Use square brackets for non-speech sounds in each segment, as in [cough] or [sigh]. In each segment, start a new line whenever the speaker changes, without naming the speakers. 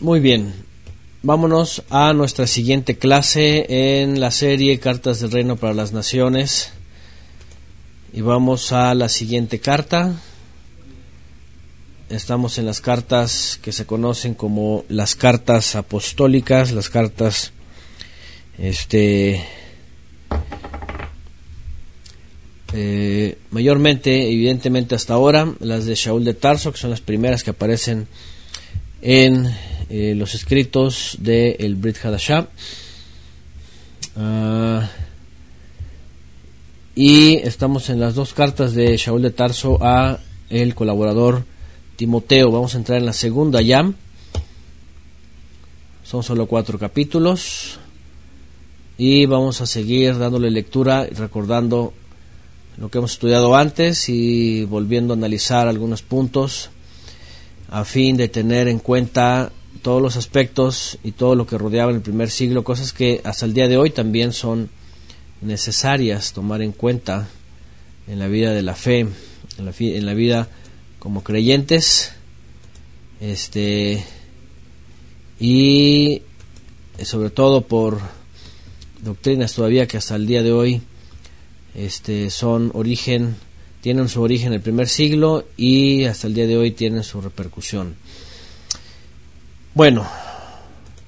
Muy bien, vámonos a nuestra siguiente clase en la serie Cartas del Reino para las Naciones. Y vamos a la siguiente carta. Estamos en las cartas que se conocen como las cartas apostólicas, las cartas este eh, mayormente, evidentemente hasta ahora, las de Shaul de Tarso, que son las primeras que aparecen en eh, los escritos de el Brit Hadashah. Ah, y estamos en las dos cartas de Shaul de Tarso a el colaborador Timoteo. Vamos a entrar en la segunda ya. Son solo cuatro capítulos. Y vamos a seguir dándole lectura recordando lo que hemos estudiado antes y volviendo a analizar algunos puntos a fin de tener en cuenta todos los aspectos y todo lo que rodeaba en el primer siglo, cosas que hasta el día de hoy también son necesarias tomar en cuenta en la vida de la fe, en la, en la vida como creyentes, este y sobre todo por doctrinas todavía que hasta el día de hoy este, son origen, tienen su origen en el primer siglo y hasta el día de hoy tienen su repercusión. Bueno,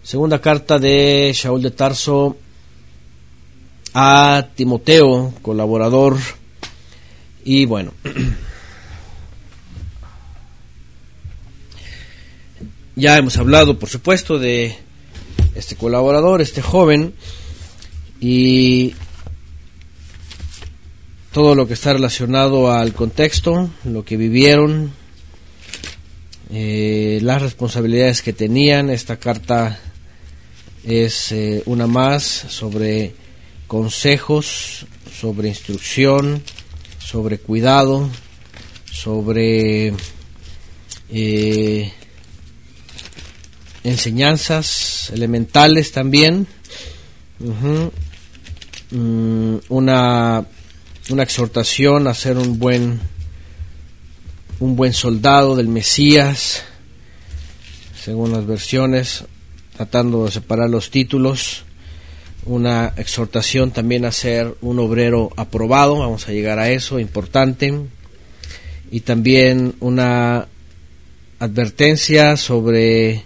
segunda carta de Shaul de Tarso a Timoteo, colaborador, y bueno, [clears throat] ya hemos hablado, por supuesto, de este colaborador, este joven, y todo lo que está relacionado al contexto, lo que vivieron, eh, las responsabilidades que tenían. Esta carta es eh, una más sobre consejos, sobre instrucción, sobre cuidado, sobre eh, enseñanzas elementales también. Mm, una una exhortación a ser un buen un buen soldado del Mesías, según las versiones, tratando de separar los títulos, una exhortación también a ser un obrero aprobado, vamos a llegar a eso, importante, y también una advertencia sobre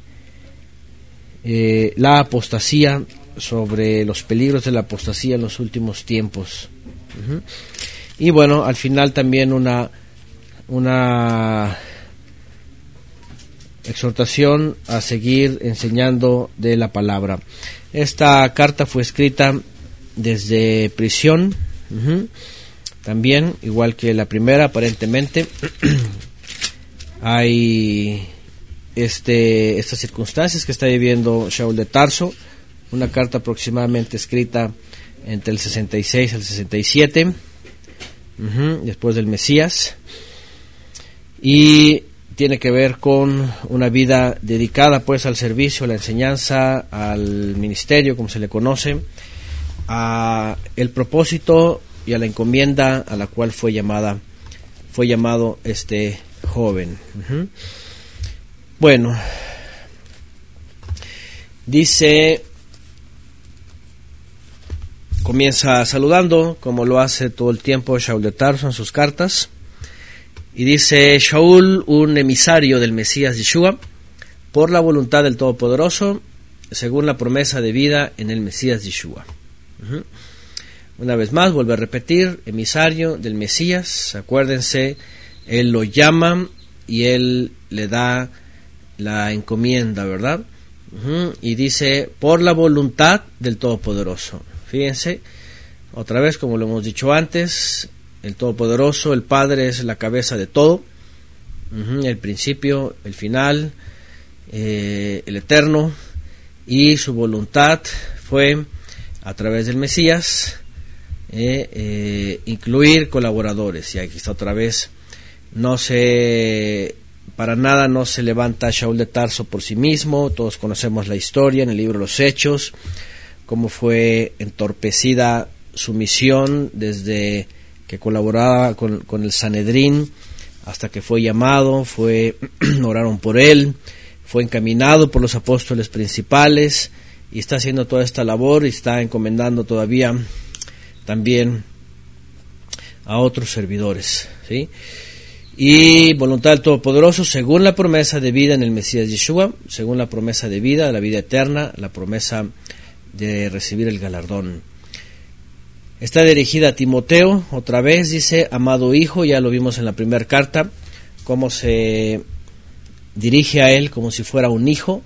eh, la apostasía, sobre los peligros de la apostasía en los últimos tiempos. Y bueno, al final también una, una exhortación a seguir enseñando de la palabra. Esta carta fue escrita desde prisión, también, igual que la primera, aparentemente. [clears throat] Hay este, estas circunstancias que está viviendo Shaul de Tarso, una carta aproximadamente escrita entre el 66 y el 67, después del Mesías, y tiene que ver con una vida dedicada pues al servicio, a la enseñanza, al ministerio, como se le conoce, a el propósito y a la encomienda a la cual fue llamada, fue llamado este joven. Bueno, dice Comienza saludando, como lo hace todo el tiempo Shaul de Tarso en sus cartas. Y dice Shaul, un emisario del Mesías Yeshua, por la voluntad del Todopoderoso, según la promesa de vida en el Mesías Yeshua. Una vez más, vuelve a repetir, emisario del Mesías, acuérdense, él lo llama y él le da la encomienda, ¿verdad? Y dice, por la voluntad del Todopoderoso. Fíjense, otra vez como lo hemos dicho antes, el Todopoderoso, el Padre es la cabeza de todo, el principio, el final, eh, el eterno, y su voluntad fue a través del Mesías eh, eh, incluir colaboradores. Y aquí está otra vez, no se para nada no se levanta Shaul de Tarso por sí mismo, todos conocemos la historia en el libro Los Hechos, cómo fue entorpecida su misión desde que colaboraba con, el Sanedrín hasta que fue llamado, fue [clears throat] oraron por él, fue encaminado por los apóstoles principales y está haciendo toda esta labor y está encomendando todavía también a otros servidores. ¿sí? Y voluntad del Todopoderoso, según la promesa de vida en el Mesías Yeshua, según la promesa de vida, la vida eterna, la promesa de recibir el galardón. Está dirigida a Timoteo, otra vez dice, amado hijo, ya lo vimos en la primera carta, cómo se dirige a él como si fuera un hijo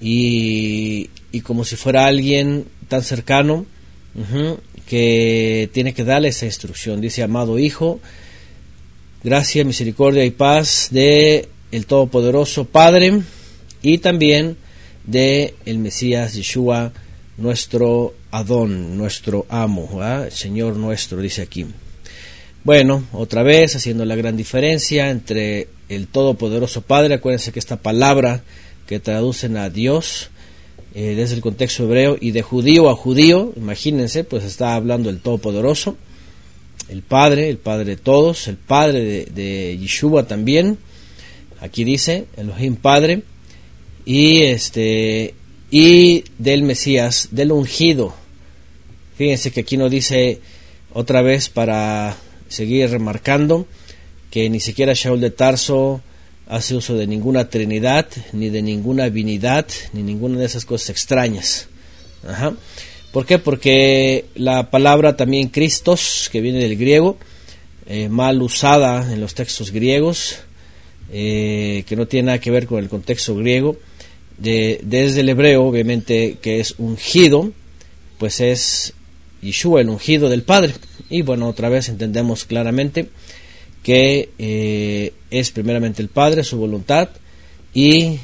y, como si fuera alguien tan cercano que tiene que darle esa instrucción. Dice, amado hijo, gracia, misericordia y paz de el Todopoderoso Padre y también de el Mesías Yeshua, nuestro Adón, nuestro amo, Señor nuestro, dice aquí. Bueno, otra vez haciendo la gran diferencia entre el Todopoderoso Padre, acuérdense que esta palabra que traducen a Dios eh, desde el contexto hebreo y de judío a judío, imagínense, pues está hablando el Todopoderoso el Padre, el Padre de todos, el Padre de, de Yeshua también. Aquí dice Elohim Padre y este y del Mesías, del ungido. Fíjense que aquí no dice otra vez para seguir remarcando que ni siquiera Shaul de Tarso hace uso de ninguna trinidad, ni de ninguna divinidad, ni ninguna de esas cosas extrañas. ¿Por qué? Porque la palabra también Christos, que viene del griego, eh, mal usada en los textos griegos, eh, que no tiene nada que ver con el contexto griego, de, desde el hebreo, obviamente, que es ungido, pues es Yeshua, el ungido del Padre. Y bueno, otra vez entendemos claramente que eh, es primeramente el Padre, su voluntad, y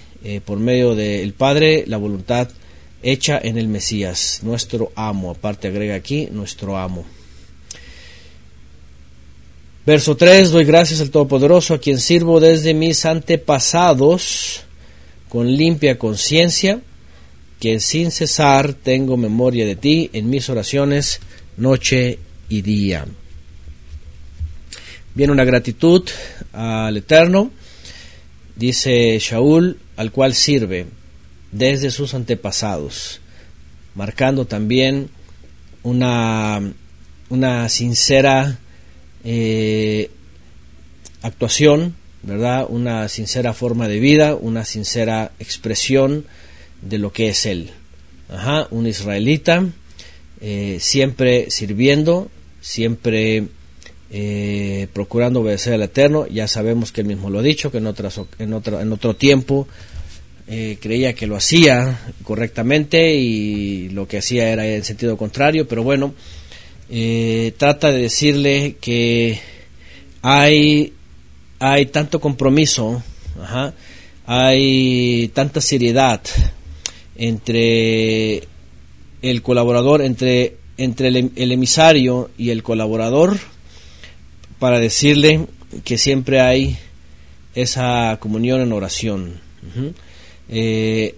por medio del Padre, la voluntad hecha en el Mesías, nuestro amo. Aparte agrega aquí, nuestro amo. Verso 3, doy gracias al Todopoderoso, a quien sirvo desde mis antepasados, con limpia conciencia, que sin cesar tengo memoria de ti en mis oraciones, noche y día. Viene una gratitud al Eterno, dice Shaul, al cual sirve desde sus antepasados, marcando también una, una sincera eh, actuación, ¿verdad? Una sincera forma de vida, una sincera expresión de lo que es él. Ajá, un israelita, eh, siempre sirviendo, siempre eh, procurando obedecer al Eterno. Ya sabemos que él mismo lo ha dicho, que en, otras, en, otra, en otro tiempo eh, creía que lo hacía correctamente y lo que hacía era en sentido contrario, pero bueno, trata de decirle que hay, hay tanto compromiso, hay tanta seriedad entre el colaborador, entre, entre el, emisario y el colaborador, para decirle que siempre hay esa comunión en oración. Eh,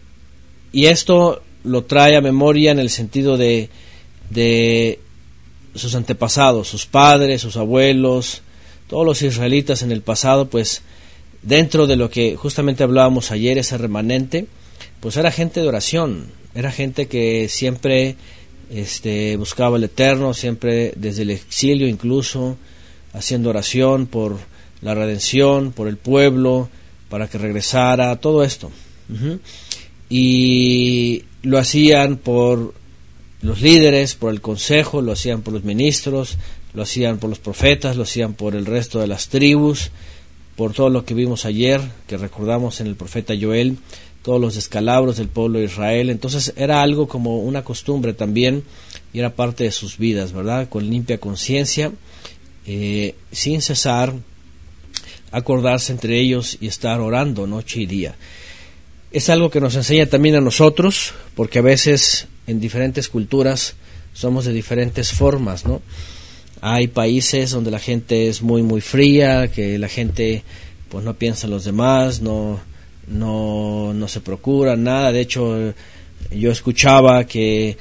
y esto lo trae a memoria en el sentido de, de sus antepasados, sus padres, sus abuelos, todos los israelitas en el pasado, pues dentro de lo que justamente hablábamos ayer, ese remanente, pues era gente de oración, era gente que siempre este, buscaba el Eterno, siempre desde el exilio incluso, haciendo oración por la redención, por el pueblo, para que regresara, todo esto. Y lo hacían por los líderes, por el consejo, lo hacían por los ministros, lo hacían por los profetas, lo hacían por el resto de las tribus, por todo lo que vimos ayer, que recordamos en el profeta Joel, todos los descalabros del pueblo de Israel. Entonces era algo como una costumbre también y era parte de sus vidas, ¿verdad? Con limpia conciencia, eh, sin cesar, acordarse entre ellos y estar orando noche y día es algo que nos enseña también a nosotros, porque a veces en diferentes culturas somos de diferentes formas, ¿no? Hay países donde la gente es muy muy fría, que la gente pues no piensa en los demás, no no, no se procura nada. De hecho, yo escuchaba que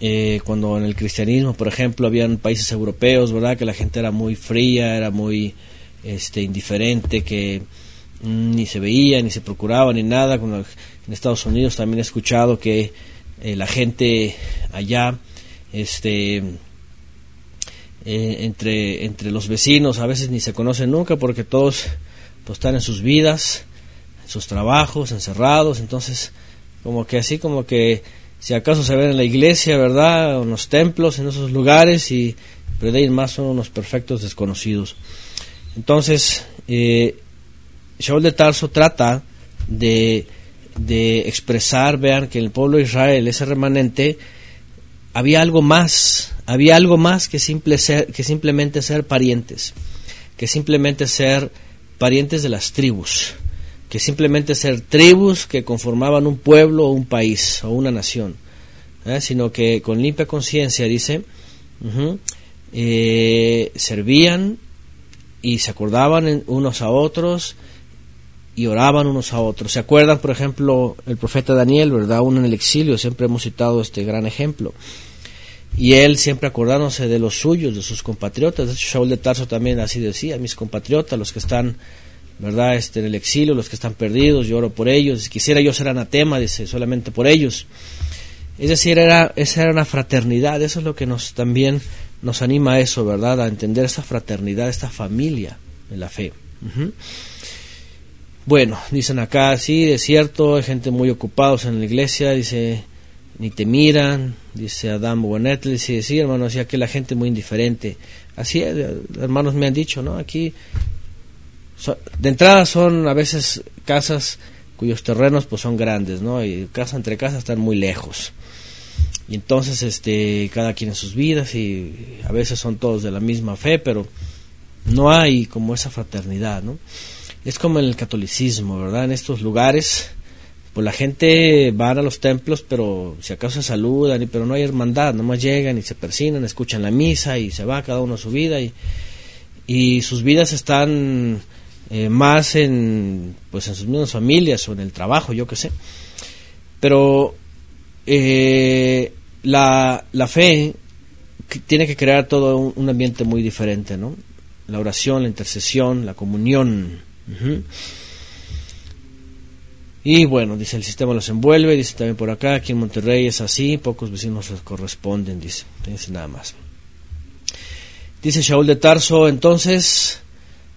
eh, cuando en el cristianismo, por ejemplo, habían países europeos, ¿verdad? Que la gente era muy fría, era muy este, indiferente, que ni se veía, ni se procuraba, ni nada. En Estados Unidos también he escuchado que eh, la gente allá, este, eh, entre, entre los vecinos a veces ni se conocen nunca porque todos pues, están en sus vidas, en sus trabajos, encerrados, entonces como que así como que si acaso se ven en la iglesia, ¿verdad? O en los templos, en esos lugares, y pero de más son unos perfectos desconocidos. Entonces, eh, Shaul de Tarso trata de, expresar, vean, que en el pueblo de Israel, ese remanente, había algo más, había algo más que, simple ser, que simplemente ser parientes, que simplemente ser parientes de las tribus, que simplemente ser tribus que conformaban un pueblo o un país o una nación, ¿eh? sino que con limpia conciencia, dice, eh, servían y se acordaban unos a otros y oraban unos a otros. ¿Se acuerdan, por ejemplo, el profeta Daniel, verdad? Uno en el exilio, siempre hemos citado este gran ejemplo. Y él siempre acordándose de los suyos, de sus compatriotas. De hecho, Shaul de Tarso también así decía, mis compatriotas, los que están, ¿verdad?, este, en el exilio, los que están perdidos, yo oro por ellos. Quisiera yo ser anatema, dice, solamente por ellos. Es decir, era, esa era una fraternidad, eso es lo que nos también nos anima a eso, ¿verdad? A entender esta fraternidad, esta familia de la fe. Bueno, dicen acá, sí, es cierto, hay gente muy ocupados en la iglesia, dice, ni te miran, dice Adam Bonet, dice, sí, hermano, así que la gente muy indiferente. Así, hermanos me han dicho, ¿no? Aquí, de entrada son a veces casas cuyos terrenos pues son grandes, ¿no? Y casa entre casas están muy lejos. Y entonces, este, cada quien en sus vidas y a veces son todos de la misma fe, pero no hay como esa fraternidad, ¿no? es como en el catolicismo, ¿verdad? En estos lugares, pues la gente va a los templos, pero si acaso se saludan, pero no hay hermandad, nomás llegan y se persinan, escuchan la misa y se va cada uno a su vida y, y sus vidas están eh, más en, pues en sus mismas familias o en el trabajo, yo qué sé. Pero eh, la, la fe tiene que crear todo un, un ambiente muy diferente, ¿no? La oración, la intercesión, la comunión, y bueno, dice, el sistema los envuelve, dice también por acá, aquí en Monterrey es así, pocos vecinos corresponden, dice, dice nada más. Dice Shaul de Tarso, entonces,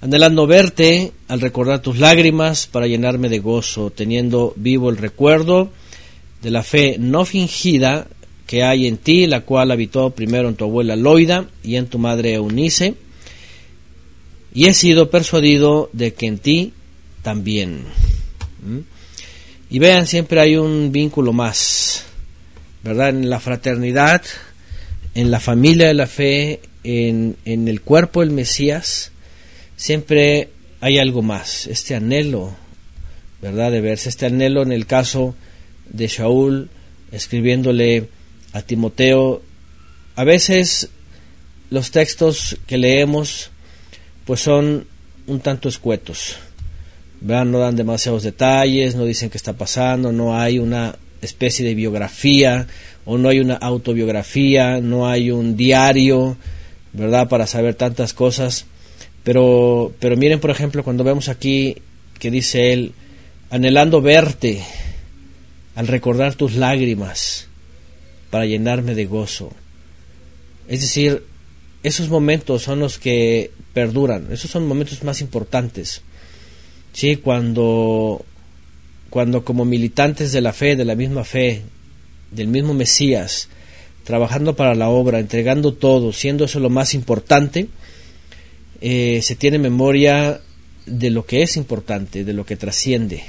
anhelando verte, al recordar tus lágrimas, para llenarme de gozo, teniendo vivo el recuerdo de la fe no fingida que hay en ti, la cual habitó primero en tu abuela Loida y en tu madre Eunice, y he sido persuadido de que en ti también. ¿Mm? Y vean, siempre hay un vínculo más, ¿verdad? En la fraternidad, en la familia de la fe, en, en el cuerpo del Mesías, siempre hay algo más, este anhelo, ¿verdad? De verse, este anhelo en el caso de Shaul, escribiéndole a Timoteo, a veces los textos que leemos pues son un tanto escuetos. No dan demasiados detalles, no dicen qué está pasando, no hay una especie de biografía o no hay una autobiografía, no hay un diario, ¿verdad? Para saber tantas cosas. Pero, pero miren, por ejemplo, cuando vemos aquí que dice él, anhelando verte, al recordar tus lágrimas, para llenarme de gozo. Es decir, esos momentos son los que perduran, esos son momentos más importantes. Sí, cuando cuando como militantes de la fe, de la misma fe, del mismo Mesías, trabajando para la obra, entregando todo, siendo eso lo más importante, eh, se tiene memoria de lo que es importante, de lo que trasciende,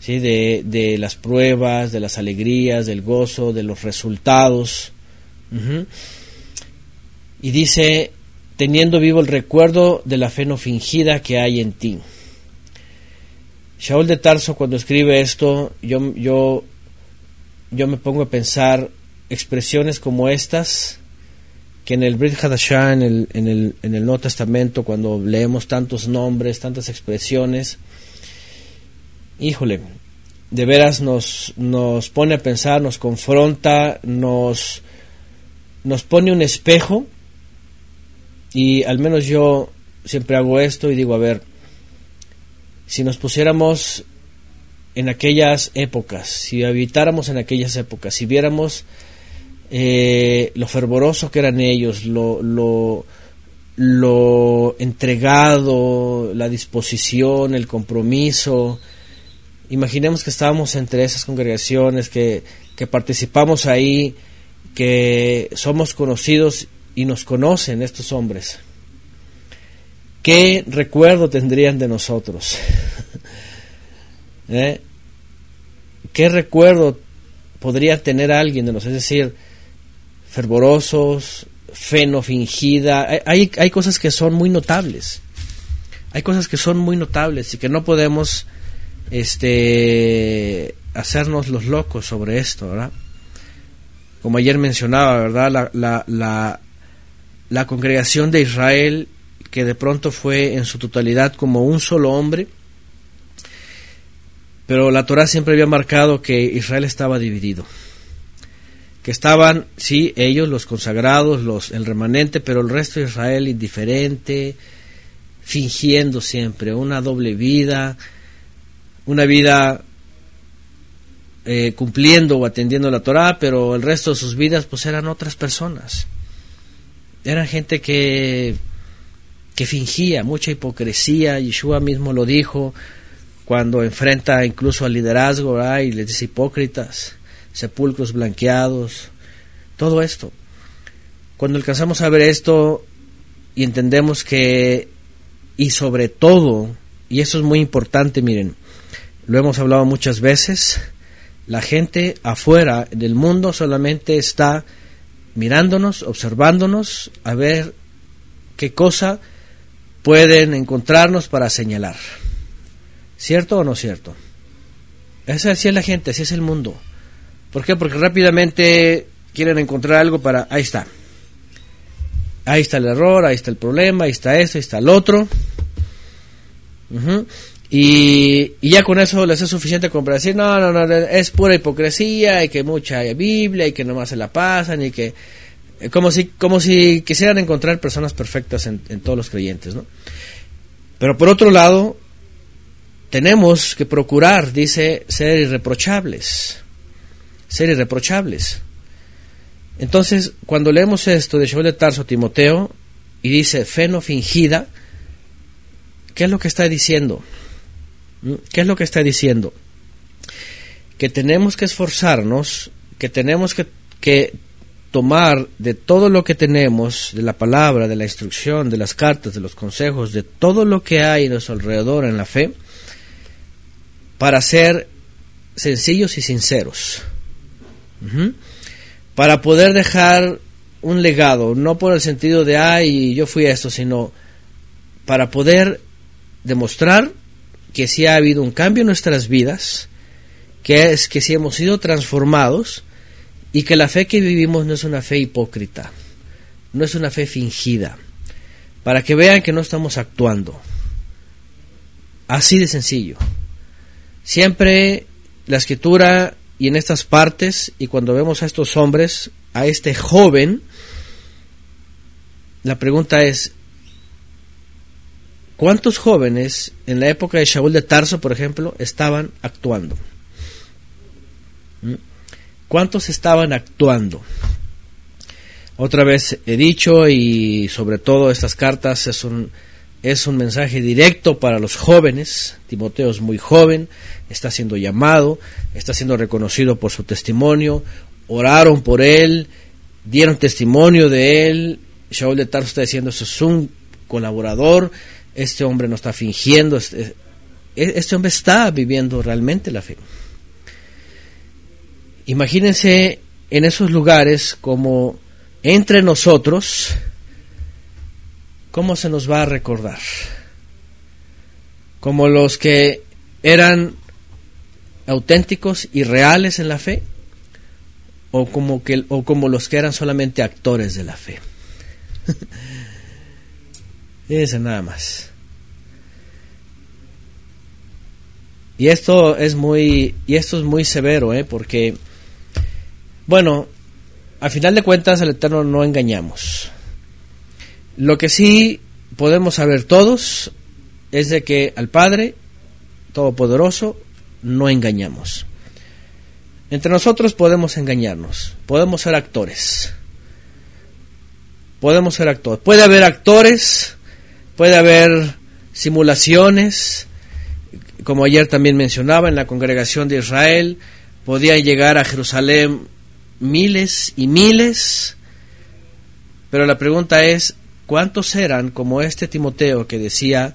¿sí? de, de las pruebas, de las alegrías, del gozo, de los resultados y dice, teniendo vivo el recuerdo de la fe no fingida que hay en ti. Shaul de Tarso cuando escribe esto, yo, yo, yo me pongo a pensar expresiones como estas, que en el Brit Hadashah, en el, en, el, en el Nuevo Testamento, cuando leemos tantos nombres, tantas expresiones, híjole, de veras nos, nos pone a pensar, nos confronta, nos, nos pone un espejo y al menos yo siempre hago esto y digo, a ver, si nos pusiéramos en aquellas épocas, si habitáramos en aquellas épocas, si viéramos eh, lo fervoroso que eran ellos, lo, lo, entregado, la disposición, el compromiso, imaginemos que estábamos entre esas congregaciones, que participamos ahí, que somos conocidos y nos conocen estos hombres. ¿Qué recuerdo tendrían de nosotros? [laughs] ¿Eh? ¿Qué recuerdo podría tener alguien de nosotros? Es decir, fervorosos, fe no fingida. Hay, hay cosas que son muy notables. Hay cosas que son muy notables y que no podemos este, hacernos los locos sobre esto, ¿verdad? Como ayer mencionaba, ¿verdad? La, la, la, la congregación de Israel que de pronto fue en su totalidad como un solo hombre, pero la Torah siempre había marcado que Israel estaba dividido, que estaban, sí, ellos, los consagrados, los, el remanente, pero el resto de Israel indiferente, fingiendo siempre, una doble vida, una vida eh, cumpliendo o atendiendo la Torah, pero el resto de sus vidas pues eran otras personas. Eran gente que que fingía mucha hipocresía, Yeshua mismo lo dijo cuando enfrenta incluso al liderazgo y les dice hipócritas, sepulcros blanqueados, todo esto. Cuando alcanzamos a ver esto y entendemos que, y sobre todo, y eso es muy importante, miren, lo hemos hablado muchas veces, la gente afuera del mundo solamente está mirándonos, observándonos, a ver qué cosa pueden encontrarnos para señalar. ¿Cierto o no cierto? Esa así es la gente, así es el mundo. ¿Por qué? Porque rápidamente quieren encontrar algo para... Ahí está. Ahí está el error, ahí está el problema, ahí está esto, ahí está el otro. y, ya con eso les es suficiente como para decir, no, no, no, es pura hipocresía, y que mucha Biblia, y que nomás se la pasan, y que como si, como si quisieran encontrar personas perfectas en, todos los creyentes, ¿no? Pero por otro lado, tenemos que procurar, dice, ser irreprochables. Ser irreprochables. Entonces, cuando leemos esto de Shaul de Tarso Timoteo y dice fe no fingida, ¿qué es lo que está diciendo? ¿Mm? ¿Qué es lo que está diciendo? Que tenemos que esforzarnos, que tenemos que, que tomar de todo lo que tenemos, de la palabra, de la instrucción, de las cartas, de los consejos, de todo lo que hay a nuestro alrededor en la fe, para ser sencillos y sinceros. Para poder dejar un legado, no por el sentido de, ay, yo fui esto, sino para poder demostrar que sí ha habido un cambio en nuestras vidas, que es que sí hemos sido transformados, y que la fe que vivimos no es una fe hipócrita, no es una fe fingida, para que vean que no estamos actuando. Así de sencillo. Siempre la escritura y en estas partes, y cuando vemos a estos hombres, a este joven, la pregunta es, ¿cuántos jóvenes en la época de Shaul de Tarso, por ejemplo, estaban actuando? ¿Cuántos estaban actuando? Otra vez he dicho y sobre todo estas cartas es un, es un mensaje directo para los jóvenes. Timoteo es muy joven, está siendo llamado, está siendo reconocido por su testimonio, oraron por él, dieron testimonio de él. Shaul de Tarso está diciendo, eso es un colaborador, este hombre no está fingiendo, este, este hombre está viviendo realmente la fe. Imagínense en esos lugares como entre nosotros, ¿cómo se nos va a recordar? Como los que eran auténticos y reales en la fe, o como, que, o como los que eran solamente actores de la fe. [laughs] Fíjense nada más. Y esto es muy, y esto es muy severo, ¿eh? porque bueno, al final de cuentas al Eterno no engañamos. Lo que sí podemos saber todos es de que al Padre Todopoderoso, no engañamos. Entre nosotros podemos engañarnos, podemos ser actores. Podemos ser actores. Puede haber actores, puede haber simulaciones, como ayer también mencionaba, en la congregación de Israel, podían llegar a Jerusalén miles y miles, pero la pregunta es, ¿cuántos eran como este Timoteo que decía,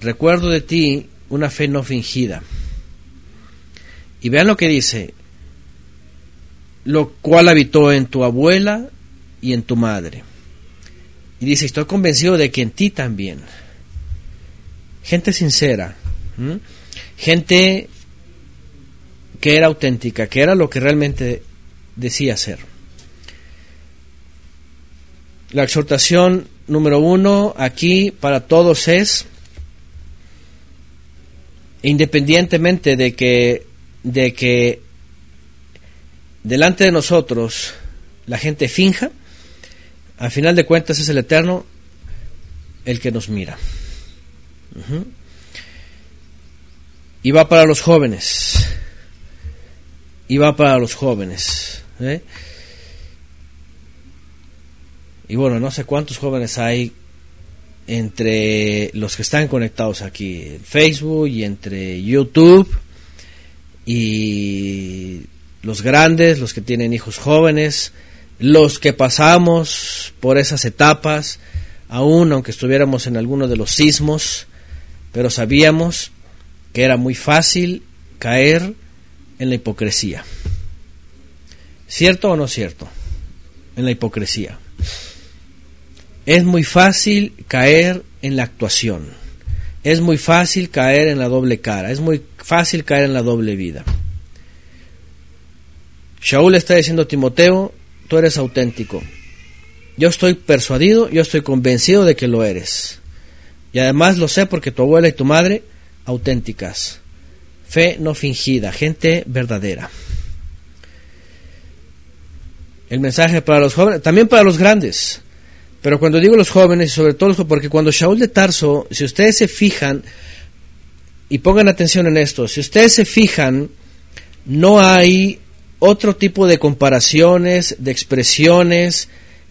recuerdo de ti una fe no fingida? Y vean lo que dice, lo cual habitó en tu abuela y en tu madre. Y dice, estoy convencido de que en ti también. Gente sincera, gente que era auténtica, que era lo que realmente decía ser. La exhortación número uno aquí para todos es, independientemente de que, de que delante de nosotros la gente finja, al final de cuentas es el Eterno el que nos mira. Y va para los jóvenes. Y va para los jóvenes. ¿eh? Y bueno, no sé cuántos jóvenes hay entre los que están conectados aquí en Facebook y entre YouTube y los grandes, los que tienen hijos jóvenes, los que pasamos por esas etapas, aún aunque estuviéramos en alguno de los sismos, pero sabíamos que era muy fácil caer en la hipocresía. ¿Cierto o no cierto? En la hipocresía. Es muy fácil caer en la actuación. Es muy fácil caer en la doble cara. Es muy fácil caer en la doble vida. Shaul está diciendo a Timoteo, tú eres auténtico. Yo estoy persuadido, yo estoy convencido de que lo eres. Y además lo sé porque tu abuela y tu madre, auténticas. Fe no fingida, gente verdadera. El mensaje para los jóvenes, también para los grandes. Pero cuando digo los jóvenes, sobre todo los porque cuando Shaul de Tarso, si ustedes se fijan, y pongan atención en esto, si ustedes se fijan, no hay otro tipo de comparaciones, de expresiones,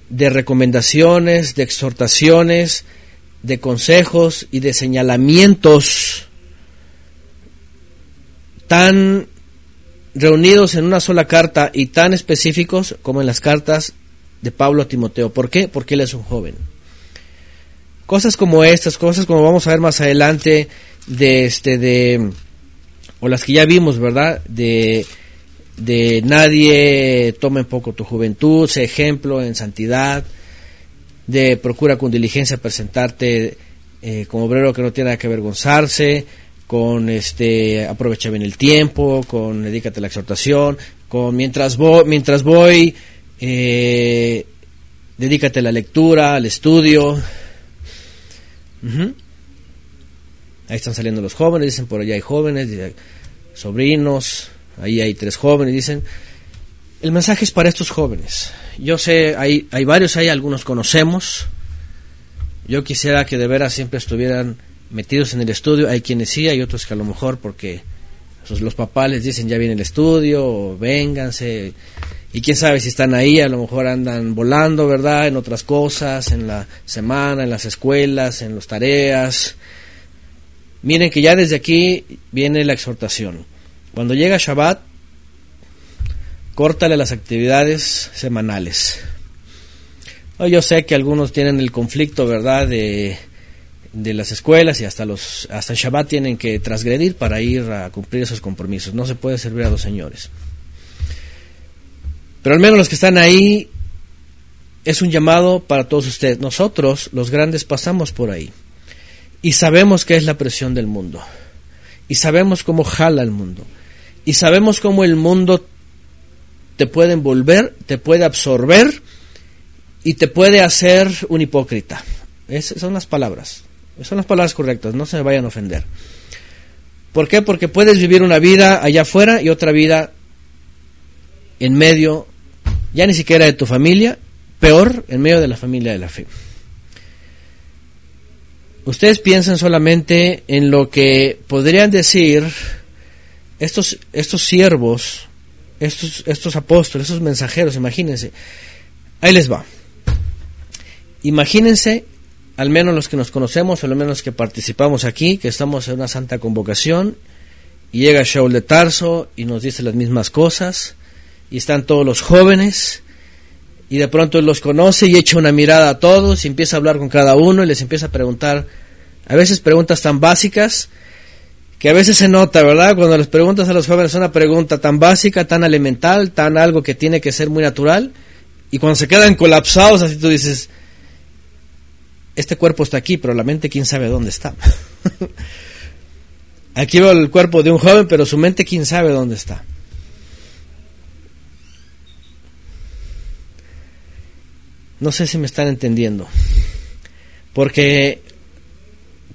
de recomendaciones, de exhortaciones, de consejos y de señalamientos tan reunidos en una sola carta y tan específicos como en las cartas de Pablo a Timoteo. ¿Por qué? Porque él es un joven. Cosas como estas, cosas como vamos a ver más adelante de este de o las que ya vimos, ¿verdad? De de nadie tome en poco tu juventud, sé ejemplo en santidad, de procura con diligencia presentarte eh, como obrero que no tiene nada que avergonzarse, con este aprovecha bien el tiempo, con dedícate a la exhortación, con mientras voy, mientras voy eh, dedícate a la lectura, al estudio. Ahí están saliendo los jóvenes, dicen por allá hay jóvenes, sobrinos, ahí hay tres jóvenes, dicen, el mensaje es para estos jóvenes. Yo sé, hay, hay varios ahí, algunos conocemos. Yo quisiera que de veras siempre estuvieran metidos en el estudio. Hay quienes sí, hay otros que a lo mejor porque los papás les dicen ya viene el estudio, o vénganse. Y quién sabe si están ahí, a lo mejor andan volando, ¿verdad? En otras cosas, en la semana, en las escuelas, en las tareas. Miren que ya desde aquí viene la exhortación. Cuando llega Shabbat, córtale las actividades semanales. Yo sé que algunos tienen el conflicto, ¿verdad?, de, de las escuelas y hasta los hasta el Shabbat tienen que transgredir para ir a cumplir esos compromisos. No se puede servir a dos señores. Pero al menos los que están ahí es un llamado para todos ustedes. Nosotros, los grandes, pasamos por ahí y sabemos qué es la presión del mundo y sabemos cómo jala el mundo y sabemos cómo el mundo te puede envolver, te puede absorber y te puede hacer un hipócrita. Esas son las palabras. Son las palabras correctas, no se me vayan a ofender. ¿Por qué? Porque puedes vivir una vida allá afuera y otra vida en medio, ya ni siquiera de tu familia, peor, en medio de la familia de la fe. ustedes piensan solamente en lo que podrían decir estos, estos siervos, estos, estos apóstoles, estos mensajeros, imagínense. Ahí les va. Imagínense, al menos los que nos conocemos, o al menos los que participamos aquí, que estamos en una santa convocación, y llega Shaul de Tarso y nos dice las mismas cosas, y están todos los jóvenes, y de pronto él los conoce y echa una mirada a todos y empieza a hablar con cada uno y les empieza a preguntar, a veces preguntas tan básicas, que a veces se nota, ¿verdad? Cuando les preguntas a los jóvenes una pregunta tan básica, tan elemental, tan algo que tiene que ser muy natural, y cuando se quedan colapsados, así tú dices, este cuerpo está aquí, pero la mente quién sabe dónde está. [laughs] aquí veo el cuerpo de un joven, pero su mente quién sabe dónde está. No sé si me están entendiendo. Porque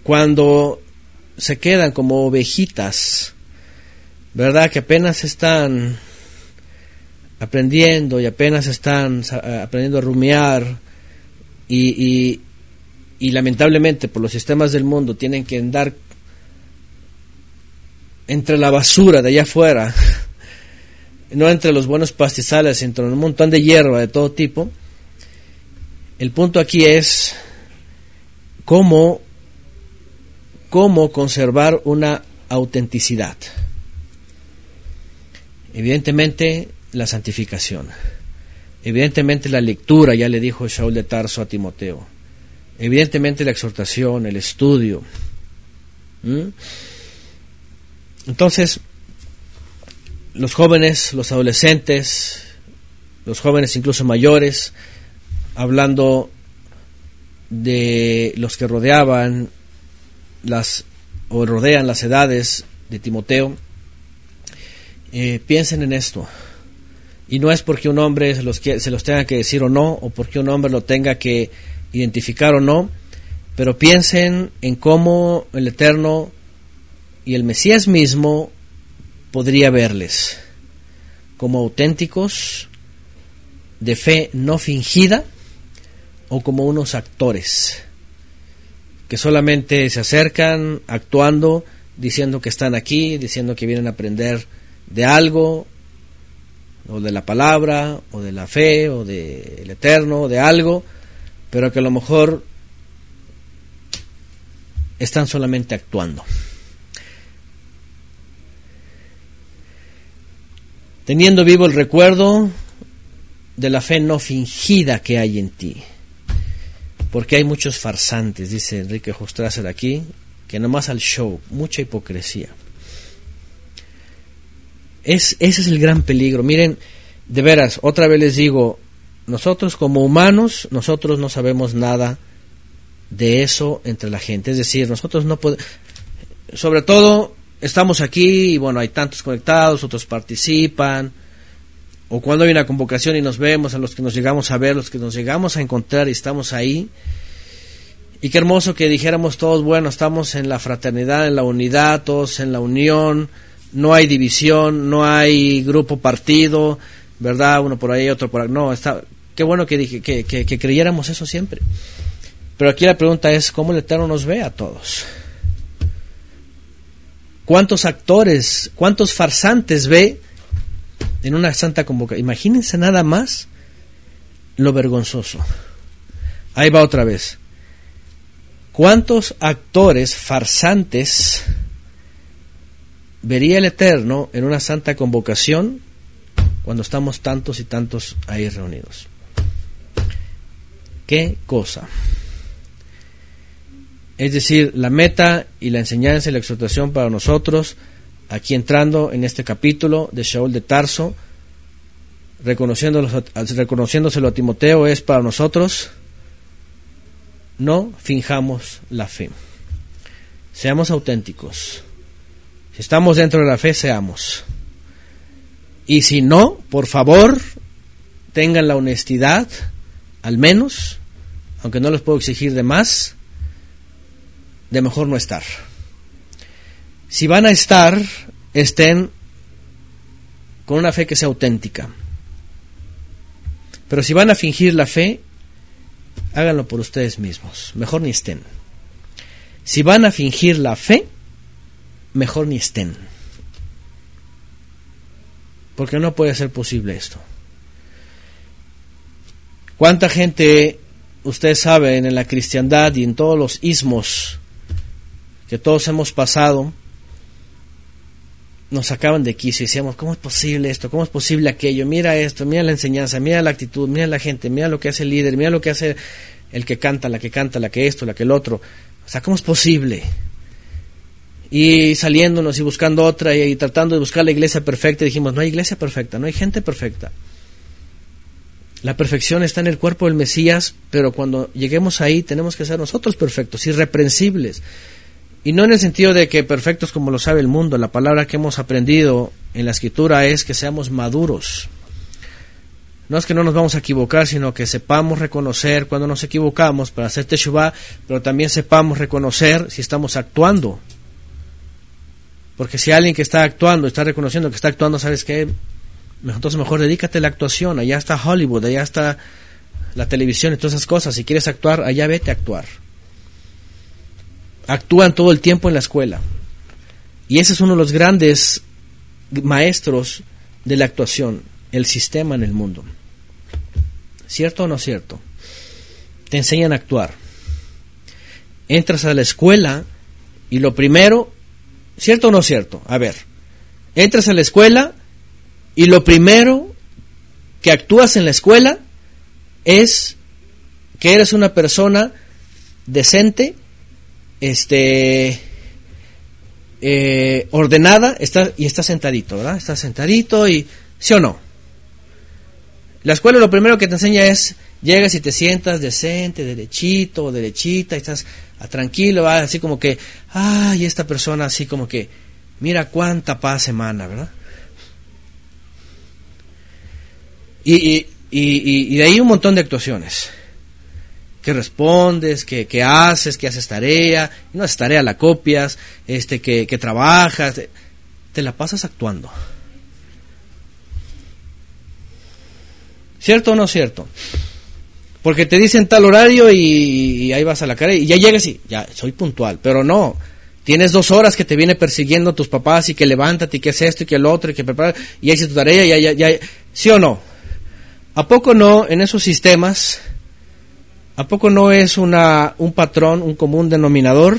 cuando se quedan como ovejitas, ¿verdad? Que apenas están aprendiendo y apenas están aprendiendo a rumiar y, y, lamentablemente por los sistemas del mundo tienen que andar entre la basura de allá afuera, [laughs] no entre los buenos pastizales, entre un montón de hierba de todo tipo. El punto aquí es cómo cómo conservar una autenticidad. Evidentemente la santificación. Evidentemente la lectura, ya le dijo Shaul de Tarso a Timoteo. Evidentemente la exhortación, el estudio. ¿Mm? Entonces, los jóvenes, los adolescentes, los jóvenes incluso mayores, hablando de los que rodeaban las o rodean las edades de Timoteo, eh, piensen en esto. Y no es porque un hombre se los, se los tenga que decir o no, o porque un hombre lo tenga que identificar o no, pero piensen en cómo el Eterno y el Mesías mismo podría verles como auténticos, de fe no fingida, o como unos actores que solamente se acercan actuando, diciendo que están aquí, diciendo que vienen a aprender de algo, o de la palabra, o de la fe, o del eterno, de algo, pero que a lo mejor están solamente actuando. Teniendo vivo el recuerdo de la fe no fingida que hay en ti porque hay muchos farsantes, dice Enrique Jostrasser aquí, que nomás al show, mucha hipocresía. Es, ese es el gran peligro. Miren, de veras, otra vez les digo, nosotros como humanos, nosotros no sabemos nada de eso entre la gente. Es decir, nosotros no podemos, sobre todo, estamos aquí y bueno, hay tantos conectados, otros participan, o cuando hay una convocación y nos vemos, a los que nos llegamos a ver, los que nos llegamos a encontrar y estamos ahí. Y qué hermoso que dijéramos todos, bueno, estamos en la fraternidad, en la unidad, todos en la unión, no hay división, no hay grupo partido, ¿verdad? Uno por ahí, otro por ahí. No, está, qué bueno que, dije, que, que creyéramos eso siempre. Pero aquí la pregunta es, ¿cómo el Eterno nos ve a todos? ¿Cuántos actores, cuántos farsantes ve en una santa convocación. Imagínense nada más lo vergonzoso. Ahí va otra vez. ¿Cuántos actores farsantes vería el Eterno en una santa convocación cuando estamos tantos y tantos ahí reunidos? ¿Qué cosa? Es decir, la meta y la enseñanza y la exhortación para nosotros aquí entrando en este capítulo de Shaul de Tarso, reconociéndoselo a Timoteo, es para nosotros, no finjamos la fe. Seamos auténticos. Si estamos dentro de la fe, seamos. Y si no, por favor, tengan la honestidad, al menos, aunque no les puedo exigir de más, de mejor no estar. Si van a estar, estén con una fe que sea auténtica. Pero si van a fingir la fe, háganlo por ustedes mismos. Mejor ni estén. Si van a fingir la fe, mejor ni estén. Porque no puede ser posible esto. ¿Cuánta gente, ustedes saben, en la cristiandad y en todos los ismos que todos hemos pasado, nos sacaban de quicio y decíamos, ¿cómo es posible esto? ¿Cómo es posible aquello? Mira esto, mira la enseñanza, mira la actitud, mira la gente, mira lo que hace el líder, mira lo que hace el que canta, la que canta, la que esto, la que el otro. O sea, ¿cómo es posible? Y saliéndonos y buscando otra y, tratando de buscar la iglesia perfecta, dijimos, no hay iglesia perfecta, no hay gente perfecta. La perfección está en el cuerpo del Mesías, pero cuando lleguemos ahí tenemos que ser nosotros perfectos, irreprensibles. Y no en el sentido de que perfectos como lo sabe el mundo, la palabra que hemos aprendido en la escritura es que seamos maduros. No es que no nos vamos a equivocar, sino que sepamos reconocer cuando nos equivocamos para hacer teshuvah, pero también sepamos reconocer si estamos actuando. Porque si alguien que está actuando, está reconociendo que está actuando, ¿sabes qué? Entonces mejor dedícate a la actuación, allá está Hollywood, allá está la televisión y todas esas cosas. Si quieres actuar, allá vete a actuar actúan todo el tiempo en la escuela. Y ese es uno de los grandes maestros de la actuación, el sistema en el mundo. ¿Cierto o no cierto? Te enseñan a actuar. Entras a la escuela y lo primero, ¿cierto o no cierto? A ver, entras a la escuela y lo primero que actúas en la escuela es que eres una persona decente, este eh, ordenada está, y está sentadito, ¿verdad? Está sentadito y ¿sí o no? La escuela lo primero que te enseña es llegas y te sientas decente, derechito o derechita, y estás tranquilo, así como que, ay, esta persona así como que, mira cuánta paz semana, ¿verdad? Y, y, y, y de ahí un montón de actuaciones que respondes, que, que, haces, que haces tarea, no haces tarea, la copias, este, que, que trabajas, te la pasas actuando. ¿Cierto o no cierto? Porque te dicen tal horario y, ahí vas a la cara y ya llegas y ya soy puntual, pero no. Tienes dos horas que te viene persiguiendo tus papás y que levántate y que es esto y que el otro y que prepara y haces tu tarea y ya, ya, ya. ¿Sí o no? ¿A poco no en esos sistemas ¿A poco no es una, un patrón, un común denominador?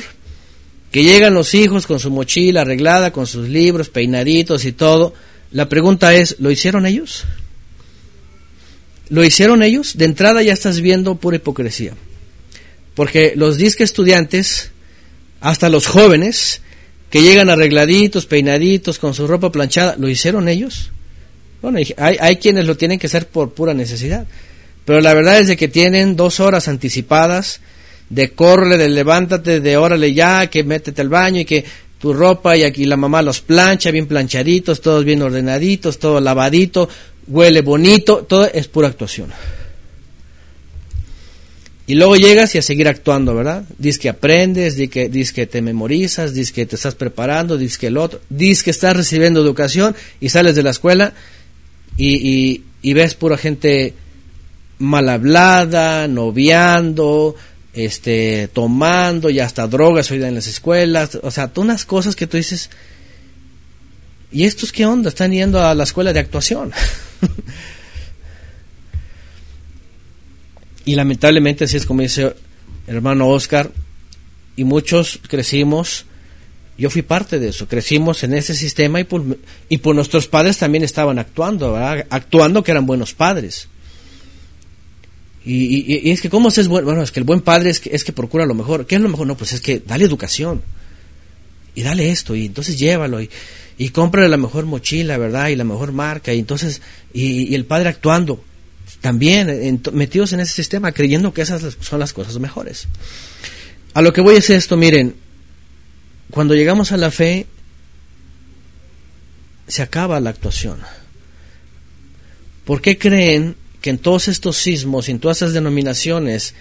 Que llegan los hijos con su mochila arreglada, con sus libros, peinaditos y todo. La pregunta es, ¿lo hicieron ellos? ¿Lo hicieron ellos? De entrada ya estás viendo pura hipocresía. Porque los disque estudiantes, hasta los jóvenes, que llegan arregladitos, peinaditos, con su ropa planchada, ¿lo hicieron ellos? Bueno, hay, hay quienes lo tienen que hacer por pura necesidad. Pero la verdad es de que tienen dos horas anticipadas de corre, de levántate, de órale ya, que métete al baño y que tu ropa y aquí la mamá los plancha, bien planchaditos, todos bien ordenaditos, todo lavadito, huele bonito, todo es pura actuación. Y luego llegas y a seguir actuando, ¿verdad? Dices que aprendes, dices que, dices que te memorizas, dices que te estás preparando, dices que el otro, dices que estás recibiendo educación y sales de la escuela y, y, ves pura gente mal hablada, noviando, este, tomando y hasta drogas hoy en las escuelas, o sea, todas unas cosas que tú dices, ¿y estos qué onda? Están yendo a la escuela de actuación. [laughs] y lamentablemente así es como dice hermano Oscar, y muchos crecimos, yo fui parte de eso, crecimos en ese sistema y por, y por nuestros padres también estaban actuando, actuando que eran buenos padres. Y, es que, ¿cómo es bueno? Bueno, es que el buen padre es que, es que procura lo mejor. ¿Qué es lo mejor? No, pues es que dale educación. Y dale esto, y entonces llévalo, y, y cómprale la mejor mochila, ¿verdad? Y la mejor marca, y entonces, y, el padre actuando, también metidos en ese sistema, creyendo que esas son las cosas mejores. A lo que voy es esto, miren, cuando llegamos a la fe, se acaba la actuación. ¿Por qué creen que en todos estos sismos, en todas esas denominaciones,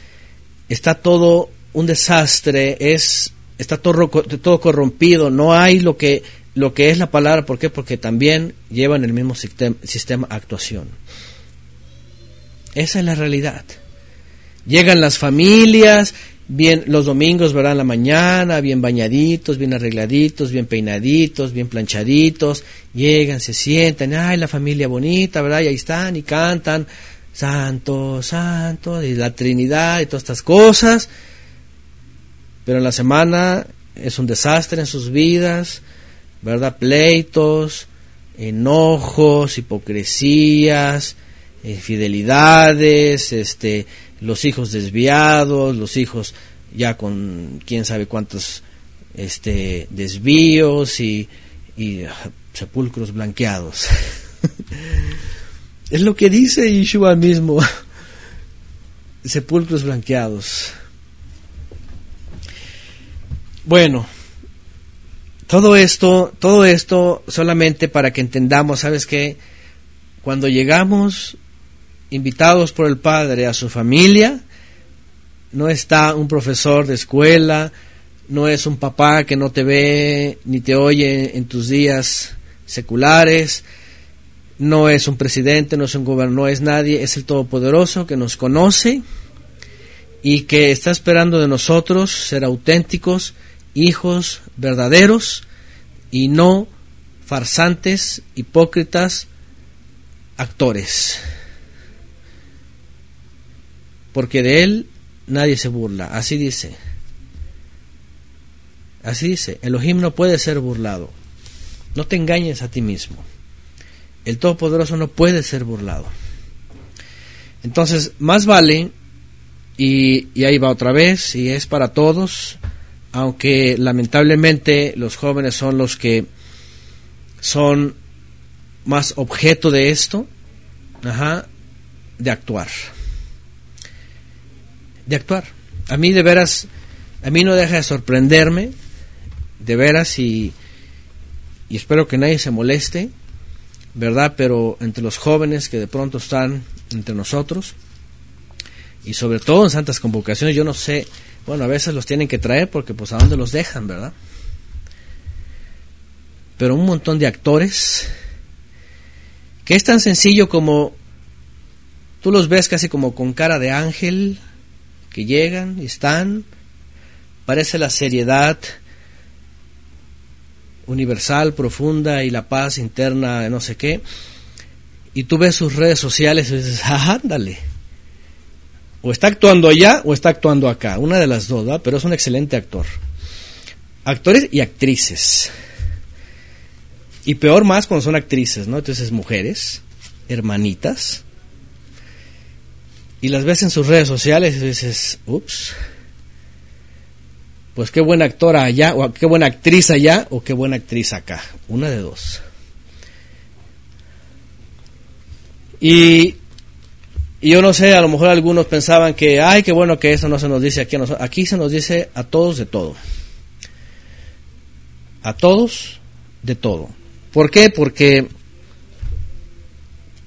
está todo un desastre, es, está todo, todo corrompido, no hay lo que, lo que es la palabra, ¿por qué? Porque también llevan el mismo sistema, sistema actuación. Esa es la realidad. Llegan las familias, bien los domingos, ¿verdad? En la mañana, bien bañaditos, bien arregladitos, bien peinaditos, bien planchaditos, llegan, se sientan, ay, la familia bonita, ¿verdad? Y ahí están y cantan, santo, santo, y la Trinidad y todas estas cosas. Pero en la semana es un desastre en sus vidas, ¿verdad? Pleitos, enojos, hipocresías, infidelidades, este, los hijos desviados, los hijos ya con quién sabe cuántos este, desvíos y, y ah, sepulcros blanqueados. [laughs] es lo que dice Yeshua mismo, [laughs] sepulcros blanqueados. Bueno, todo esto, todo esto solamente para que entendamos, ¿sabes qué? Cuando llegamos invitados por el Padre a su familia, no está un profesor de escuela, no es un papá que no te ve ni te oye en tus días seculares, no es un presidente, no es un gobernador, no es nadie, es el Todopoderoso que nos conoce y que está esperando de nosotros ser auténticos, hijos verdaderos y no farsantes, hipócritas, actores. Porque de él nadie se burla. Así dice. Así dice. Elohim no puede ser burlado. No te engañes a ti mismo. El Todopoderoso no puede ser burlado. Entonces, más vale, y, y ahí va otra vez, y es para todos, aunque lamentablemente los jóvenes son los que son más objeto de esto, ajá, de actuar. De actuar. A mí de veras, a mí no deja de sorprenderme, de veras, y, y espero que nadie se moleste, ¿verdad? Pero entre los jóvenes que de pronto están entre nosotros, y sobre todo en santas convocaciones, yo no sé, bueno, a veces los tienen que traer porque pues a dónde los dejan, ¿verdad? Pero un montón de actores que es tan sencillo como tú los ves casi como con cara de ángel, que llegan están, parece la seriedad universal, profunda y la paz interna no sé qué, y tú ves sus redes sociales y dices, ah, ándale, o está actuando allá o está actuando acá, una de las dos, ¿verdad? pero es un excelente actor. Actores y actrices. Y peor más cuando son actrices, ¿no? Entonces mujeres, hermanitas. Y las ves en sus redes sociales y dices, ups, pues qué buena actora allá, o qué buena actriz allá, o qué buena actriz acá. Una de dos. Y y yo no sé, a lo mejor algunos pensaban que, ay, qué bueno que eso no se nos dice aquí a nosotros. Aquí se nos dice a todos de todo. A todos de todo. ¿Por qué? Porque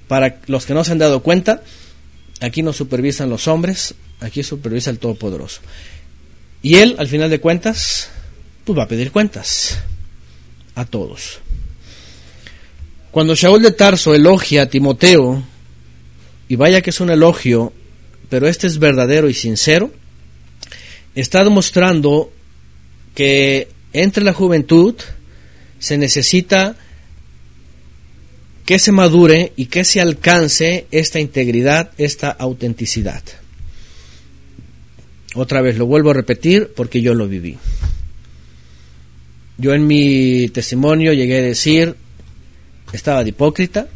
para los que no se han dado cuenta, aquí no supervisan los hombres, aquí supervisa el Todopoderoso. Y él, al final de cuentas, pues va a pedir cuentas a todos. Cuando Shaul de Tarso elogia a Timoteo, y vaya que es un elogio, pero este es verdadero y sincero, está demostrando que entre la juventud se necesita que se madure y que se alcance esta integridad, esta autenticidad. Otra vez lo vuelvo a repetir porque yo lo viví. Yo en mi testimonio llegué a decir, estaba de hipócrita,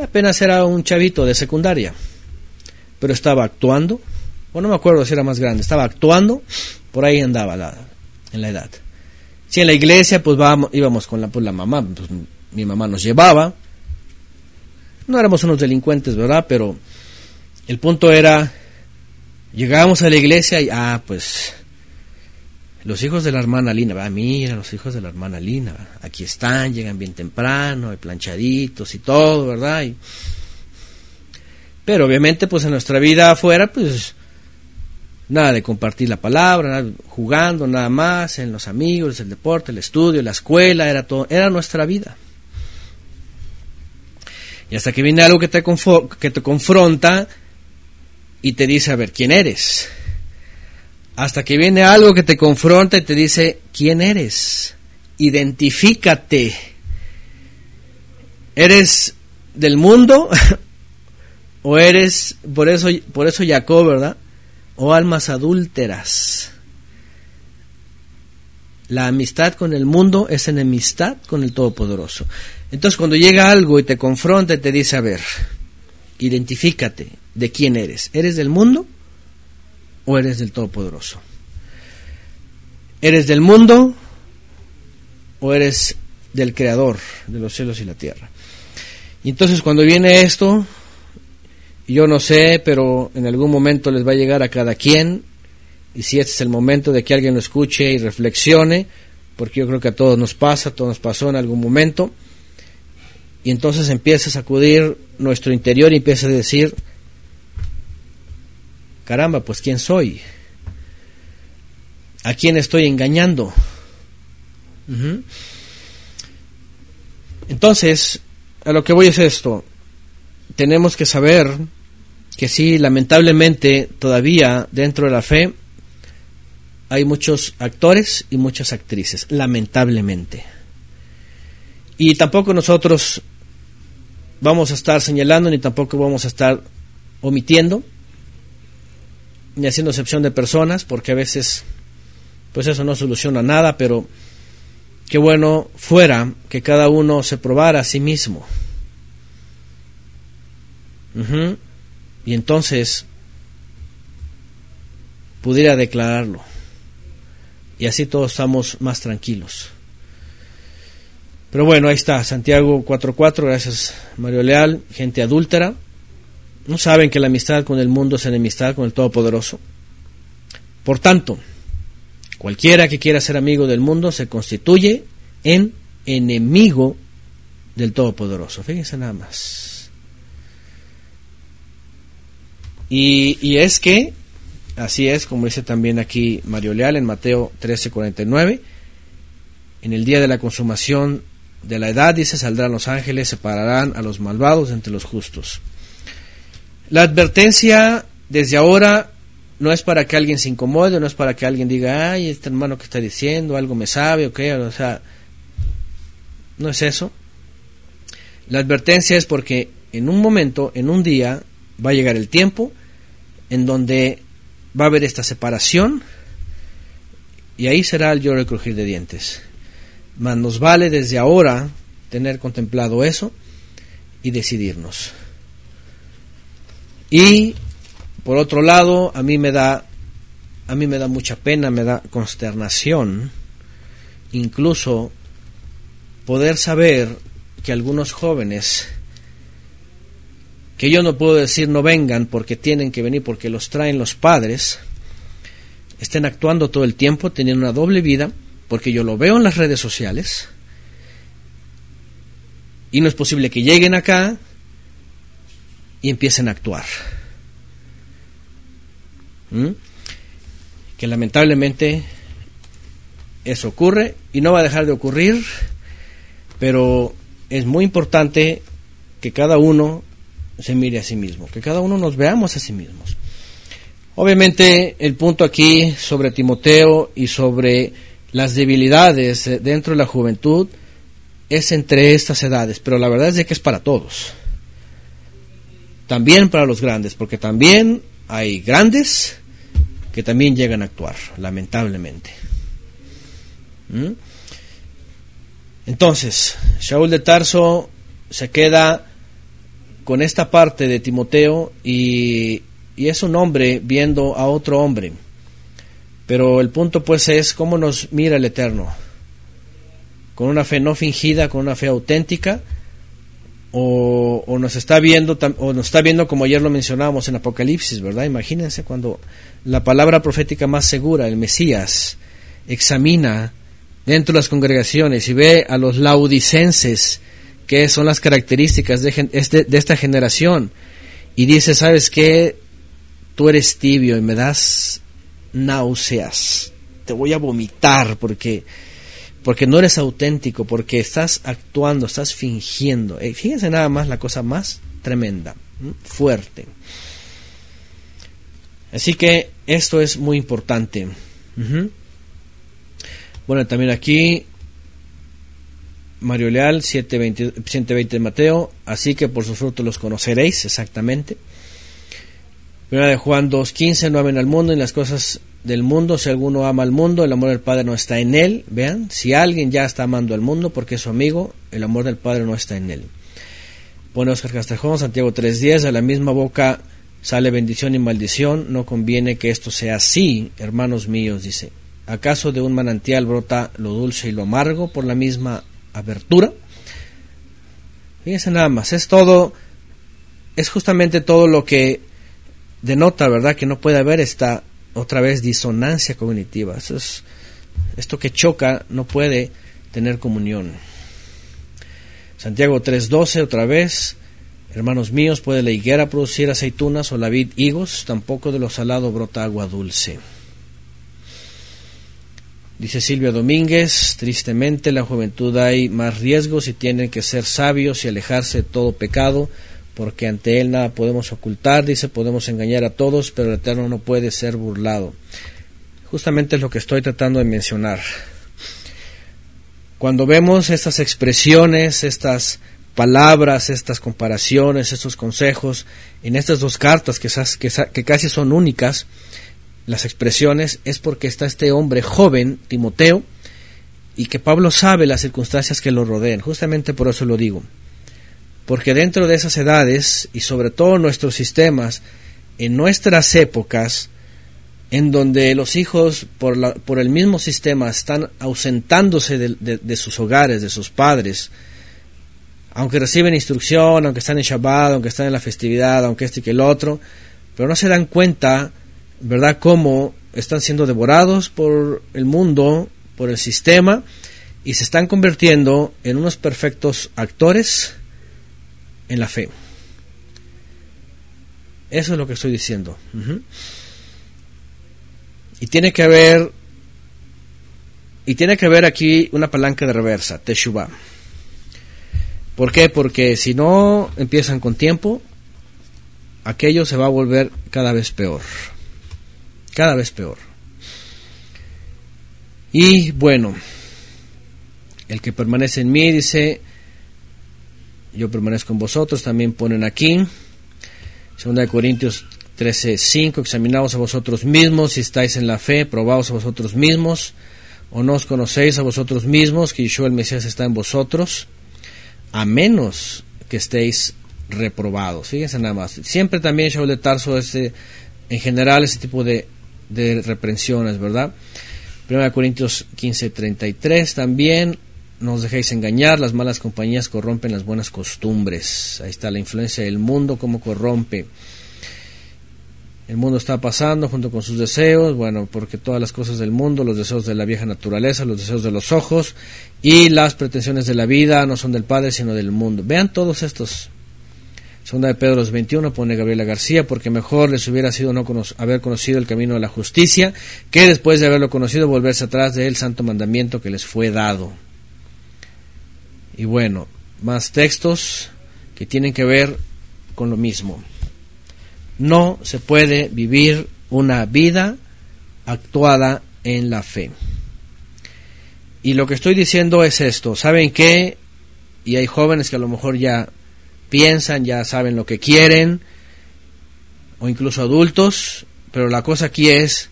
Apenas era un chavito de secundaria, pero estaba actuando, o no me acuerdo si era más grande, estaba actuando, por ahí andaba la, en la edad. Si en la iglesia, pues íbamos con la, pues la mamá, pues mi mamá nos llevaba. No éramos unos delincuentes, ¿verdad? Pero el punto era, llegábamos a la iglesia y, ah, pues los hijos de la hermana Lina, va, mira, los hijos de la hermana Lina, aquí están, llegan bien temprano, planchaditos y todo, ¿verdad? pero obviamente, pues en nuestra vida afuera, pues nada de compartir la palabra, jugando nada más, en los amigos, el deporte, el estudio, la escuela, era todo, era nuestra vida. Y hasta que viene algo que te, que te confronta y te dice, a ver, ¿quién eres? hasta que viene algo que te confronta y te dice, ¿quién eres? Identifícate. ¿Eres del mundo? [laughs] ¿O eres, por eso, por eso Jacob, ¿verdad? O almas adúlteras. La amistad con el mundo es enemistad con el Todopoderoso. Entonces cuando llega algo y te confronta y te dice, a ver, identifícate de quién eres. ¿Eres del mundo o eres del Todopoderoso? ¿Eres del mundo o eres del Creador de los cielos y la tierra? Y entonces cuando viene esto, yo no sé, pero en algún momento les va a llegar a cada quien, y si este es el momento de que alguien lo escuche y reflexione, porque yo creo que a todos nos pasa, a todos nos pasó en algún momento, y entonces empieza a sacudir nuestro interior y empieza a decir, caramba, pues ¿quién soy? ¿A quién estoy engañando? Entonces, a lo que voy es esto, tenemos que saber que sí, lamentablemente, todavía dentro de la fe hay muchos actores y muchas actrices, lamentablemente. Y tampoco nosotros vamos a estar señalando ni tampoco vamos a estar omitiendo ni haciendo excepción de personas, porque a veces pues eso no soluciona nada, pero qué bueno fuera que cada uno se probara a sí mismo. Y entonces pudiera declararlo. Y así todos estamos más tranquilos. Pero bueno, ahí está, Santiago 4.4, gracias Mario Leal, gente adúltera. No saben que la amistad con el mundo es enemistad con el Todopoderoso. Por tanto, cualquiera que quiera ser amigo del mundo se constituye en enemigo del Todopoderoso. Fíjense nada más. Y, y es que, así es, como dice también aquí Mario Leal en Mateo 13:49, en el día de la consumación de la edad, dice, saldrán los ángeles, separarán a los malvados entre los justos. La advertencia desde ahora no es para que alguien se incomode, no es para que alguien diga, ay, este hermano que está diciendo, algo me sabe, o qué, o sea, no es eso. La advertencia es porque en un momento, en un día, va a llegar el tiempo en donde va a haber esta separación y ahí será el lloro y crujir de dientes. Mas nos vale desde ahora tener contemplado eso y decidirnos. Y por otro lado, a mí me da a mí me da mucha pena, me da consternación incluso poder saber que algunos jóvenes que yo no puedo decir no vengan porque tienen que venir porque los traen los padres, estén actuando todo el tiempo, teniendo una doble vida, porque yo lo veo en las redes sociales, y no es posible que lleguen acá y empiecen a actuar. ¿Mm? Que lamentablemente eso ocurre y no va a dejar de ocurrir, pero es muy importante que cada uno se mire a sí mismo, que cada uno nos veamos a sí mismos. Obviamente el punto aquí sobre Timoteo y sobre las debilidades dentro de la juventud es entre estas edades, pero la verdad es de que es para todos también para los grandes, porque también hay grandes que también llegan a actuar, lamentablemente. ¿Mm? Entonces, Shaul de Tarso se queda con esta parte de Timoteo y, es un hombre viendo a otro hombre. Pero el punto pues es cómo nos mira el Eterno. Con una fe no fingida, con una fe auténtica, o, nos está viendo o nos está viendo como ayer lo mencionábamos en Apocalipsis, ¿verdad? Imagínense cuando la palabra profética más segura, el Mesías, examina dentro de las congregaciones y ve a los laudicenses, que son las características de, de esta generación, y dice, ¿sabes qué? Tú eres tibio y me das náuseas, te voy a vomitar porque porque no eres auténtico, porque estás actuando, estás fingiendo. Eh, fíjense nada más la cosa más tremenda, fuerte. Así que esto es muy importante. Bueno, también aquí Mario Leal, 720, 120 de Mateo, así que por sus frutos los conoceréis exactamente. Primera de Juan 2.15, no amen al mundo y las cosas del mundo, si alguno ama al mundo, el amor del Padre no está en él. Vean, si alguien ya está amando al mundo porque es su amigo, el amor del Padre no está en él. Pone Oscar Castrejón, Santiago 3.10, a la misma boca sale bendición y maldición, no conviene que esto sea así, hermanos míos, dice. ¿Acaso de un manantial brota lo dulce y lo amargo por la misma abertura? Fíjense nada más, es todo, es justamente todo lo que denota, ¿verdad? Que no puede haber esta otra vez disonancia cognitiva. Eso es, esto que choca no puede tener comunión. Santiago 3:12 otra vez, hermanos míos, puede la higuera producir aceitunas o la vid higos, tampoco de lo salado brota agua dulce. Dice Silvia Domínguez, tristemente la juventud hay más riesgos y tienen que ser sabios y alejarse de todo pecado porque ante Él nada podemos ocultar, dice, podemos engañar a todos, pero el Eterno no puede ser burlado. Justamente es lo que estoy tratando de mencionar. Cuando vemos estas expresiones, estas palabras, estas comparaciones, estos consejos, en estas dos cartas que, que casi son únicas, las expresiones, es porque está este hombre joven, Timoteo, y que Pablo sabe las circunstancias que lo rodean. Justamente por eso lo digo porque dentro de esas edades y sobre todo nuestros sistemas, en nuestras épocas, en donde los hijos por, la, por el mismo sistema están ausentándose de, sus hogares, de sus padres, aunque reciben instrucción, aunque están en Shabbat, aunque están en la festividad, aunque este y que el otro, pero no se dan cuenta, ¿verdad?, cómo están siendo devorados por el mundo, por el sistema, y se están convirtiendo en unos perfectos actores en la fe. Eso es lo que estoy diciendo. Y tiene que haber y tiene que haber aquí una palanca de reversa, Teshuvah. ¿Por qué? Porque si no empiezan con tiempo, aquello se va a volver cada vez peor. Cada vez peor. Y bueno, el que permanece en mí dice, yo permanezco en vosotros, también ponen aquí. Segunda de Corintios 13, 5, examinaos a vosotros mismos si estáis en la fe, probaos a vosotros mismos, o no os conocéis a vosotros mismos que Yeshua el Mesías está en vosotros, a menos que estéis reprobados. Fíjense nada más. Siempre también Shaul de Tarso, ese, en general, ese tipo de, de reprensiones, ¿verdad? Primera de Corintios 15, 33 también, no os dejéis engañar, las malas compañías corrompen las buenas costumbres. Ahí está la influencia del mundo, cómo corrompe. El mundo está pasando junto con sus deseos, bueno, porque todas las cosas del mundo, los deseos de la vieja naturaleza, los deseos de los ojos y las pretensiones de la vida no son del Padre, sino del mundo. Vean todos estos. Segunda de Pedro 21 pone Gabriela García, porque mejor les hubiera sido no haber conocido el camino de la justicia, que después de haberlo conocido volverse atrás del santo mandamiento que les fue dado. Y bueno, más textos que tienen que ver con lo mismo. No se puede vivir una vida actuada en la fe. Y lo que estoy diciendo es esto, ¿saben qué? Y hay jóvenes que a lo mejor ya piensan, ya saben lo que quieren, o incluso adultos, pero la cosa aquí es,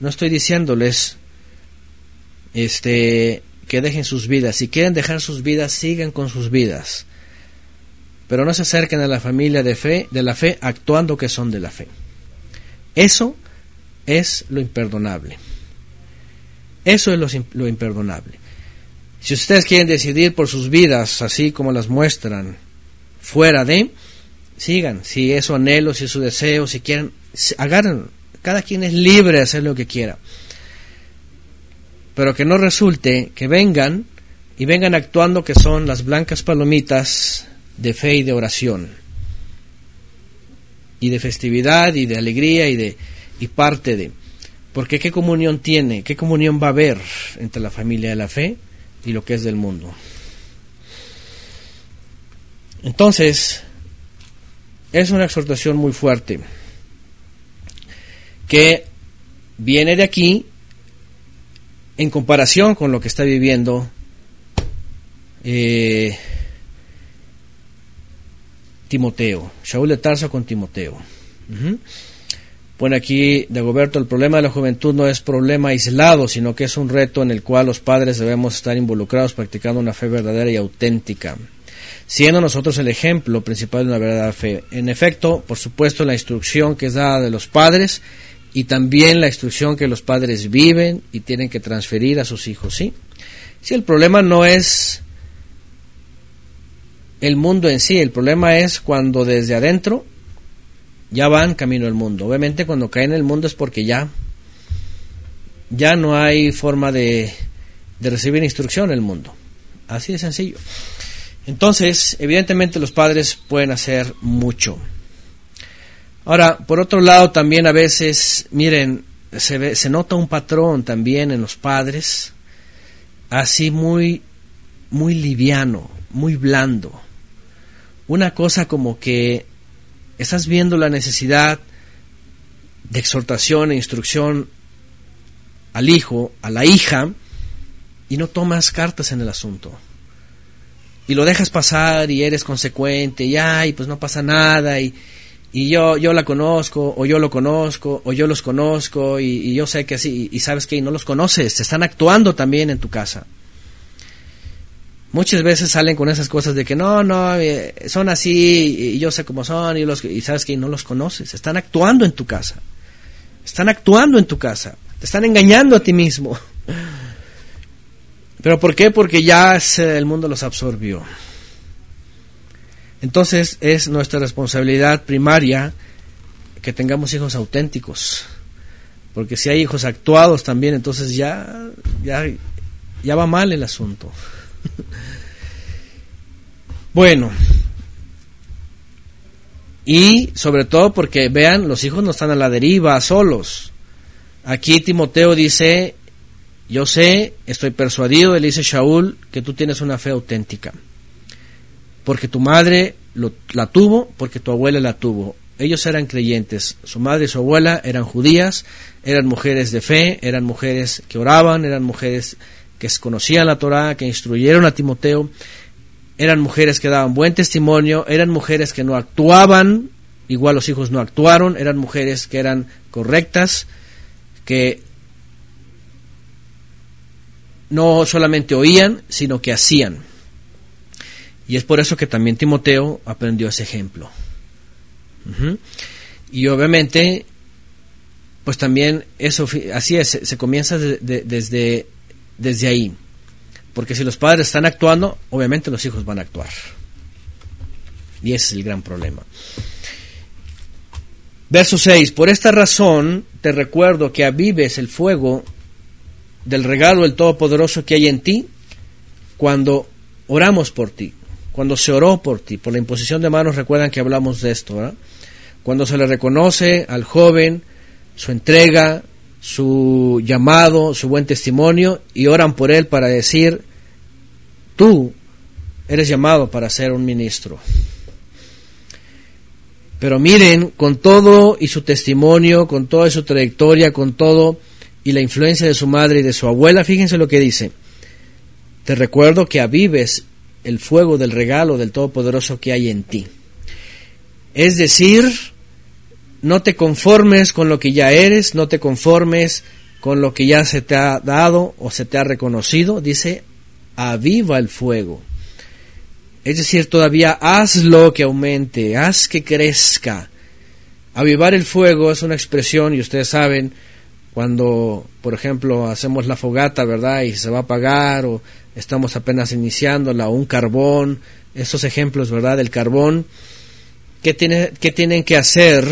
no estoy diciéndoles, este, que dejen sus vidas. Si quieren dejar sus vidas, sigan con sus vidas. Pero no se acerquen a la familia de fe, de la fe, actuando que son de la fe. Eso es lo imperdonable. Eso es lo, lo imperdonable. Si ustedes quieren decidir por sus vidas, así como las muestran, fuera de, sigan. Si es su anhelo, si es su deseo, si quieren, agarren. Cada quien es libre de hacer lo que quiera pero que no resulte que vengan y vengan actuando que son las blancas palomitas de fe y de oración y de festividad y de alegría y de y parte de porque qué comunión tiene, qué comunión va a haber entre la familia de la fe y lo que es del mundo. Entonces, es una exhortación muy fuerte que viene de aquí en comparación con lo que está viviendo eh, Timoteo, Shaul de Tarso con Timoteo. Pone aquí de Goberto, el problema de la juventud no es problema aislado, sino que es un reto en el cual los padres debemos estar involucrados practicando una fe verdadera y auténtica, siendo nosotros el ejemplo principal de una verdadera fe. En efecto, por supuesto, la instrucción que es dada de los padres y también la instrucción que los padres viven y tienen que transferir a sus hijos, ¿sí? Si el problema no es el mundo en sí. El problema es cuando desde adentro ya van camino al mundo. Obviamente cuando caen en el mundo es porque ya, ya no hay forma de, de recibir instrucción en el mundo. Así de sencillo. Entonces, evidentemente los padres pueden hacer mucho. Ahora, por otro lado, también a veces, miren, se, ve, se nota un patrón también en los padres, así muy, muy liviano, muy blando una cosa como que estás viendo la necesidad de exhortación e instrucción al hijo, a la hija, y no tomas cartas en el asunto. Y lo dejas pasar y eres consecuente, y ay, pues no pasa nada, y, y yo, yo la conozco, o yo lo conozco, o yo los conozco, y, yo sé que así, y, y sabes que no los conoces, te están actuando también en tu casa. Muchas veces salen con esas cosas de que no, no, eh, son así y yo sé cómo son y, los, y sabes que no los conoces. Están actuando en tu casa. Están actuando en tu casa. Te están engañando a ti mismo. [laughs] ¿Pero por qué? Porque ya el mundo los absorbió. Entonces es nuestra responsabilidad primaria que tengamos hijos auténticos. Porque si hay hijos actuados también, entonces ya, ya, ya va mal el asunto. [laughs] bueno. Y sobre todo porque vean, los hijos no están a la deriva, solos. Aquí Timoteo dice, yo sé, estoy persuadido, él dice Shaul, que tú tienes una fe auténtica. Porque tu madre la tuvo, porque tu abuela la tuvo. Ellos eran creyentes, su madre y su abuela eran judías, eran mujeres de fe, eran mujeres que oraban, eran mujeres que conocían la Torah, que instruyeron a Timoteo, eran mujeres que daban buen testimonio, eran mujeres que no actuaban, igual los hijos no actuaron, eran mujeres que eran correctas, que no solamente oían, sino que hacían. Y es por eso que también Timoteo aprendió ese ejemplo. Y obviamente, pues también eso, así es, se, comienza desde desde ahí. Porque si los padres están actuando, obviamente los hijos van a actuar. Y ese es el gran problema. Verso 6. Por esta razón te recuerdo que avives el fuego del regalo del Todopoderoso que hay en ti cuando oramos por ti, cuando se oró por ti, por la imposición de manos, recuerdan que hablamos de esto, cuando se le reconoce al joven su entrega, su llamado, su buen testimonio y oran por él para decir, tú eres llamado para ser un ministro. Pero miren, con todo y su testimonio, con toda su trayectoria, con todo y la influencia de su madre y de su abuela, fíjense lo que dice. Te recuerdo que avives el fuego del regalo del Todopoderoso que hay en ti. Es decir, no te conformes con lo que ya eres, no te conformes con lo que ya se te ha dado o se te ha reconocido, dice, aviva el fuego. Es decir, todavía hazlo que aumente, haz que crezca. Avivar el fuego es una expresión, y ustedes saben, cuando, por ejemplo, hacemos la fogata, ¿verdad? Y se va a apagar, o estamos apenas iniciándola, un carbón, esos ejemplos, ¿verdad? Del carbón, ¿qué, tiene, qué tienen que hacer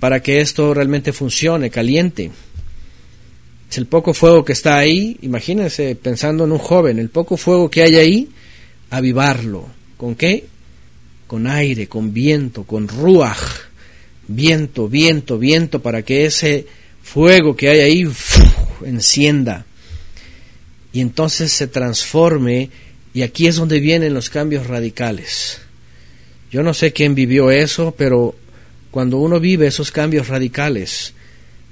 para que esto realmente funcione, caliente. Es el poco fuego que está ahí, imagínense pensando en un joven, el poco fuego que hay ahí, avivarlo. ¿Con qué? Con aire, con viento, con ruaj, viento, viento, viento, para que ese fuego que hay ahí encienda y entonces se transforme y aquí es donde vienen los cambios radicales. Yo no sé quién vivió eso, pero cuando uno vive esos cambios radicales,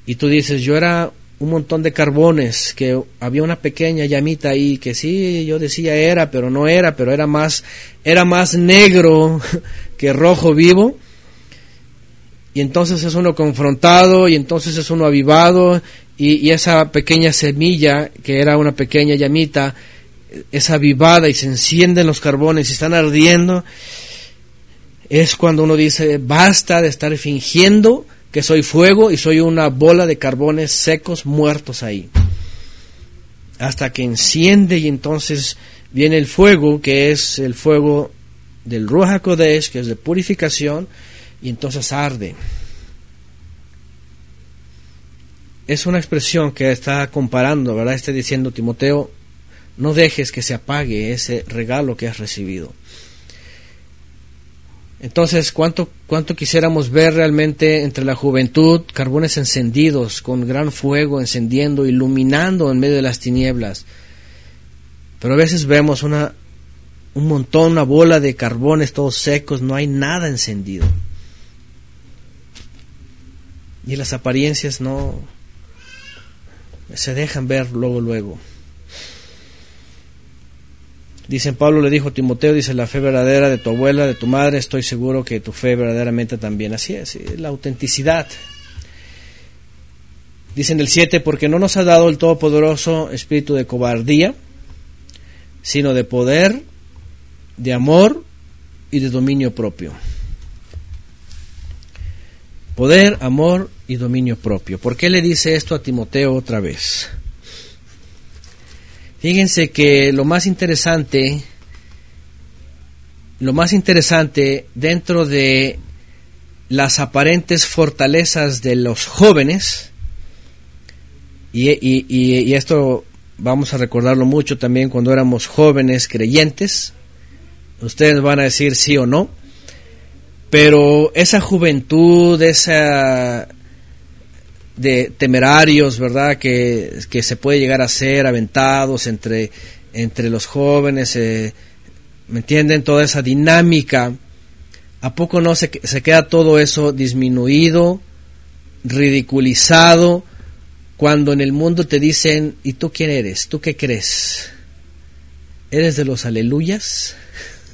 y tú dices, yo era un montón de carbones, que había una pequeña llamita ahí, que sí, yo decía era, pero no era, pero era más, era más negro [laughs] que rojo vivo. Y entonces es uno confrontado, y entonces es uno avivado, y, esa pequeña semilla, que era una pequeña llamita, es avivada y se encienden los carbones y están ardiendo, es cuando uno dice, basta de estar fingiendo que soy fuego y soy una bola de carbones secos muertos ahí. Hasta que enciende y entonces viene el fuego, que es el fuego del Ruach HaKodesh, que es de purificación, y entonces arde. Es una expresión que está comparando, ¿verdad? Está diciendo Timoteo, no dejes que se apague ese regalo que has recibido. Entonces, ¿cuánto, ¿cuánto quisiéramos ver realmente entre la juventud carbones encendidos, con gran fuego encendiendo, iluminando en medio de las tinieblas? Pero a veces vemos una, un montón, una bola de carbones todos secos, no hay nada encendido. Y las apariencias no se dejan ver luego, luego. Dicen Pablo le dijo a Timoteo, dice la fe verdadera de tu abuela, de tu madre, estoy seguro que tu fe verdaderamente también así es, la autenticidad. Dicen el 7, porque no nos ha dado el Todopoderoso espíritu de cobardía, sino de poder, de amor y de dominio propio. Poder, amor y dominio propio. ¿Por qué le dice esto a Timoteo otra vez? Fíjense que lo más interesante, lo más interesante dentro de las aparentes fortalezas de los jóvenes, y, esto vamos a recordarlo mucho también cuando éramos jóvenes creyentes, ustedes van a decir sí o no, pero esa juventud, esa de temerarios, ¿verdad? Que, se puede llegar a ser aventados entre, entre los jóvenes, eh, ¿me entienden? Toda esa dinámica. ¿A poco no se, se queda todo eso disminuido, ridiculizado, cuando en el mundo te dicen, ¿y tú quién eres? ¿Tú qué crees? ¿Eres de los aleluyas?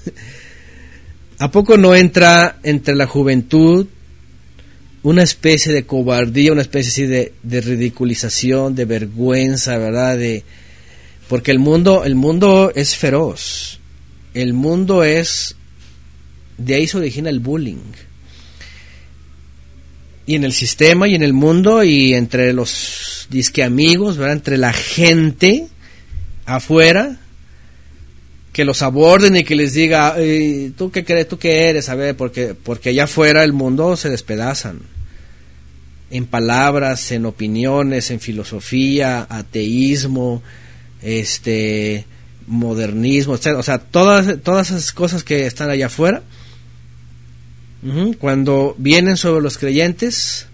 [laughs] ¿A poco no entra entre la juventud una especie de cobardía, una especie de, de ridiculización, de vergüenza, ¿verdad? De, porque el mundo, el mundo es feroz. El mundo es. De ahí se origina el bullying. Y en el sistema y en el mundo y entre los disque amigos, ¿verdad? Entre la gente afuera, que los aborden y que les diga, ¿tú qué crees? ¿Tú qué eres? A ver, porque, porque allá afuera el mundo se despedazan en palabras, en opiniones, en filosofía, ateísmo, este modernismo, etc. O sea, todas, todas esas cosas que están allá afuera, cuando vienen sobre los creyentes,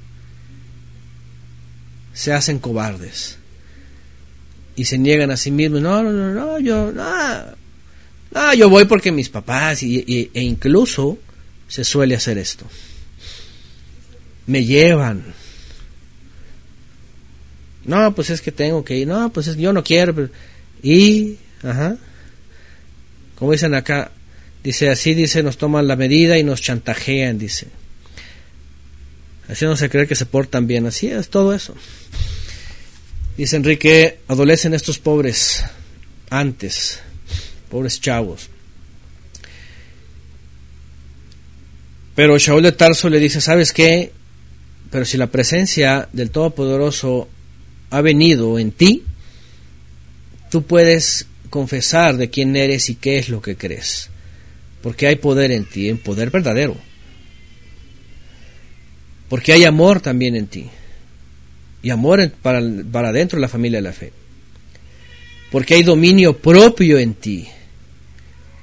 se hacen cobardes y se niegan a sí mismos. No, no, no, no yo, no, yo voy porque mis papás y, e incluso se suele hacer esto. Me llevan, no, pues es que tengo que ir. No, pues es, yo no quiero. Y, ajá. Como dicen acá, dice así, dice, nos toman la medida y nos chantajean, dice. Así no se cree que se portan bien. Así es todo eso. Dice Enrique, adolecen estos pobres antes, pobres chavos. Pero Shaul de Tarso le dice, ¿sabes qué? Pero si la presencia del Todopoderoso ha venido en ti, tú puedes confesar de quién eres y qué es lo que crees. Porque hay poder en ti, en poder verdadero. Porque hay amor también en ti. Y amor para, para dentro de la familia de la fe. Porque hay dominio propio en ti.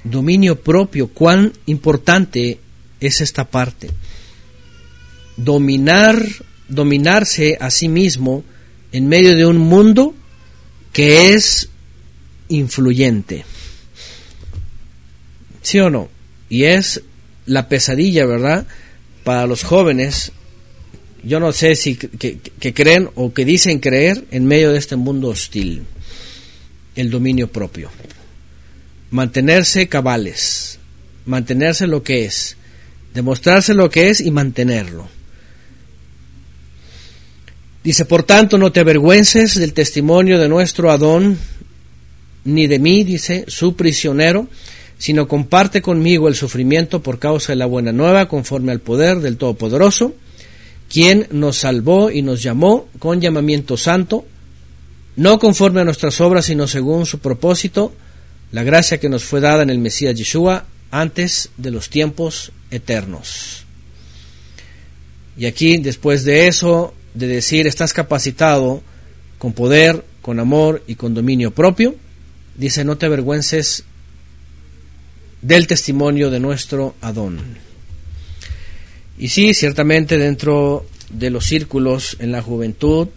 Dominio propio. Cuán importante es esta parte. Dominar, dominarse a sí mismo en medio de un mundo que es influyente. ¿Sí o no? Y es la pesadilla, ¿verdad? Para los jóvenes yo no sé si que, creen o que dicen creer en medio de este mundo hostil, el dominio propio. Mantenerse cabales, mantenerse lo que es, demostrarse lo que es y mantenerlo. Dice, por tanto, no te avergüences del testimonio de nuestro Adón, ni de mí, dice, su prisionero, sino comparte conmigo el sufrimiento por causa de la buena nueva, conforme al poder del Todopoderoso, quien nos salvó y nos llamó con llamamiento santo, no conforme a nuestras obras, sino según su propósito, la gracia que nos fue dada en el Mesías Yeshua antes de los tiempos eternos. Y aquí, después de eso, de decir, estás capacitado con poder, con amor y con dominio propio, dice, no te avergüences del testimonio de nuestro Adón. Y sí, ciertamente dentro de los círculos en la juventud,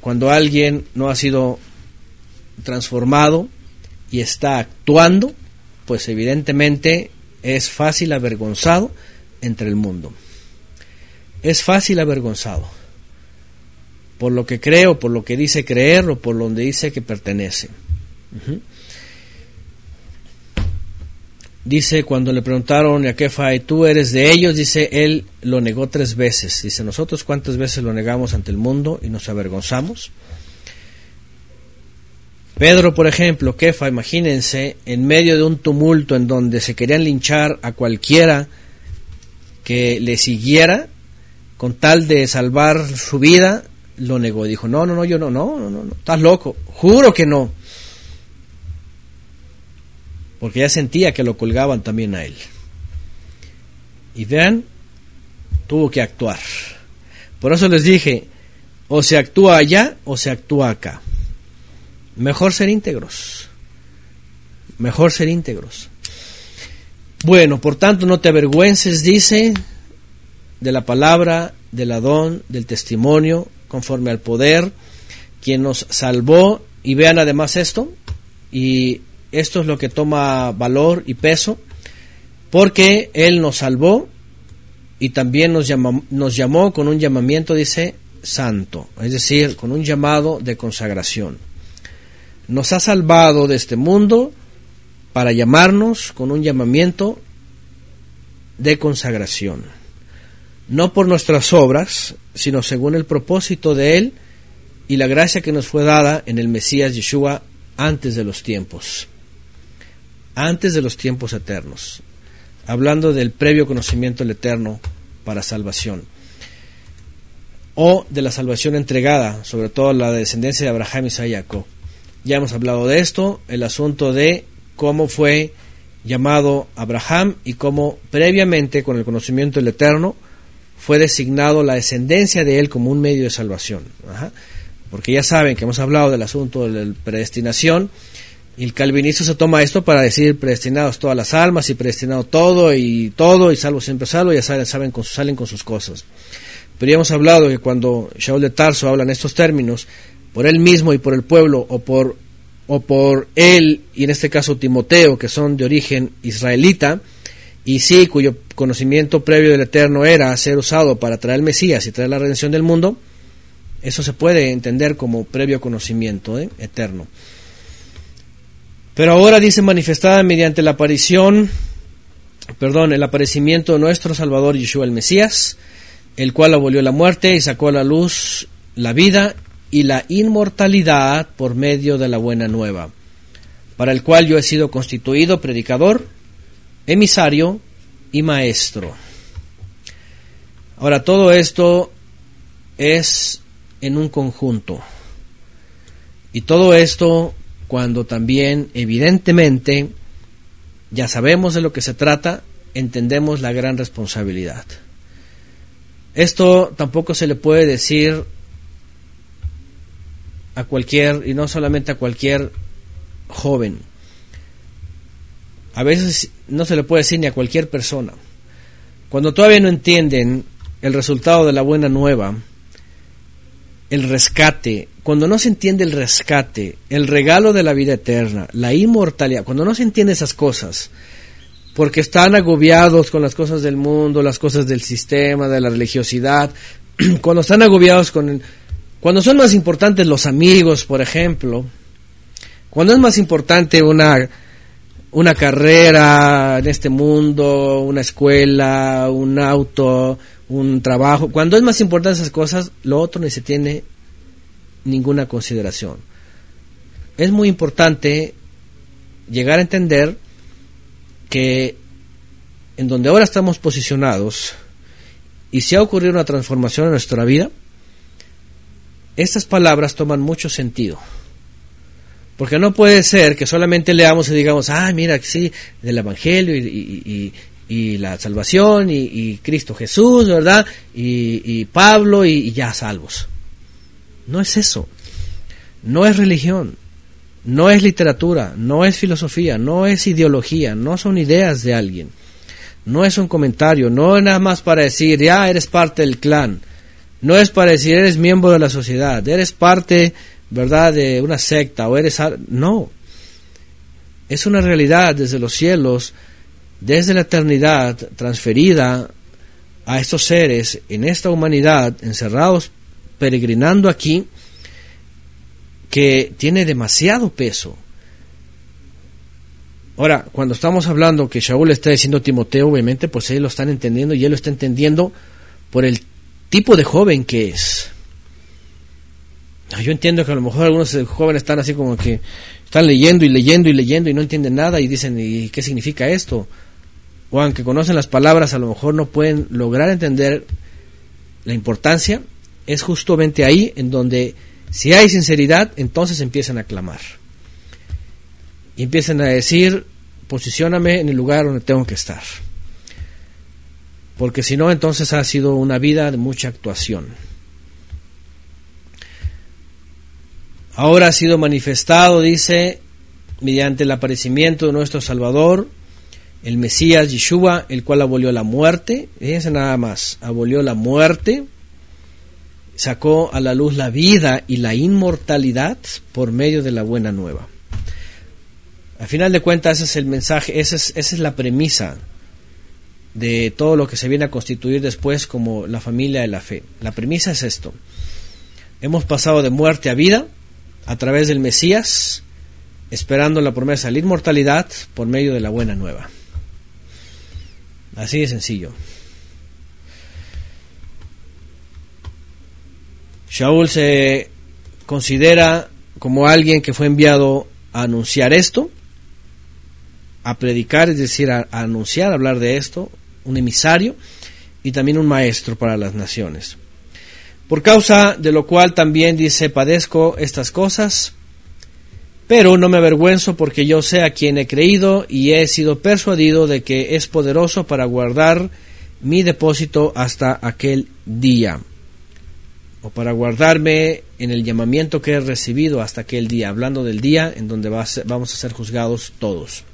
cuando alguien no ha sido transformado y está actuando, pues evidentemente es fácil avergonzado entre el mundo. Es fácil avergonzado por lo que cree o por lo que dice creer o por donde dice que pertenece. Dice, cuando le preguntaron a Kefa, ¿tú eres de ellos? Dice, él lo negó tres veces. Dice, nosotros cuántas veces lo negamos ante el mundo y nos avergonzamos. Pedro, por ejemplo, Kefa, imagínense, en medio de un tumulto en donde se querían linchar a cualquiera que le siguiera, con tal de salvar su vida, lo negó. Dijo, no, no, no, yo no, no, no, no, no, estás loco, juro que no porque ya sentía que lo colgaban también a él. Y vean, tuvo que actuar. Por eso les dije, o se actúa allá o se actúa acá. Mejor ser íntegros. Mejor ser íntegros. Bueno, por tanto, no te avergüences, dice, de la palabra, del adón, del testimonio, conforme al poder, quien nos salvó. Y vean además esto, y esto es lo que toma valor y peso, porque Él nos salvó y también nos, llamó, nos llamó con un llamamiento, dice, santo, es decir, con un llamado de consagración. Nos ha salvado de este mundo para llamarnos con un llamamiento de consagración. No por nuestras obras, sino según el propósito de Él y la gracia que nos fue dada en el Mesías Yeshua antes de los tiempos antes de los tiempos eternos, hablando del previo conocimiento del Eterno para salvación, o de la salvación entregada, sobre todo la descendencia de Abraham y Jacob. Ya hemos hablado de esto, el asunto de cómo fue llamado Abraham y cómo previamente, con el conocimiento del Eterno, fue designado la descendencia de él como un medio de salvación. Porque ya saben que hemos hablado del asunto de la predestinación, y el calvinismo se toma esto para decir predestinados todas las almas y predestinado todo y todo y salvo siempre salvo, ya saben, saben con, salen con sus cosas. Pero ya hemos hablado que cuando Shaul de Tarso habla en estos términos, por él mismo y por el pueblo, o por, o por él, y en este caso Timoteo, que son de origen israelita, y sí, cuyo conocimiento previo del Eterno era ser usado para traer el Mesías y traer la redención del mundo, eso se puede entender como previo conocimiento ¿eh? eterno. Pero ahora dice manifestada mediante la aparición, perdón, el aparecimiento de nuestro Salvador Yeshua el Mesías, el cual abolió la muerte y sacó a la luz la vida y la inmortalidad por medio de la buena nueva, para el cual yo he sido constituido predicador, emisario y maestro. Ahora, todo esto es en un conjunto. Y todo esto cuando también evidentemente ya sabemos de lo que se trata, entendemos la gran responsabilidad. Esto tampoco se le puede decir a cualquier, y no solamente a cualquier joven, a veces no se le puede decir ni a cualquier persona. Cuando todavía no entienden el resultado de la buena nueva, el rescate, cuando no se entiende el rescate, el regalo de la vida eterna, la inmortalidad, cuando no se entiende esas cosas, porque están agobiados con las cosas del mundo, las cosas del sistema, de la religiosidad, [clears throat] cuando están agobiados con... cuando son más importantes los amigos, por ejemplo, cuando es más importante una, una carrera en este mundo, una escuela, un auto, un trabajo, cuando es más importante esas cosas, lo otro ni se tiene ninguna consideración. Es muy importante llegar a entender que en donde ahora estamos posicionados y si ha ocurrido una transformación en nuestra vida, estas palabras toman mucho sentido. Porque no puede ser que solamente leamos y digamos, ah, mira, sí, del Evangelio y, la salvación y, Cristo Jesús, ¿verdad? Y, Pablo y ya salvos. No es eso. No es religión. No es literatura, no es filosofía, no es ideología, no son ideas de alguien, no es un comentario, no es nada más para decir, ya eres parte del clan, no es para decir, eres miembro de la sociedad, eres parte, ¿verdad?, de una secta o eres... No, es una realidad desde los cielos, desde la eternidad, transferida a estos seres en esta humanidad, encerrados, peregrinando aquí, que tiene demasiado peso. Ahora, cuando estamos hablando que Shaul está diciendo a Timoteo, obviamente, pues ellos lo están entendiendo y él lo está entendiendo por el tipo de joven que es. Ah, yo entiendo que a lo mejor algunos jóvenes están así como que están leyendo y leyendo y leyendo y no entienden nada y dicen, ¿y qué significa esto? O aunque conocen las palabras, a lo mejor no pueden lograr entender la importancia. Es justamente ahí en donde si hay sinceridad, entonces empiezan a clamar. Y empiezan a decir, posicióname en el lugar donde tengo que estar. Porque si no, entonces ha sido una vida de mucha actuación. Ahora ha sido manifestado, dice, mediante el aparecimiento de nuestro Salvador, el Mesías Yeshua, el cual abolió la muerte. Fíjense nada más, abolió la muerte sacó a la luz la vida y la inmortalidad por medio de la buena nueva. Al final de cuentas, ese es el mensaje, esa es, esa es la premisa de todo lo que se viene a constituir después como la familia de la fe. La premisa es esto. Hemos pasado de muerte a vida a través del Mesías, esperando la promesa de la inmortalidad por medio de la buena nueva. Así de sencillo. Shaul se considera como alguien que fue enviado a anunciar esto, a predicar, es decir, a, anunciar, a hablar de esto, un emisario y también un maestro para las naciones. Por causa de lo cual también dice, padezco estas cosas, pero no me avergüenzo porque yo sé a quien he creído y he sido persuadido de que es poderoso para guardar mi depósito hasta aquel día o para guardarme en el llamamiento que he recibido hasta aquel día, hablando del día en donde vamos a ser juzgados todos.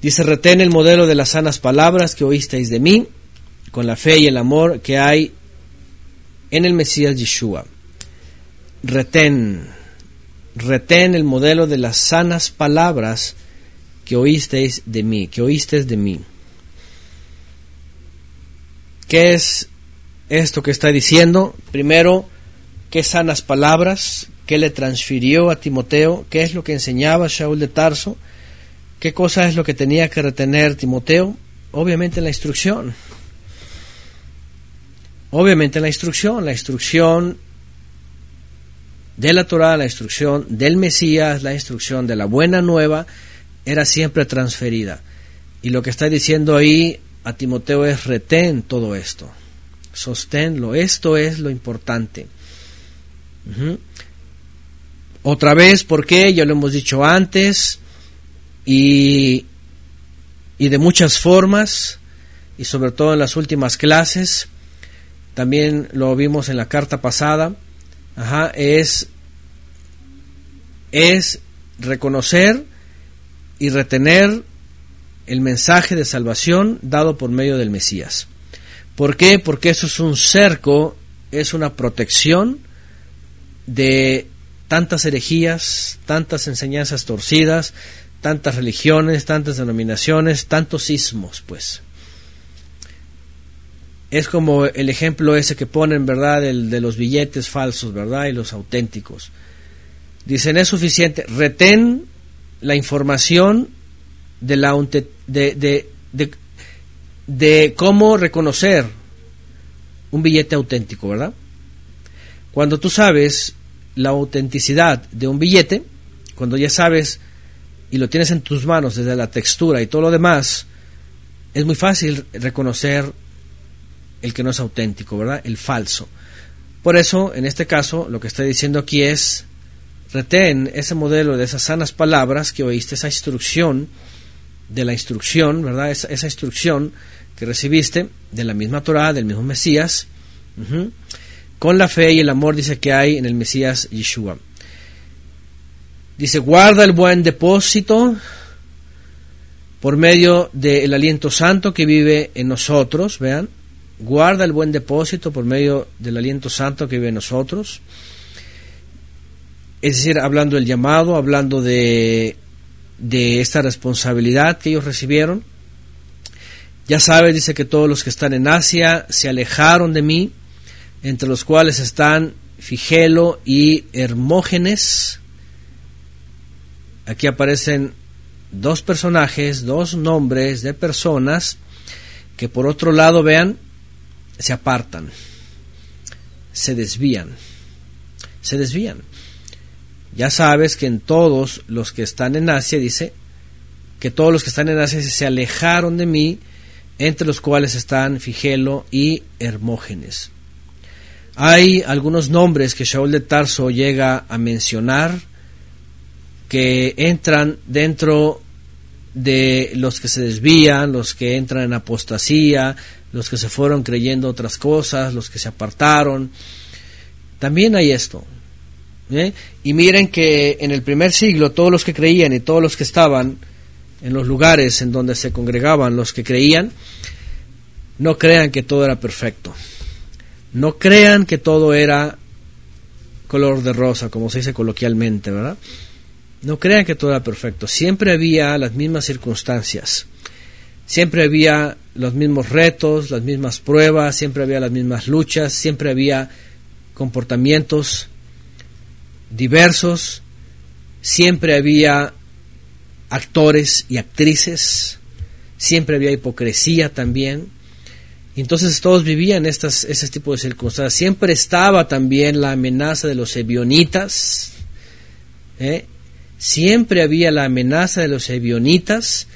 Dice, retén el modelo de las sanas palabras que oísteis de mí, con la fe y el amor que hay en el Mesías Yeshua. Retén, retén el modelo de las sanas palabras que oísteis de mí, que oísteis de mí. ¿Qué es esto que está diciendo. Primero, qué sanas palabras, qué le transfirió a Timoteo, qué es lo que enseñaba Shaul de Tarso, qué cosa es lo que tenía que retener Timoteo. Obviamente la instrucción. Obviamente la instrucción, la instrucción de la Torah, la instrucción del Mesías, la instrucción de la buena nueva, era siempre transferida. Y lo que está diciendo ahí a Timoteo es retén todo esto sosténlo. Esto es lo importante. Otra vez, ¿por qué? Ya lo hemos dicho antes y, y de muchas formas y sobre todo en las últimas clases. También lo vimos en la carta pasada. Es, es reconocer y retener el mensaje de salvación dado por medio del Mesías. ¿Por qué? Porque eso es un cerco, es una protección de tantas herejías, tantas enseñanzas torcidas, tantas religiones, tantas denominaciones, tantos ismos, pues. Es como el ejemplo ese que ponen, ¿verdad?, el de los billetes falsos, ¿verdad?, y los auténticos. Dicen, es suficiente, retén la información de, la, de, de, de cómo reconocer un billete auténtico, ¿verdad? Cuando tú sabes la autenticidad de un billete, cuando ya sabes y lo tienes en tus manos desde la textura y todo lo demás, es muy fácil reconocer el que no es auténtico, ¿verdad? El falso. Por eso, en este caso, lo que estoy diciendo aquí es, retén ese modelo de esas sanas palabras que oíste, esa instrucción de la instrucción, ¿verdad? Esa, instrucción que recibiste de la misma Torah, del mismo Mesías, con la fe y el amor, dice que hay en el Mesías Yeshua. Dice, guarda el buen depósito por medio del aliento santo que vive en nosotros, vean, guarda el buen depósito por medio del aliento santo que vive en nosotros. Es decir, hablando del llamado, hablando de, de esta responsabilidad que ellos recibieron. Ya sabes, dice que todos los que están en Asia se alejaron de mí, entre los cuales están Figelo y Hermógenes, Aquí aparecen dos personajes, dos nombres de personas que por otro lado, vean, se apartan, se desvían, se desvían. Ya sabes que en todos los que están en Asia, dice, que todos los que están en Asia se alejaron de mí, entre los cuales están Figelo y Hermógenes. Hay algunos nombres que Shaul de Tarso llega a mencionar, que entran dentro de los que se desvían, los que entran en apostasía, los que se fueron creyendo otras cosas, los que se apartaron. También hay esto. ¿eh? Y miren que en el primer siglo todos los que creían y todos los que estaban en los lugares en donde se congregaban, los que creían, no crean que todo era perfecto. No crean que todo era color de rosa, como se dice coloquialmente, ¿verdad? No crean que todo era perfecto. Siempre había las mismas circunstancias. Siempre había los mismos retos, las mismas pruebas, siempre había las mismas luchas, siempre había comportamientos diversos, siempre había actores y actrices, siempre había hipocresía también. Y entonces todos vivían estas, ese tipo de circunstancias. Siempre estaba también la amenaza de los ebionitas. ¿eh? Siempre había la amenaza de los ebionitas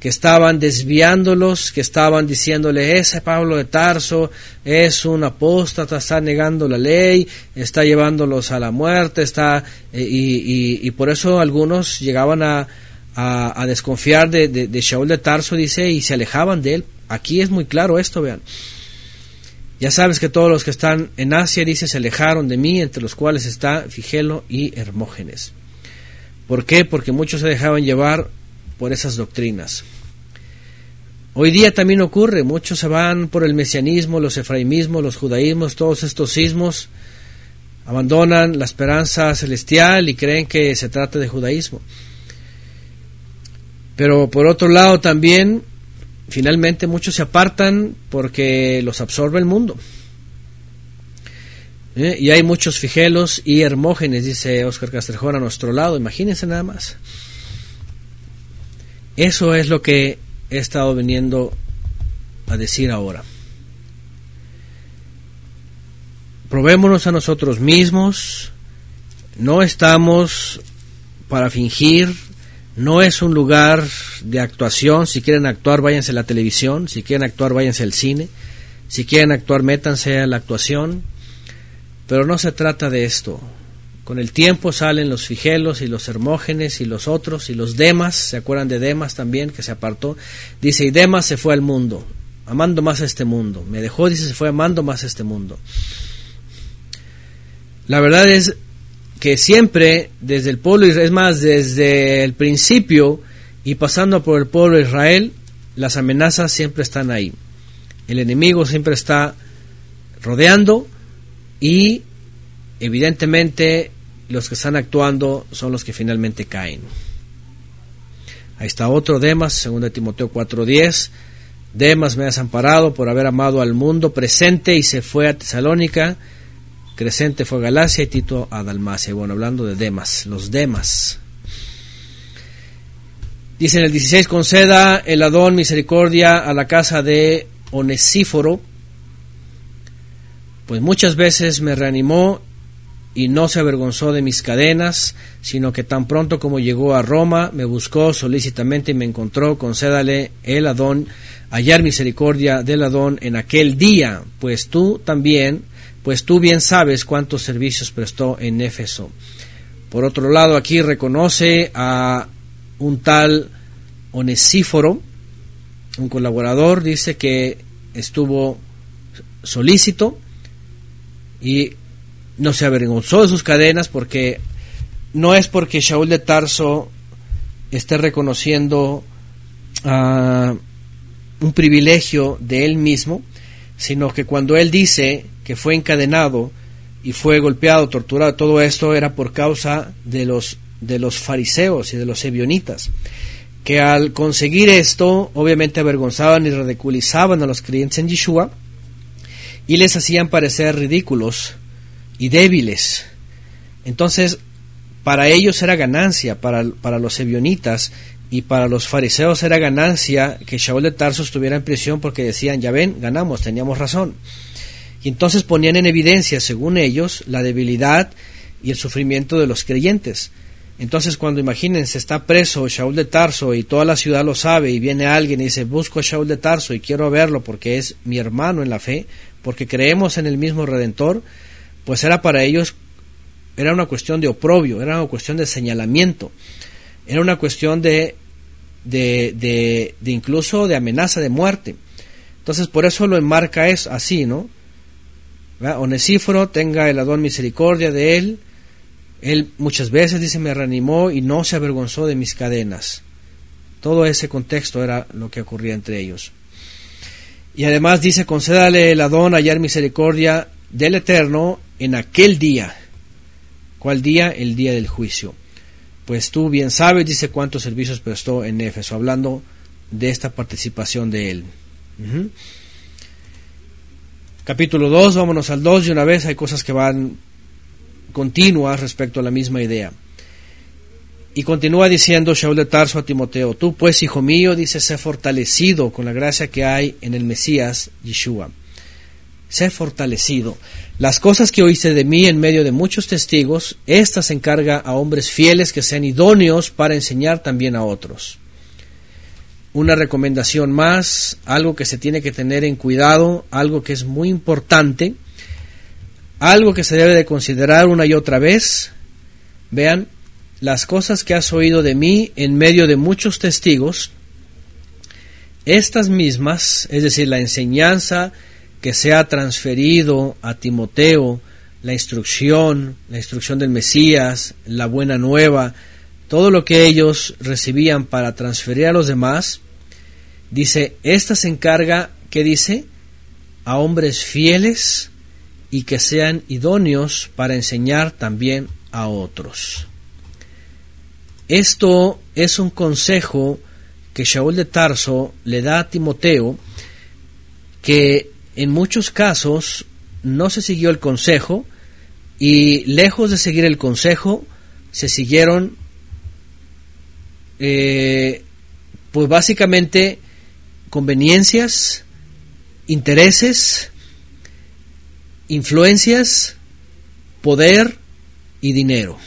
que estaban desviándolos, que estaban diciéndole, ese Pablo de Tarso es un apóstata, está negando la ley, está llevándolos a la muerte, está, eh, y, por eso algunos llegaban a, a, desconfiar de, de, de, Shaul de Tarso, dice, y se alejaban de él. Aquí es muy claro esto, vean. Ya sabes que todos los que están en Asia, dice, se alejaron de mí, entre los cuales está Figelo y Hermógenes. ¿Por qué? Porque muchos se dejaban llevar por esas doctrinas. Hoy día también ocurre, muchos se van por el mesianismo, los efraimismos, los judaísmos, todos estos sismos, abandonan la esperanza celestial y creen que se trata de judaísmo. Pero por otro lado también, finalmente muchos se apartan porque los absorbe el mundo. ¿Eh? Y hay muchos figelos y hermógenes, dice Oscar Castrejón, a nuestro lado. Imagínense nada más. Eso es lo que he estado viniendo a decir ahora. Probémonos a nosotros mismos. No estamos para fingir. No es un lugar de actuación. Si quieren actuar, váyanse a la televisión. Si quieren actuar, váyanse al cine. Si quieren actuar, métanse a la actuación pero no se trata de esto. Con el tiempo salen los figelos y los hermógenes y los otros y los demas, ¿se acuerdan de Demas también que se apartó? Dice, y Demas se fue al mundo, amando más a este mundo. Me dejó, dice, se fue amando más a este mundo. La verdad es que siempre, desde el pueblo es más, desde el principio y pasando por el pueblo de Israel, las amenazas siempre están ahí. El enemigo siempre está rodeando y evidentemente los que están actuando son los que finalmente caen. Ahí está otro Demas, 2 Timoteo 4:10. Demas me ha desamparado por haber amado al mundo presente y se fue a Tesalónica. Crescente fue a Galacia y Tito a Dalmacia. Bueno, hablando de Demas, los Demas. Dice en el 16, conceda el Adón misericordia a la casa de Onesíforo, pues muchas veces me reanimó y no se avergonzó de mis cadenas, sino que tan pronto como llegó a Roma, me buscó solícitamente y me encontró, concédale el Adón, hallar misericordia del Adón en aquel día, pues tú también, pues tú bien sabes cuántos servicios prestó en Éfeso. Por otro lado, aquí reconoce a un tal Onesíforo, un colaborador, dice que estuvo solícito y no se avergonzó de sus cadenas porque no es porque Shaul de Tarso esté reconociendo ah, un privilegio de él mismo, sino que cuando él dice que fue encadenado y fue golpeado, torturado, todo esto era por causa de los de los fariseos y de los ebionitas, que al conseguir esto, obviamente avergonzaban y ridiculizaban a los creyentes en Yeshua y les hacían parecer ridículos y débiles. Entonces, para ellos era ganancia, para, para los ebionitas y para los fariseos era ganancia que Shaul de Tarso estuviera en prisión porque decían, ya ven, ganamos, teníamos razón. Y entonces ponían en evidencia, según ellos, la debilidad y el sufrimiento de los creyentes. Entonces, cuando imagínense, está preso Shaul de Tarso y toda la ciudad lo sabe y viene alguien y dice, busco a Shaul de Tarso y quiero verlo porque es mi hermano en la fe, porque creemos en el mismo Redentor, pues era para ellos, era una cuestión de oprobio, era una cuestión de señalamiento, era una cuestión de, de, de, incluso de amenaza de muerte. Entonces por eso lo enmarca es así, ¿no? Onesíforo, tenga el Adón misericordia de él. Él muchas veces, dice, me reanimó y no se avergonzó de mis cadenas. Todo ese contexto era lo que ocurría entre ellos. Y además dice, concédale el Adón hallar misericordia del Eterno en aquel día. ¿Cuál día? El día del juicio. Pues tú bien sabes, dice cuántos servicios prestó en Éfeso, hablando de esta participación de él. Capítulo 2, vámonos al 2 y una vez hay cosas que van continuas respecto a la misma idea. Y continúa diciendo Shaul de Tarso a Timoteo, tú pues, hijo mío, dice, sé fortalecido con la gracia que hay en el Mesías Yeshua. Sé fortalecido. Las cosas que oíste de mí en medio de muchos testigos, estas encarga a hombres fieles que sean idóneos para enseñar también a otros. Una recomendación más, algo que se tiene que tener en cuidado, algo que es muy importante, algo que se debe de considerar una y otra vez. Vean, las cosas que has oído de mí en medio de muchos testigos, estas mismas, es decir, la enseñanza que se ha transferido a Timoteo, la instrucción, la instrucción del Mesías, la buena nueva, todo lo que ellos recibían para transferir a los demás, dice, esta se encarga, ¿qué dice? A hombres fieles y que sean idóneos para enseñar también a otros. Esto es un consejo que Shaul de Tarso le da a Timoteo, que en muchos casos no se siguió el consejo y lejos de seguir el consejo se siguieron eh, pues básicamente conveniencias, intereses, influencias, poder y dinero.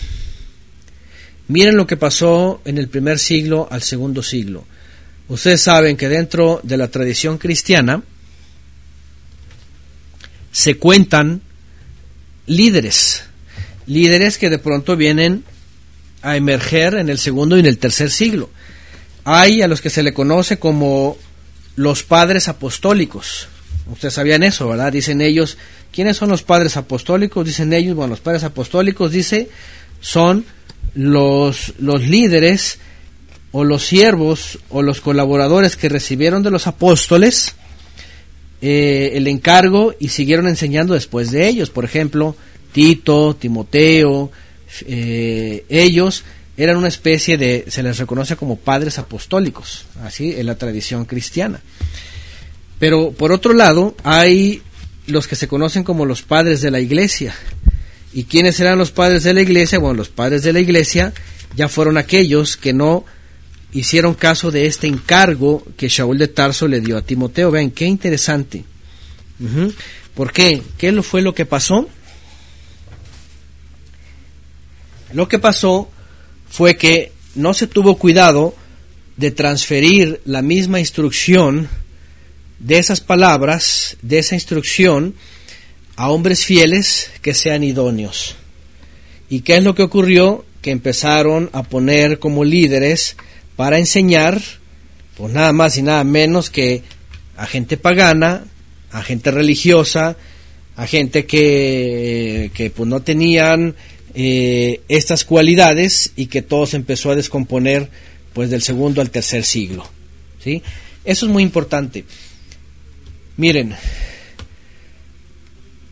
Miren lo que pasó en el primer siglo al segundo siglo. Ustedes saben que dentro de la tradición cristiana se cuentan líderes, líderes que de pronto vienen a emerger en el segundo y en el tercer siglo. Hay a los que se le conoce como los padres apostólicos. Ustedes sabían eso, ¿verdad? Dicen ellos, ¿quiénes son los padres apostólicos? Dicen ellos, bueno, los padres apostólicos, dice, son los, los líderes o los siervos o los colaboradores que recibieron de los apóstoles eh, el encargo y siguieron enseñando después de ellos. Por ejemplo, Tito, Timoteo, eh, ellos eran una especie de, se les reconoce como padres apostólicos, así en la tradición cristiana. Pero por otro lado, hay los que se conocen como los padres de la iglesia. ¿Y quiénes eran los padres de la iglesia? Bueno, los padres de la iglesia ya fueron aquellos que no hicieron caso de este encargo que Shaul de Tarso le dio a Timoteo. Vean, qué interesante. ¿Por qué? ¿Qué fue lo que pasó? Lo que pasó fue que no se tuvo cuidado de transferir la misma instrucción de esas palabras, de esa instrucción, a hombres fieles que sean idóneos. ¿Y qué es lo que ocurrió? Que empezaron a poner como líderes para enseñar, pues nada más y nada menos que a gente pagana, a gente religiosa, a gente que, que pues no tenían eh, estas cualidades y que todo se empezó a descomponer pues del segundo al tercer siglo. ¿sí? Eso es muy importante. Miren,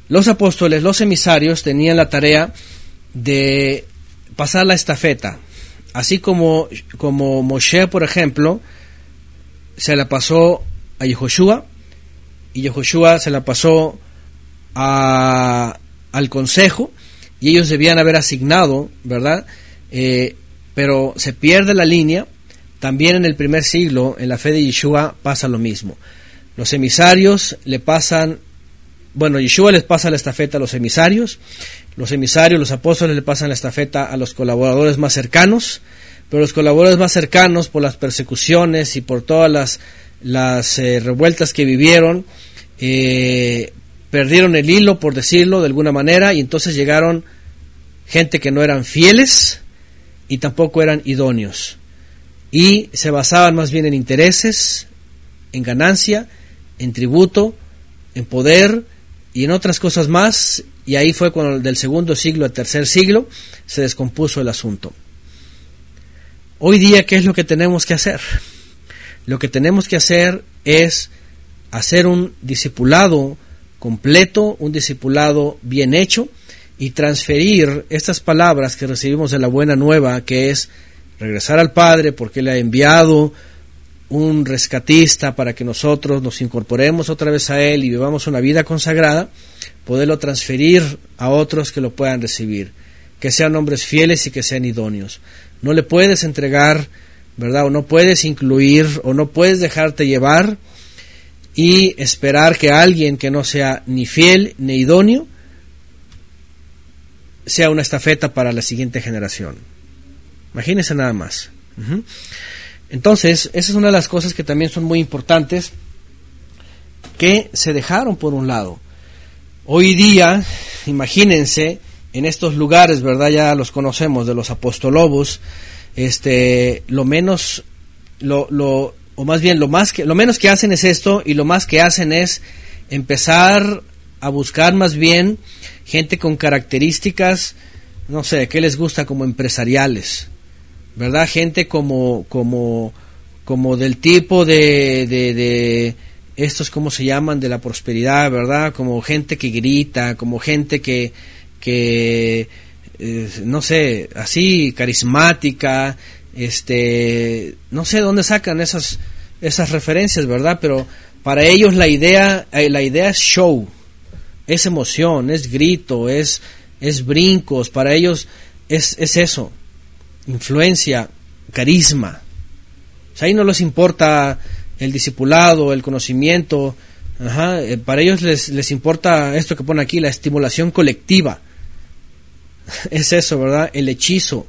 los apóstoles, los emisarios tenían la tarea de pasar la estafeta, así como, como Moshe, por ejemplo, se la pasó a Yehoshua y Yehoshua se la pasó a, al consejo y ellos debían haber asignado, ¿verdad? Eh, pero se pierde la línea. También en el primer siglo, en la fe de Yeshua, pasa lo mismo. Los emisarios le pasan, bueno, Yeshua les pasa la estafeta a los emisarios, los emisarios, los apóstoles le pasan la estafeta a los colaboradores más cercanos, pero los colaboradores más cercanos, por las persecuciones y por todas las, las eh, revueltas que vivieron, eh, perdieron el hilo, por decirlo de alguna manera, y entonces llegaron gente que no eran fieles y tampoco eran idóneos. Y se basaban más bien en intereses, en ganancia, en tributo, en poder y en otras cosas más. Y ahí fue cuando del segundo siglo al tercer siglo se descompuso el asunto. Hoy día, ¿qué es lo que tenemos que hacer? Lo que tenemos que hacer es hacer un discipulado completo, un discipulado bien hecho y transferir estas palabras que recibimos de la buena nueva, que es regresar al Padre porque le ha enviado un rescatista para que nosotros nos incorporemos otra vez a Él y vivamos una vida consagrada, poderlo transferir a otros que lo puedan recibir, que sean hombres fieles y que sean idóneos. No le puedes entregar, ¿verdad? O no puedes incluir o no puedes dejarte llevar y esperar que alguien que no sea ni fiel ni idóneo sea una estafeta para la siguiente generación. Imagínense nada más. Entonces, esa es una de las cosas que también son muy importantes que se dejaron por un lado. Hoy día, imagínense, en estos lugares, ¿verdad? Ya los conocemos, de los apostolobos, este, lo menos, lo, lo, o más bien lo más que lo menos que hacen es esto y lo más que hacen es empezar a buscar más bien gente con características no sé qué les gusta como empresariales verdad gente como como como del tipo de, de, de estos cómo se llaman de la prosperidad verdad como gente que grita como gente que que eh, no sé así carismática este no sé dónde sacan esas esas referencias verdad pero para ellos la idea eh, la idea es show es emoción es grito es es brincos. Para ellos es, es eso influencia carisma. O sea, ahí no les importa el discipulado el conocimiento eh, para ellos les, les importa esto que pone aquí la estimulación colectiva. [laughs] Es eso verdad el hechizo.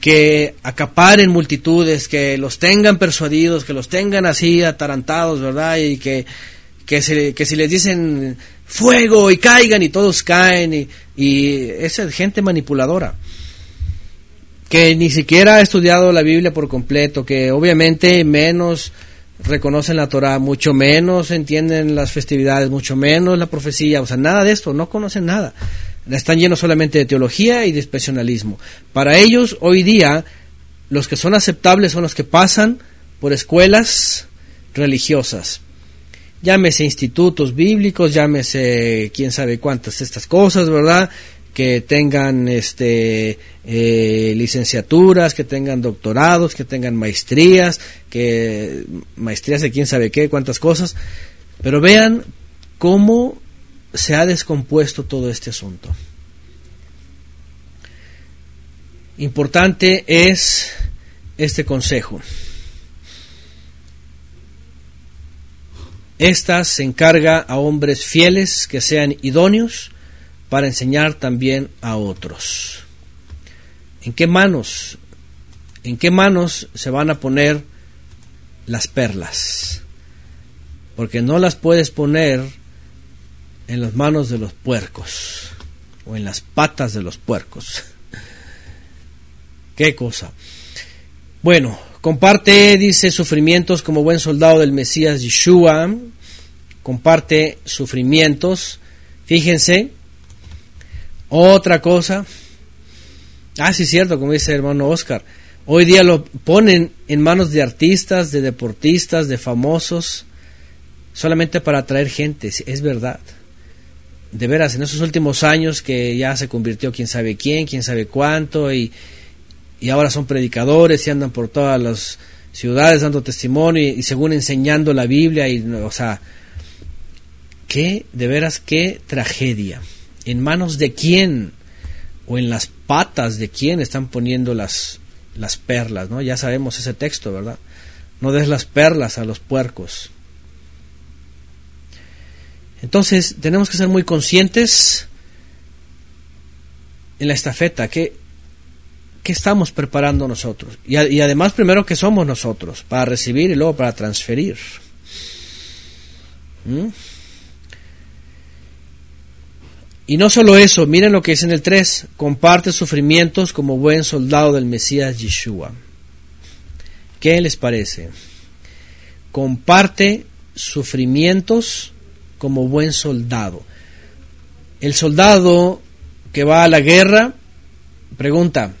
Que acaparen multitudes, que los tengan persuadidos, que los tengan así atarantados, ¿verdad? Y que, que, si les dicen fuego y caigan y todos caen, y, y esa gente manipuladora, que ni siquiera ha estudiado la Biblia por completo, que obviamente menos reconocen la Torah, mucho menos entienden las festividades, mucho menos la profecía, o sea, nada de esto, no conocen nada están llenos solamente de teología y de especialismo. Para ellos, hoy día, los que son aceptables son los que pasan por escuelas religiosas. Llámese institutos bíblicos, llámese quién sabe cuántas estas cosas, ¿verdad? Que tengan este eh, licenciaturas, que tengan doctorados, que tengan maestrías, que maestrías de quién sabe qué, cuántas cosas, pero vean cómo se ha descompuesto todo este asunto. Importante es este consejo. Esta se encarga a hombres fieles que sean idóneos para enseñar también a otros. ¿En qué manos? ¿En qué manos se van a poner las perlas? Porque no las puedes poner en las manos de los puercos o en las patas de los puercos. [laughs] ¿Qué cosa? Bueno, comparte, dice, sufrimientos como buen soldado del Mesías Yeshua. Comparte sufrimientos. Fíjense, otra cosa. Ah, sí, cierto, como dice el hermano Oscar. Hoy día lo ponen en manos de artistas, de deportistas, de famosos, solamente para atraer gente. Es verdad. De veras, en esos últimos años que ya se convirtió quién sabe quién, quién sabe cuánto, y y ahora son predicadores y andan por todas las ciudades dando testimonio y, según enseñando la Biblia y o sea qué de veras qué tragedia en manos de quién o en las patas de quién están poniendo las las perlas no ya sabemos ese texto verdad no des las perlas a los puercos entonces tenemos que ser muy conscientes en la estafeta que ¿qué estamos preparando nosotros? Y, además, primero, ¿qué somos nosotros? Para recibir y luego para transferir. ¿Mm? Y no solo eso, miren lo que dice en el 3, comparte sufrimientos como buen soldado del Mesías Yeshua. ¿Qué les parece? Comparte sufrimientos como buen soldado. El soldado que va a la guerra pregunta,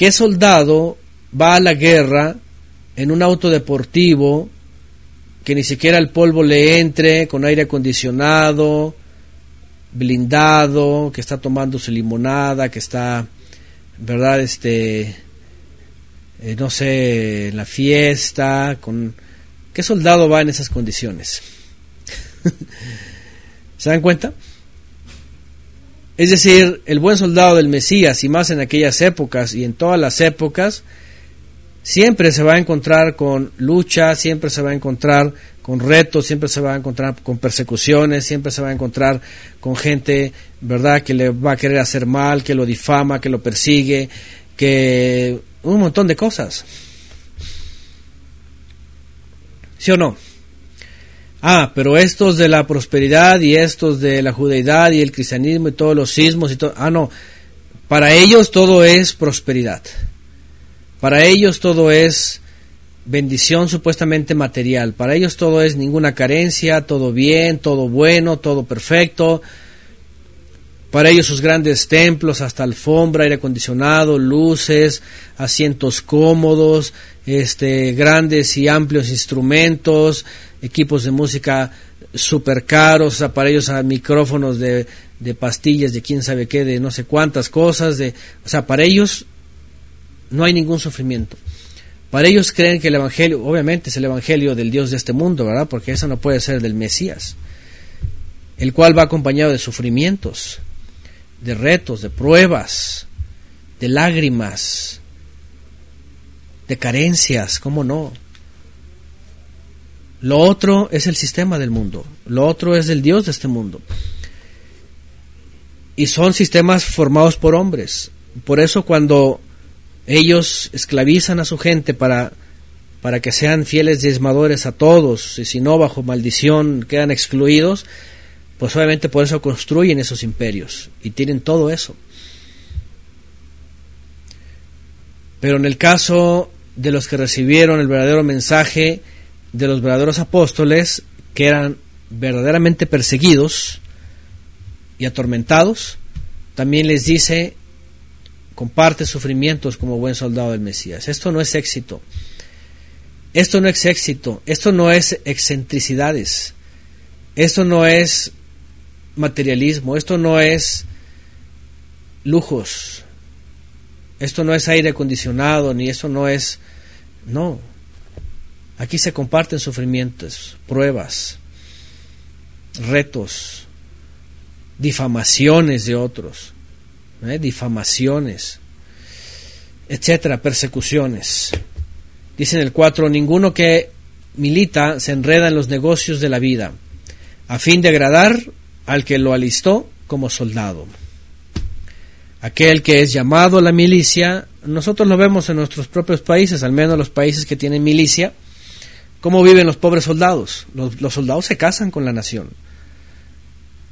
¿Qué soldado va a la guerra en un auto deportivo que ni siquiera el polvo le entre, con aire acondicionado, blindado, que está tomando su limonada, que está, ¿verdad? Este, eh, no sé, en la fiesta, con... ¿Qué soldado va en esas condiciones? [laughs] ¿Se dan cuenta? Es decir, el buen soldado del Mesías, y más en aquellas épocas y en todas las épocas, siempre se va a encontrar con lucha, siempre se va a encontrar con retos, siempre se va a encontrar con persecuciones, siempre se va a encontrar con gente, ¿verdad?, que le va a querer hacer mal, que lo difama, que lo persigue, que un montón de cosas. ¿Sí o no? Ah, pero estos de la prosperidad y estos de la judeidad y el cristianismo y todos los sismos y todo. Ah, no. Para ellos todo es prosperidad. Para ellos todo es bendición supuestamente material. Para ellos todo es ninguna carencia, todo bien, todo bueno, todo perfecto. Para ellos sus grandes templos, hasta alfombra, aire acondicionado, luces, asientos cómodos, este, grandes y amplios instrumentos, equipos de música super caros, aparellos a micrófonos de, de pastillas, de quién sabe qué, de no sé cuántas cosas, de, o sea, para ellos no hay ningún sufrimiento. Para ellos creen que el Evangelio, obviamente es el Evangelio del Dios de este mundo, ¿verdad? Porque eso no puede ser del Mesías, el cual va acompañado de sufrimientos, de retos, de pruebas, de lágrimas, de carencias, ¿cómo no? Lo otro es el sistema del mundo. Lo otro es el Dios de este mundo. Y son sistemas formados por hombres. Por eso cuando ellos esclavizan a su gente para, para que sean fieles diezmadores a todos, y si no bajo maldición quedan excluidos, pues obviamente por eso construyen esos imperios y tienen todo eso. Pero en el caso de los que recibieron el verdadero mensaje, de los verdaderos apóstoles que eran verdaderamente perseguidos y atormentados, también les dice, comparte sufrimientos como buen soldado del Mesías. Esto no es éxito. Esto no es éxito. Esto no es excentricidades. Esto no es materialismo. Esto no es lujos. Esto no es aire acondicionado, ni eso no es... No. Aquí se comparten sufrimientos, pruebas, retos, difamaciones de otros, difamaciones, etcétera, persecuciones. Dice en el 4, ninguno que milita se enreda en los negocios de la vida, a fin de agradar al que lo alistó como soldado. Aquel que es llamado a la milicia, nosotros lo vemos en nuestros propios países, al menos los países que tienen milicia, cómo viven los pobres soldados. Los, soldados se casan con la nación.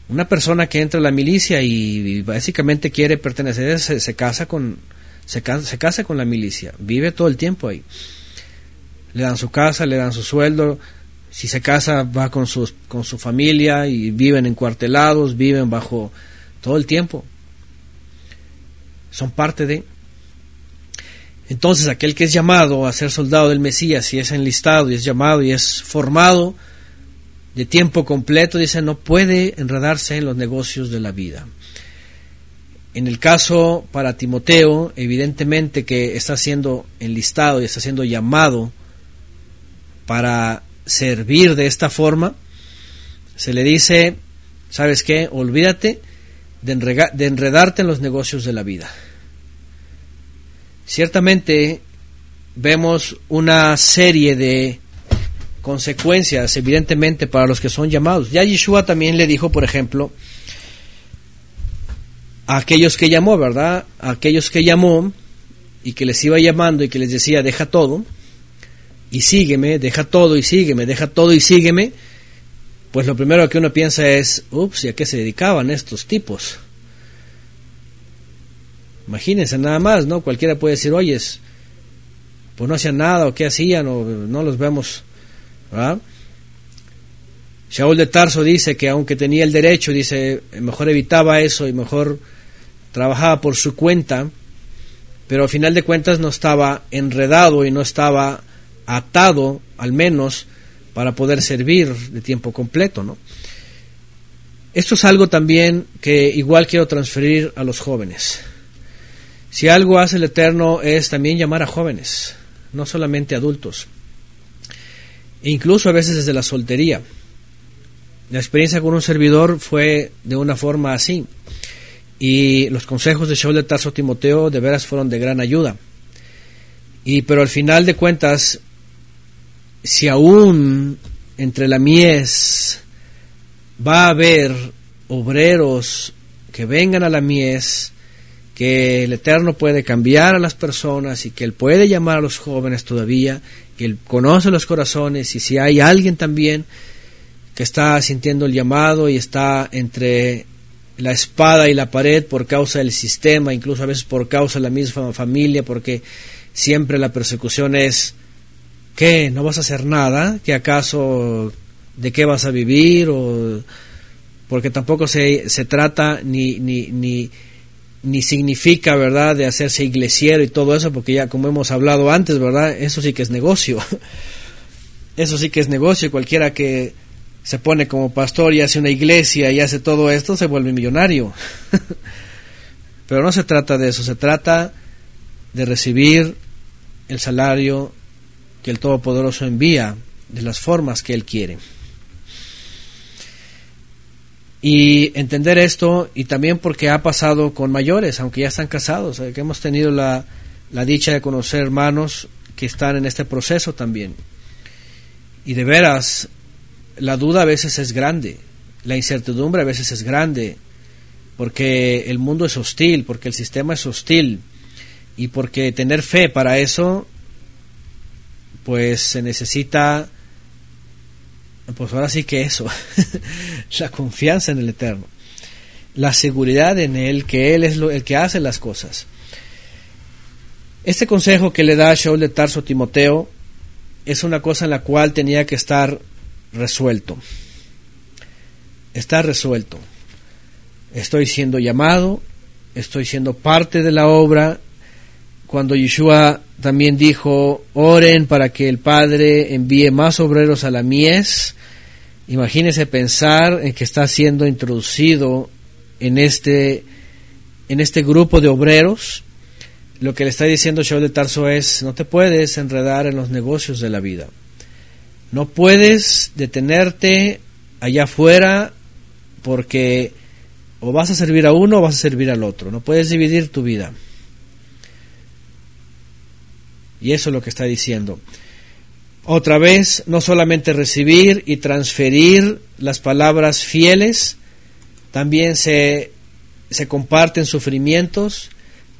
Una persona que entra a la milicia y, básicamente quiere pertenecer, se, se casa con, se, casa con la milicia, vive todo el tiempo ahí le dan su casa, le dan su sueldo, si se casa va con, sus, con su familia y viven encuartelados, viven bajo todo el tiempo. Son parte de... Entonces aquel que es llamado a ser soldado del Mesías y es enlistado y es llamado y es formado de tiempo completo, dice, no puede enredarse en los negocios de la vida. En el caso para Timoteo, evidentemente que está siendo enlistado y está siendo llamado para servir de esta forma, se le dice, ¿sabes qué? Olvídate de, de enredarte en los negocios de la vida. Ciertamente vemos una serie de consecuencias, evidentemente, para los que son llamados. Ya Yeshua también le dijo, por ejemplo, a aquellos que llamó, ¿verdad? A aquellos que llamó y que les iba llamando y que les decía, deja todo, y sígueme, deja todo y sígueme, deja todo y sígueme, pues lo primero que uno piensa es, ups, ¿y a qué se dedicaban estos tipos? Imagínense nada más, ¿no? Cualquiera puede decir, oyes, pues no hacían nada, o qué hacían, o no los vemos, ¿verdad? Shaul de Tarso dice que aunque tenía el derecho, dice, mejor evitaba eso y mejor trabajaba por su cuenta, pero al final de cuentas no estaba enredado y no estaba atado al menos para poder servir de tiempo completo, ¿no? Esto es algo también que igual quiero transferir a los jóvenes. Si algo hace el Eterno es también llamar a jóvenes, no solamente adultos. E incluso a veces desde la soltería. La experiencia con un servidor fue de una forma así. Y los consejos de Shaul de Tarso Timoteo de veras fueron de gran ayuda. Y pero al final de cuentas si aún entre la mies va a haber obreros que vengan a la mies, que el Eterno puede cambiar a las personas y que Él puede llamar a los jóvenes todavía, que Él conoce los corazones y si hay alguien también que está sintiendo el llamado y está entre la espada y la pared por causa del sistema, incluso a veces por causa de la misma familia, porque siempre la persecución es ¿Qué? ¿No vas a hacer nada? ¿Que acaso de qué vas a vivir? O, porque tampoco se, se trata ni, ni, ni, ni significa, ¿verdad?, de hacerse iglesiero y todo eso, porque ya como hemos hablado antes, ¿verdad?, eso sí que es negocio. [laughs] Eso sí que es negocio. Cualquiera que se pone como pastor y hace una iglesia y hace todo esto, se vuelve millonario. [laughs] Pero no se trata de eso, se trata de recibir el salario que el Todopoderoso envía de las formas que Él quiere. Y entender esto, y también porque ha pasado con mayores, aunque ya están casados, eh, que hemos tenido la, la dicha de conocer hermanos que están en este proceso también. Y de veras, la duda a veces es grande, la incertidumbre a veces es grande, porque el mundo es hostil, porque el sistema es hostil, y porque tener fe para eso pues se necesita, pues ahora sí que eso, [laughs] la confianza en el Eterno, la seguridad en Él, que Él es el que hace las cosas. Este consejo que le da Shaul de Tarso a Timoteo es una cosa en la cual tenía que estar resuelto. Está resuelto. Estoy siendo llamado, estoy siendo parte de la obra, cuando Yeshua también dijo, oren para que el Padre envíe más obreros a la mies. Imagínese pensar en que está siendo introducido en este en este grupo de obreros, lo que le está diciendo Shaul de Tarso es, no te puedes enredar en los negocios de la vida. No puedes detenerte allá afuera porque o vas a servir a uno o vas a servir al otro. No puedes dividir tu vida. Y eso es lo que está diciendo. Otra vez, no solamente recibir y transferir las palabras fieles, también se, se comparten sufrimientos,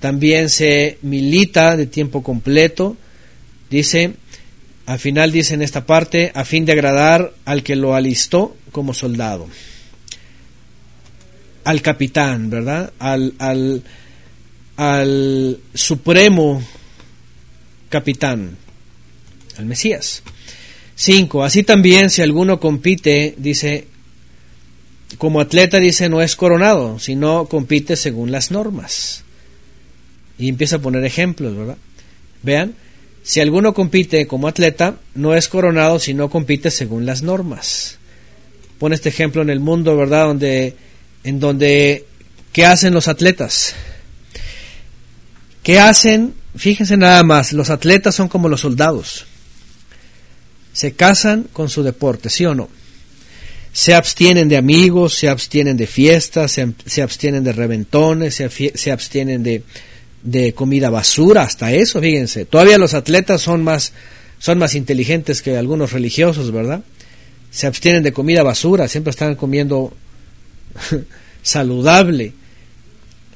también se milita de tiempo completo. Dice, al final dice en esta parte, a fin de agradar al que lo alistó como soldado. Al capitán, ¿verdad? Al, al, al supremo capitán, al Mesías. 5. Así también si alguno compite, dice, como atleta, dice, no es coronado, sino compite según las normas. Y empieza a poner ejemplos, ¿verdad? Vean, si alguno compite como atleta, no es coronado, sino compite según las normas. Pone este ejemplo en el mundo, ¿verdad? Donde, en donde, ¿qué hacen los atletas? ¿Qué hacen Fíjense nada más, los atletas son como los soldados. Se casan con su deporte, ¿sí o no? Se abstienen de amigos, se abstienen de fiestas, se, abstienen de reventones, se, abstienen de, de, comida basura, hasta eso, fíjense. Todavía los atletas son más, son más inteligentes que algunos religiosos, ¿verdad? Se abstienen de comida basura, siempre están comiendo [laughs] saludable.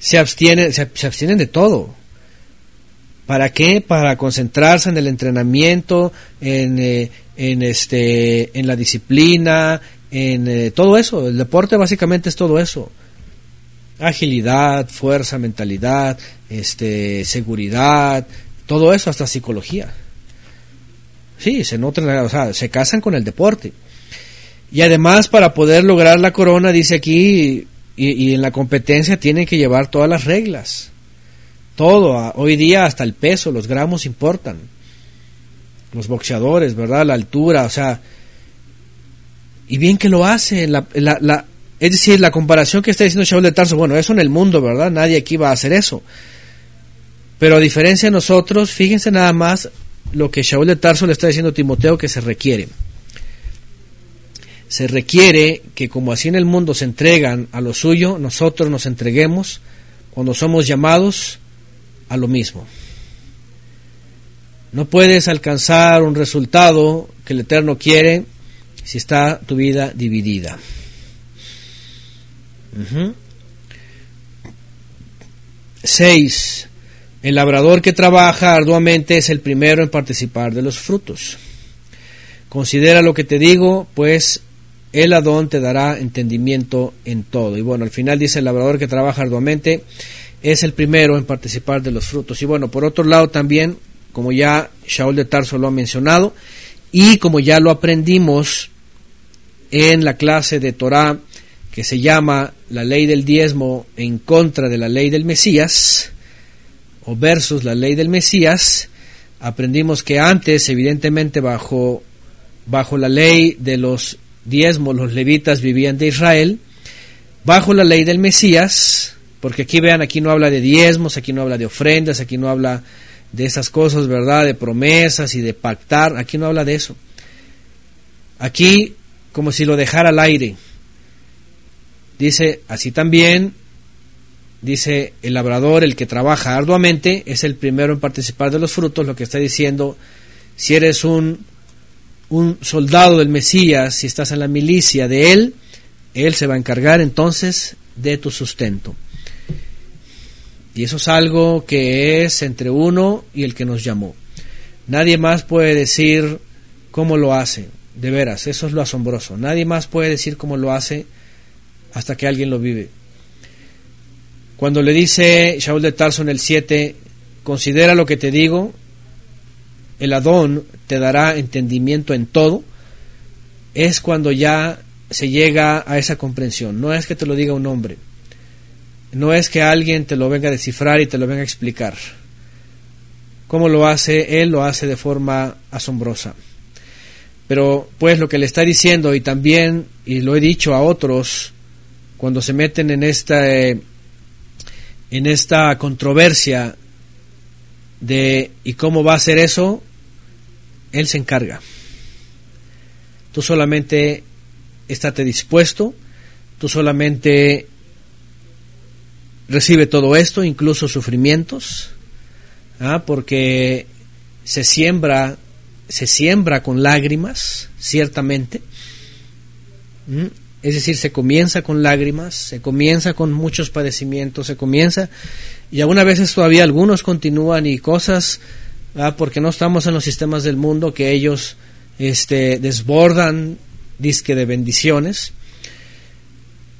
Se abstienen, se abstienen de todo. ¿Para qué? Para concentrarse en el entrenamiento, en, eh, en, este, en la disciplina, en eh, todo eso. El deporte básicamente es todo eso. Agilidad, fuerza, mentalidad, este, seguridad, todo eso, hasta psicología. Sí, se nutren, o sea, se casan con el deporte. Y además, para poder lograr la corona, dice aquí, y, y en la competencia tienen que llevar todas las reglas todo, hoy día hasta el peso, los gramos importan. Los boxeadores, ¿verdad? La altura, o sea. Y bien que lo hace. La, es decir, la comparación que está diciendo Shaul de Tarso, bueno, eso en el mundo, ¿verdad? Nadie aquí va a hacer eso. Pero a diferencia de nosotros, fíjense nada más lo que Shaul de Tarso le está diciendo a Timoteo que se requiere. Se requiere que como así en el mundo se entregan a lo suyo, nosotros nos entreguemos cuando somos llamados a lo mismo. No puedes alcanzar un resultado que el Eterno quiere si está tu vida dividida. Seis. El labrador que trabaja arduamente es el primero en participar de los frutos. Considera lo que te digo, pues el Adón te dará entendimiento en todo. Y bueno, al final dice el labrador que trabaja arduamente es el primero en participar de los frutos. Y bueno, por otro lado también, como ya Shaul de Tarso lo ha mencionado, y como ya lo aprendimos en la clase de Torah que se llama la ley del diezmo en contra de la ley del Mesías, o versus la ley del Mesías, aprendimos que antes, evidentemente, bajo, bajo la ley de los diezmos, los levitas vivían de Israel, bajo la ley del Mesías, porque aquí vean, aquí no habla de diezmos, aquí no habla de ofrendas, aquí no habla de esas cosas, ¿verdad? De promesas y de pactar, aquí no habla de eso. Aquí, como si lo dejara al aire. Dice, así también, dice el labrador, el que trabaja arduamente, es el primero en participar de los frutos, lo que está diciendo, si eres un, un soldado del Mesías, si estás en la milicia de él, él se va a encargar entonces de tu sustento. Y eso es algo que es entre uno y el que nos llamó. Nadie más puede decir cómo lo hace. De veras, eso es lo asombroso. Nadie más puede decir cómo lo hace hasta que alguien lo vive. Cuando le dice Shaul de Tarso en el 7, considera lo que te digo, el Adón te dará entendimiento en todo, es cuando ya se llega a esa comprensión. No es que te lo diga un hombre no es que alguien te lo venga a descifrar y te lo venga a explicar. ¿Cómo lo hace? Él lo hace de forma asombrosa. Pero pues lo que le está diciendo y también, y lo he dicho a otros, cuando se meten en esta, eh, en esta controversia de y cómo va a hacer eso, Él se encarga. Tú solamente estate dispuesto, tú solamente recibe todo esto, incluso sufrimientos, ¿ah? porque se siembra, se siembra con lágrimas, ciertamente. Es decir, se comienza con lágrimas, se comienza con muchos padecimientos, se comienza, y algunas veces todavía algunos continúan y cosas, porque no estamos en los sistemas del mundo que ellos este, desbordan disque de bendiciones,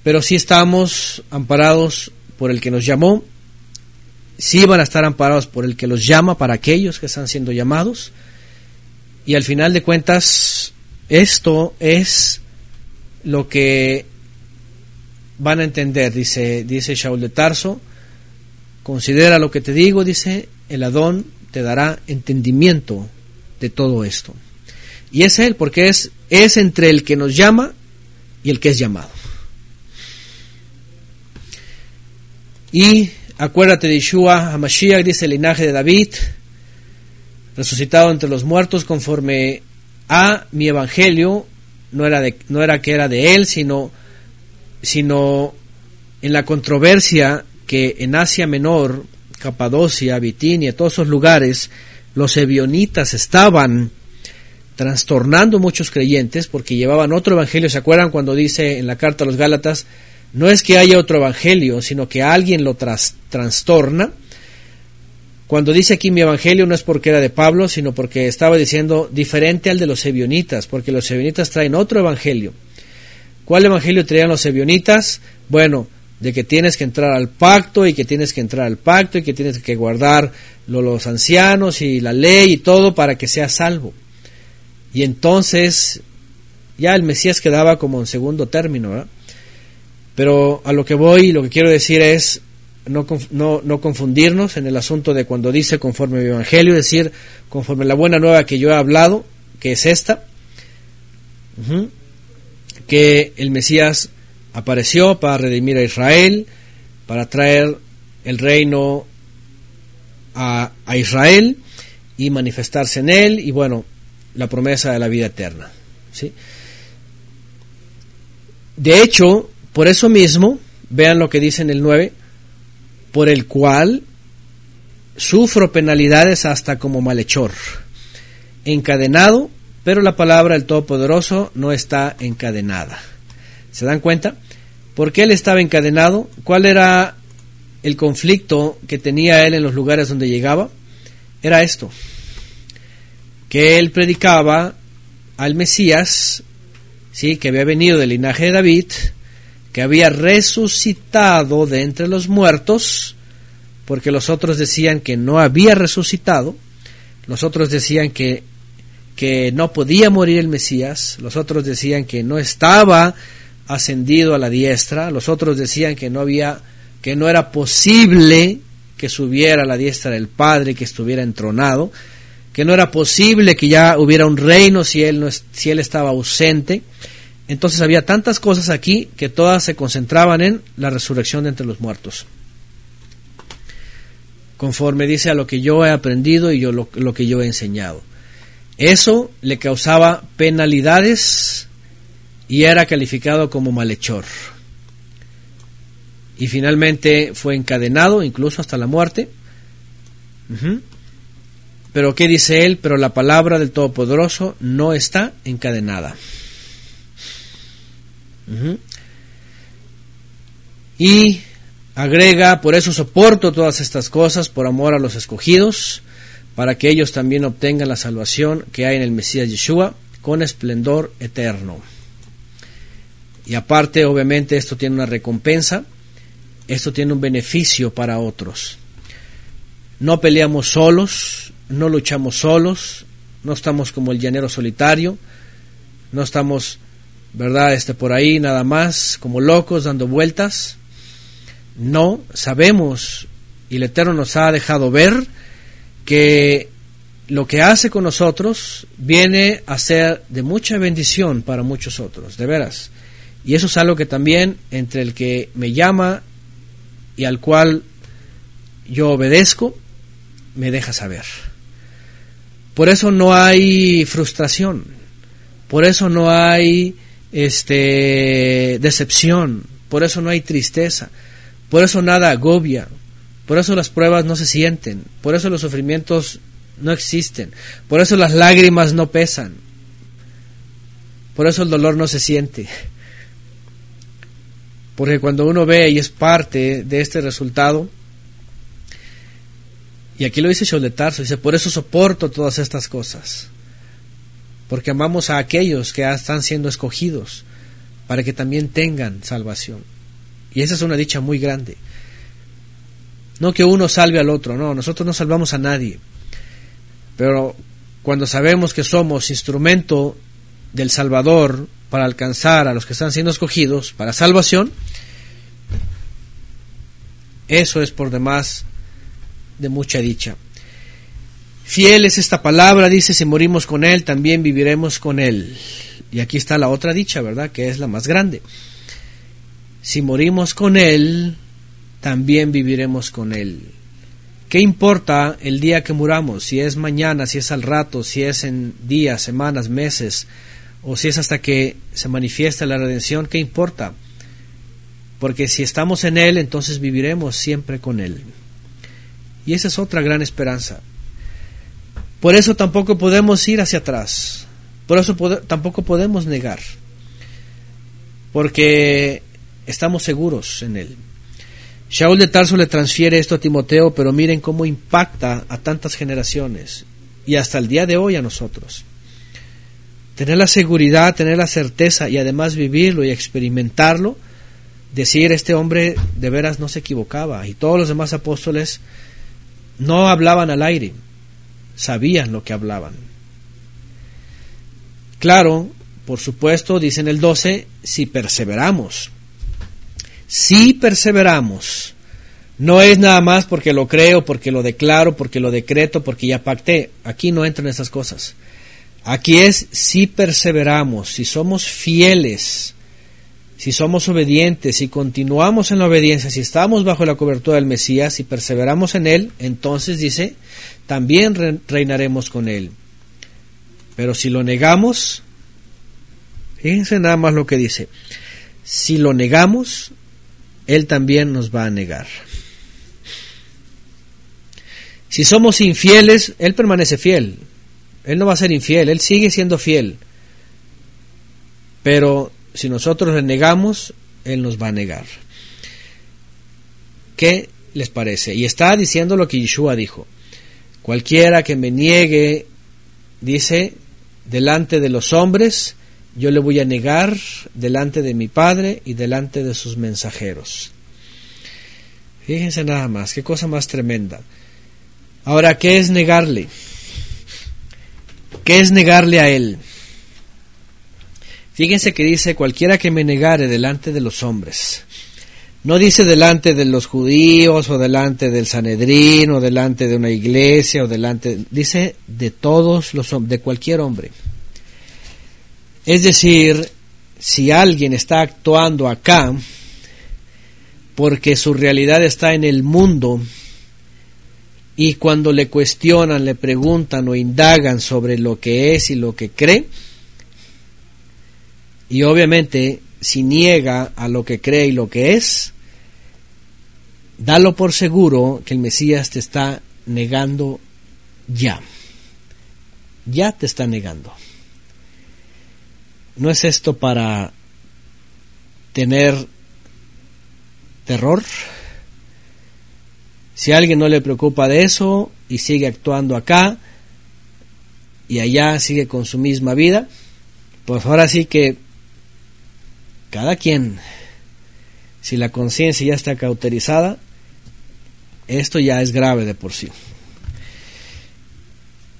pero sí estamos amparados por el que nos llamó, sí van a estar amparados por el que los llama para aquellos que están siendo llamados, y al final de cuentas, esto es lo que van a entender, dice, dice Shaul de Tarso, considera lo que te digo, dice, el Adón te dará entendimiento de todo esto. Y es Él, porque es, es entre el que nos llama y el que es llamado. Y acuérdate de Yeshua Hamashiach, dice el linaje de David, resucitado entre los muertos conforme a mi evangelio, no era, de, no era que era de él, sino, sino en la controversia que en Asia Menor, Capadocia, Bitinia, todos esos lugares, los ebionitas estaban trastornando muchos creyentes porque llevaban otro evangelio. ¿Se acuerdan cuando dice en la carta a los Gálatas, no es que haya otro evangelio, sino que alguien lo trastorna? Cuando dice aquí mi evangelio no es porque era de Pablo, sino porque estaba diciendo diferente al de los ebionitas, porque los ebionitas traen otro evangelio. ¿Cuál evangelio traían los ebionitas? Bueno, de que tienes que entrar al pacto y que tienes que entrar al pacto y que tienes que guardar los ancianos y la ley y todo para que seas salvo. Y entonces ya el Mesías quedaba como en segundo término, ¿verdad? Pero a lo que voy, lo que quiero decir es, no, no, confundirnos en el asunto de cuando dice conforme mi evangelio, es decir, conforme la buena nueva que yo he hablado, que es esta, que el Mesías apareció para redimir a Israel, para traer el reino a, a Israel y manifestarse en él, y bueno, la promesa de la vida eterna. ¿sí? De hecho, por eso mismo, vean lo que dice en el 9, por el cual sufro penalidades hasta como malhechor, encadenado, pero la palabra del Todopoderoso no está encadenada. ¿Se dan cuenta? ¿Por qué él estaba encadenado? ¿Cuál era el conflicto que tenía él en los lugares donde llegaba? Era esto, que él predicaba al Mesías, sí, que había venido del linaje de David, que había resucitado de entre los muertos, porque los otros decían que no había resucitado, los otros decían que, que no podía morir el Mesías, los otros decían que no estaba ascendido a la diestra, los otros decían que no había, que no era posible que subiera a la diestra del Padre, que estuviera entronado, que no era posible que ya hubiera un reino si él, no, si él estaba ausente. Entonces había tantas cosas aquí que todas se concentraban en la resurrección de entre los muertos. Conforme dice a lo que yo he aprendido y yo lo, lo que yo he enseñado. Eso le causaba penalidades y era calificado como malhechor. Y finalmente fue encadenado incluso hasta la muerte. Pero ¿qué dice él? Pero la palabra del Todopoderoso no está encadenada. Y agrega, por eso soporto todas estas cosas, por amor a los escogidos, para que ellos también obtengan la salvación que hay en el Mesías Yeshua con esplendor eterno. Y aparte, obviamente, esto tiene una recompensa, esto tiene un beneficio para otros. No peleamos solos, no luchamos solos, no estamos como el llanero solitario, no estamos ¿verdad? Este por ahí nada más como locos dando vueltas. No, sabemos y el Eterno nos ha dejado ver que lo que hace con nosotros viene a ser de mucha bendición para muchos otros, de veras. Y eso es algo que también entre el que me llama y al cual yo obedezco, me deja saber. Por eso no hay frustración, por eso no hay este decepción, por eso no hay tristeza, por eso nada agobia, por eso las pruebas no se sienten, por eso los sufrimientos no existen, por eso las lágrimas no pesan, por eso el dolor no se siente. Porque cuando uno ve y es parte de este resultado, y aquí lo dice Choletarso, dice, por eso soporto todas estas cosas, porque amamos a aquellos que están siendo escogidos para que también tengan salvación. Y esa es una dicha muy grande. No que uno salve al otro, no, nosotros no salvamos a nadie. Pero cuando sabemos que somos instrumento del Salvador para alcanzar a los que están siendo escogidos para salvación, eso es por demás de mucha dicha. Fiel es esta palabra, dice, si morimos con Él, también viviremos con Él. Y aquí está la otra dicha, ¿verdad? Que es la más grande. Si morimos con Él, también viviremos con Él. ¿Qué importa el día que muramos? Si es mañana, si es al rato, si es en días, semanas, meses, o si es hasta que se manifiesta la redención, ¿qué importa? Porque si estamos en Él, entonces viviremos siempre con Él. Y esa es otra gran esperanza. Por eso tampoco podemos ir hacia atrás. Por eso tampoco podemos negar. Porque estamos seguros en Él. Shaul de Tarso le transfiere esto a Timoteo, pero miren cómo impacta a tantas generaciones y hasta el día de hoy a nosotros. Tener la seguridad, tener la certeza y además vivirlo y experimentarlo, decir este hombre de veras no se equivocaba y todos los demás apóstoles no hablaban al aire, sabían lo que hablaban. Claro, por supuesto, dicen el 12, si perseveramos. Si perseveramos. No es nada más porque lo creo, porque lo declaro, porque lo decreto, porque ya pacté. Aquí no entran esas cosas. Aquí es si perseveramos, si somos fieles, si somos obedientes, si continuamos en la obediencia, si estamos bajo la cobertura del Mesías, si perseveramos en Él, entonces dice, también reinaremos con Él. Pero si lo negamos, fíjense nada más lo que dice, si lo negamos, Él también nos va a negar. Si somos infieles, Él permanece fiel. Él no va a ser infiel, Él sigue siendo fiel. Pero si nosotros le negamos, Él nos va a negar. ¿Qué les parece? Y está diciendo lo que Yeshua dijo. Cualquiera que me niegue, dice, delante de los hombres, yo le voy a negar delante de mi Padre y delante de sus mensajeros. Fíjense nada más, qué cosa más tremenda. Ahora, ¿qué es negarle? ¿Qué es negarle a Él? Fíjense que dice cualquiera que me negare delante de los hombres. No dice delante de los judíos o delante del Sanedrín o delante de una iglesia o delante, dice de todos los hombres, de cualquier hombre. Es decir, si alguien está actuando acá porque su realidad está en el mundo, y cuando le cuestionan, le preguntan o indagan sobre lo que es y lo que cree, y obviamente si niega a lo que cree y lo que es, dalo por seguro que el Mesías te está negando ya. Ya te está negando. ¿No es esto para tener terror? Si a alguien no le preocupa de eso y sigue actuando acá y allá sigue con su misma vida, pues ahora sí que cada quien, si la conciencia ya está cauterizada, esto ya es grave de por sí.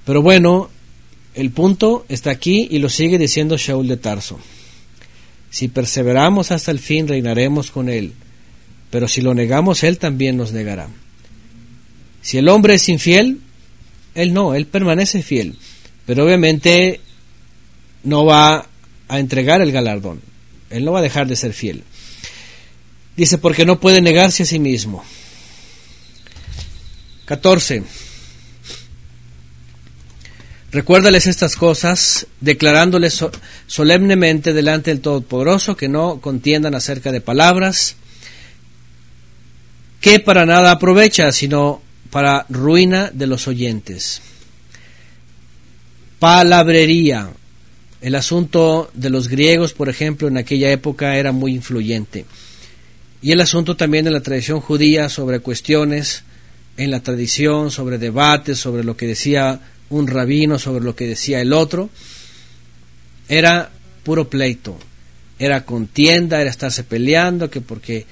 Pero bueno, el punto está aquí y lo sigue diciendo Shaul de Tarso. Si perseveramos hasta el fin, reinaremos con él, pero si lo negamos, él también nos negará. Si el hombre es infiel, él no, él permanece fiel, pero obviamente no va a entregar el galardón, él no va a dejar de ser fiel. Dice, porque no puede negarse a sí mismo. 14. Recuérdales estas cosas, declarándoles solemnemente delante del Todopoderoso que no contiendan acerca de palabras que para nada aprovecha, sino para ruina de los oyentes. Palabrería. El asunto de los griegos, por ejemplo, en aquella época era muy influyente. Y el asunto también de la tradición judía sobre cuestiones en la tradición, sobre debates, sobre lo que decía un rabino sobre lo que decía el otro, era puro pleito, era contienda, era estarse peleando, que porque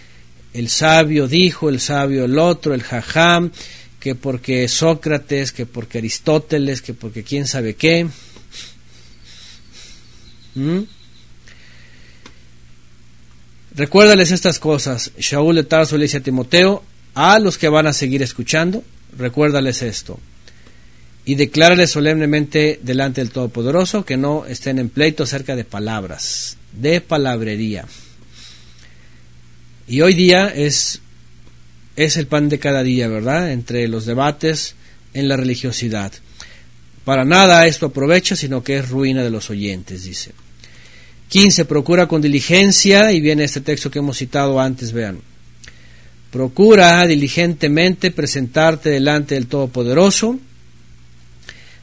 el sabio dijo, el sabio el otro, el jajam, que porque Sócrates, que porque Aristóteles, que porque quién sabe qué. ¿Mm? Recuérdales estas cosas. Shaul de Tarso le dice a Timoteo, a los que van a seguir escuchando, recuérdales esto y declárale solemnemente delante del Todopoderoso que no estén en pleito acerca de palabras, de palabrería. Y hoy día es, es el pan de cada día, ¿verdad? Entre los debates en la religiosidad. Para nada esto aprovecha, sino que es ruina de los oyentes, dice. 15. Procura con diligencia, y viene este texto que hemos citado antes, vean. Procura diligentemente presentarte delante del Todopoderoso,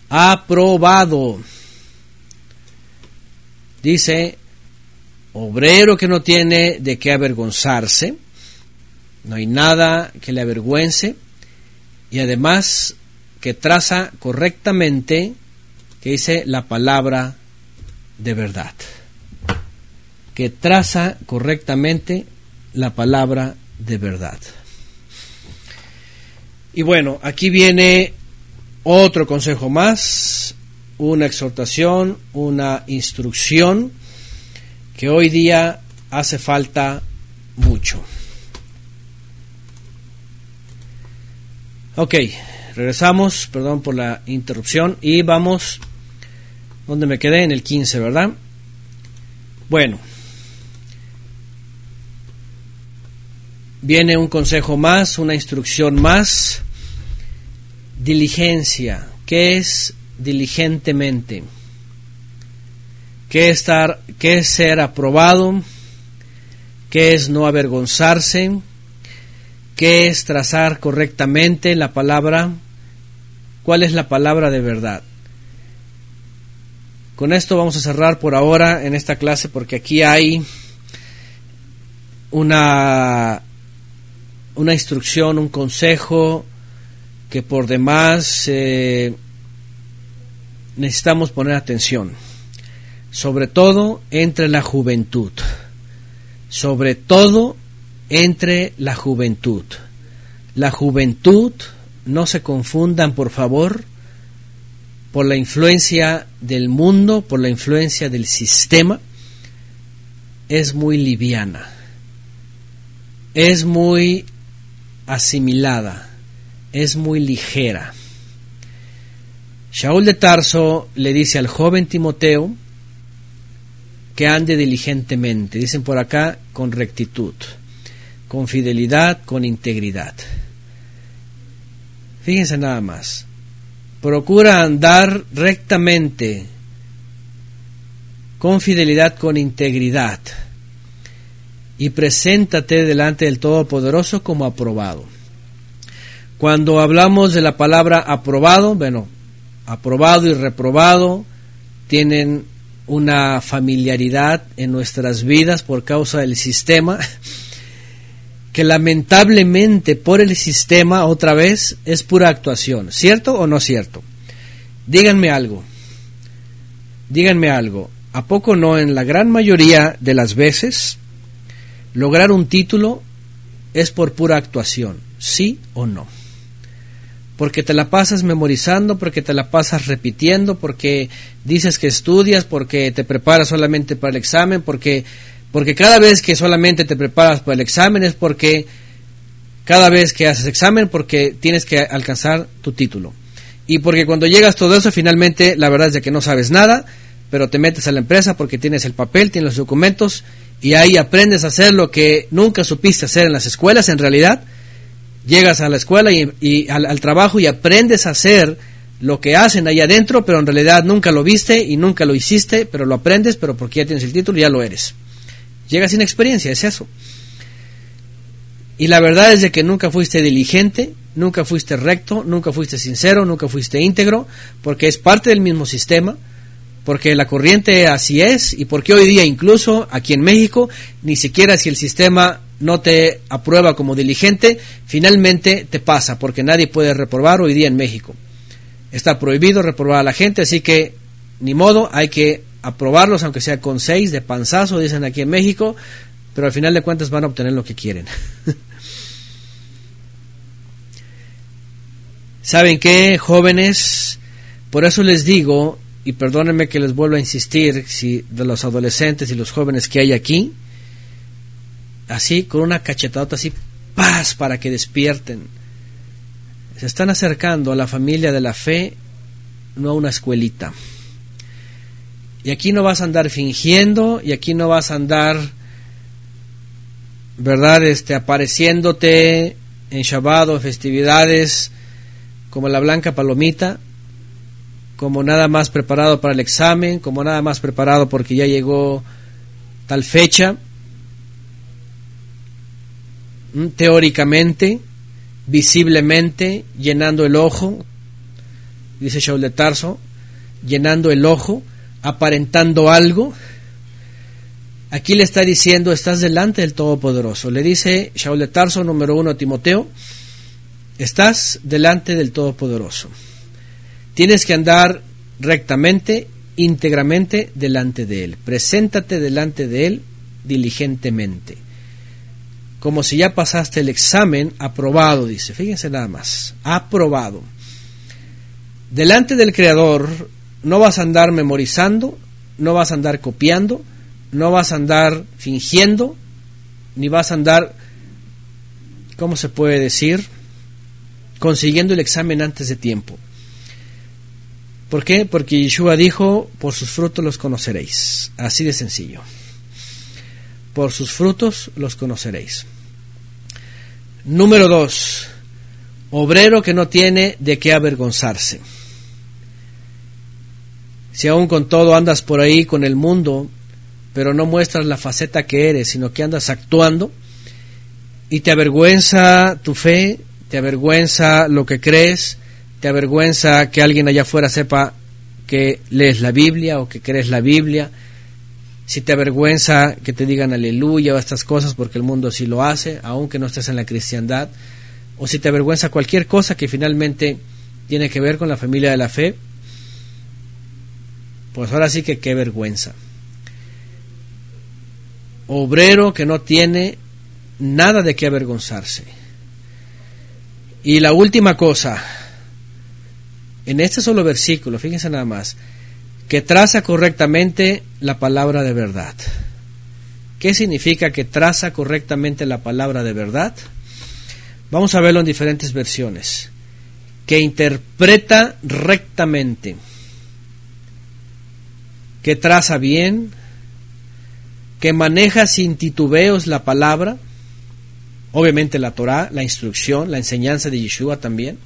aprobado. Dice, obrero que no tiene de qué avergonzarse, no hay nada que le avergüence, y además que traza correctamente, que dice la palabra de verdad, que traza correctamente la palabra de verdad. Y bueno, aquí viene otro consejo más, una exhortación, una instrucción que hoy día hace falta mucho. Ok, regresamos, perdón por la interrupción, y vamos, donde me quedé? En el 15, ¿verdad? Bueno, viene un consejo más, una instrucción más diligencia. ¿Qué es diligentemente? ¿Qué, estar, qué es ser aprobado? ¿Qué es no avergonzarse? ¿Qué es trazar correctamente la palabra? ¿Cuál es la palabra de verdad? Con esto vamos a cerrar por ahora en esta clase porque aquí hay una, una instrucción, un consejo, que por demás eh, necesitamos poner atención, sobre todo entre la juventud, sobre todo entre la juventud. La juventud, no se confundan por favor, por la influencia del mundo, por la influencia del sistema, es muy liviana, es muy asimilada es muy ligera. Shaul de Tarso le dice al joven Timoteo que ande diligentemente, dicen por acá, con rectitud, con fidelidad, con integridad. Fíjense nada más, procura andar rectamente, con fidelidad, con integridad, y preséntate delante del Todopoderoso como aprobado. Cuando hablamos de la palabra aprobado, bueno, aprobado y reprobado tienen una familiaridad en nuestras vidas por causa del sistema, [laughs] que lamentablemente por el sistema, otra vez, es pura actuación. ¿Cierto o no cierto? Díganme algo. Díganme algo. ¿A poco no en la gran mayoría de las veces lograr un título es por pura actuación? ¿Sí o no? porque te la pasas memorizando, porque te la pasas repitiendo, porque dices que estudias, porque te preparas solamente para el examen, porque, porque cada vez que solamente te preparas para el examen es porque cada vez que haces examen, porque tienes que alcanzar tu título. Y porque cuando llegas todo eso, finalmente la verdad es de que no sabes nada, pero te metes a la empresa porque tienes el papel, tienes los documentos y ahí aprendes a hacer lo que nunca supiste hacer en las escuelas en realidad Llegas a la escuela y, al, trabajo y aprendes a hacer lo que hacen ahí adentro, pero en realidad nunca lo viste y nunca lo hiciste, pero lo aprendes, pero porque ya tienes el título ya lo eres. Llegas sin experiencia, es eso. Y la verdad es de que nunca fuiste diligente, nunca fuiste recto, nunca fuiste sincero, nunca fuiste íntegro, porque es parte del mismo sistema, porque la corriente así es y porque hoy día incluso aquí en México, ni siquiera si el sistema no te aprueba como diligente, finalmente te pasa, porque nadie puede reprobar hoy día en México. Está prohibido reprobar a la gente, así que ni modo, hay que aprobarlos, aunque sea con seis de panzazo, dicen aquí en México, pero al final de cuentas van a obtener lo que quieren. [laughs] ¿Saben qué, jóvenes? Por eso les digo, y perdónenme que les vuelva a insistir, si de los adolescentes y los jóvenes que hay aquí, así, con una cachetadota así, paz, para que despierten. Se están acercando a la familia de la fe, no a una escuelita. Y aquí no vas a andar fingiendo, y aquí no vas a andar, ¿verdad?, este, apareciéndote en Shabbat o festividades como la blanca palomita, como nada más preparado para el examen, como nada más preparado porque ya llegó tal fecha. Mm, teóricamente, visiblemente, llenando el ojo, dice Shaul de Tarso, llenando el ojo, aparentando algo. Aquí le está diciendo, estás delante del Todopoderoso. Le dice Shaul Tarso, número uno, Timoteo, estás delante del Todopoderoso. Tienes que andar rectamente, íntegramente delante de Él. Preséntate delante de Él diligentemente. Como si ya pasaste el examen aprobado, dice. Fíjense nada más. Aprobado. Delante del Creador no vas a andar memorizando, no vas a andar copiando, no vas a andar fingiendo, ni vas a andar, ¿cómo se puede decir? Consiguiendo el examen antes de tiempo. ¿Por qué? Porque Yeshua dijo, por sus frutos los conoceréis. Así de sencillo. Por sus frutos los conoceréis. Número dos, obrero que no tiene de qué avergonzarse. Si aún con todo andas por ahí con el mundo, pero no muestras la faceta que eres, sino que andas actuando, y te avergüenza tu fe, te avergüenza lo que crees, te avergüenza que alguien allá afuera sepa que lees la Biblia o que crees la Biblia, si te avergüenza que te digan aleluya o estas cosas porque el mundo sí lo hace, aunque no estés en la cristiandad, o si te avergüenza cualquier cosa que finalmente tiene que ver con la familia de la fe, pues ahora sí que qué vergüenza. Obrero que no tiene nada de qué avergonzarse. Y la última cosa, en este solo versículo, fíjense nada más, que traza correctamente la palabra de verdad. ¿Qué significa que traza correctamente la palabra de verdad? Vamos a verlo en diferentes versiones. Que interpreta rectamente, que traza bien, que maneja sin titubeos la palabra, obviamente la Torah, la instrucción, la enseñanza de Yeshua también,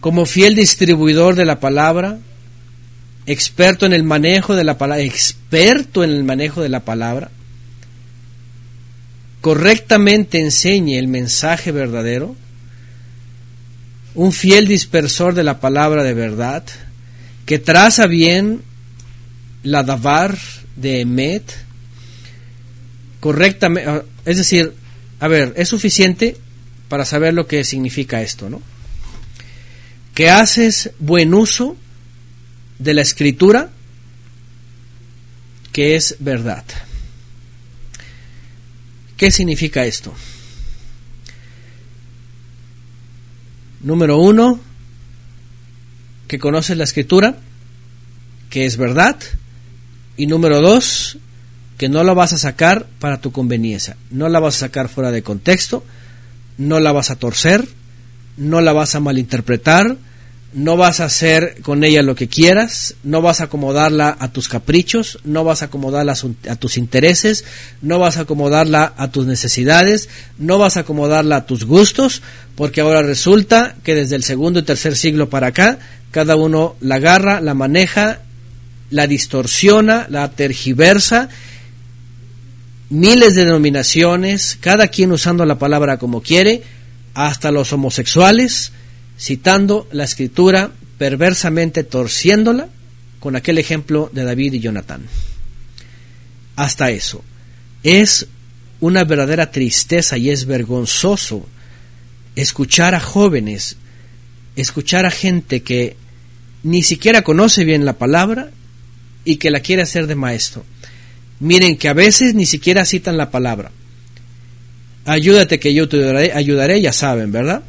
como fiel distribuidor de la palabra, experto en el manejo de la palabra, experto en el manejo de la palabra, correctamente enseñe el mensaje verdadero, un fiel dispersor de la palabra de verdad, que traza bien la davar de Emet, correctamente, es decir, a ver, es suficiente para saber lo que significa esto, ¿no? que haces buen uso de la escritura que es verdad. ¿Qué significa esto? Número uno, que conoces la escritura, que es verdad. Y número dos, que no la vas a sacar para tu conveniencia. No la vas a sacar fuera de contexto, no la vas a torcer, no la vas a malinterpretar, no vas a hacer con ella lo que quieras, no vas a acomodarla a tus caprichos, no vas a acomodarla a, tus intereses, no vas a acomodarla a tus necesidades, no vas a acomodarla a tus gustos, porque ahora resulta que desde el segundo y tercer siglo para acá, cada uno la agarra, la maneja, la distorsiona, la tergiversa, miles de denominaciones, cada quien usando la palabra como quiere, hasta los homosexuales, citando la escritura, perversamente torciéndola, con aquel ejemplo de David y Jonatán. Hasta eso. Es una verdadera tristeza y es vergonzoso escuchar a jóvenes, escuchar a gente que ni siquiera conoce bien la palabra y que la quiere hacer de maestro. Miren que a veces ni siquiera citan la palabra. Ayúdate que yo te ayudaré, ya saben, ¿verdad?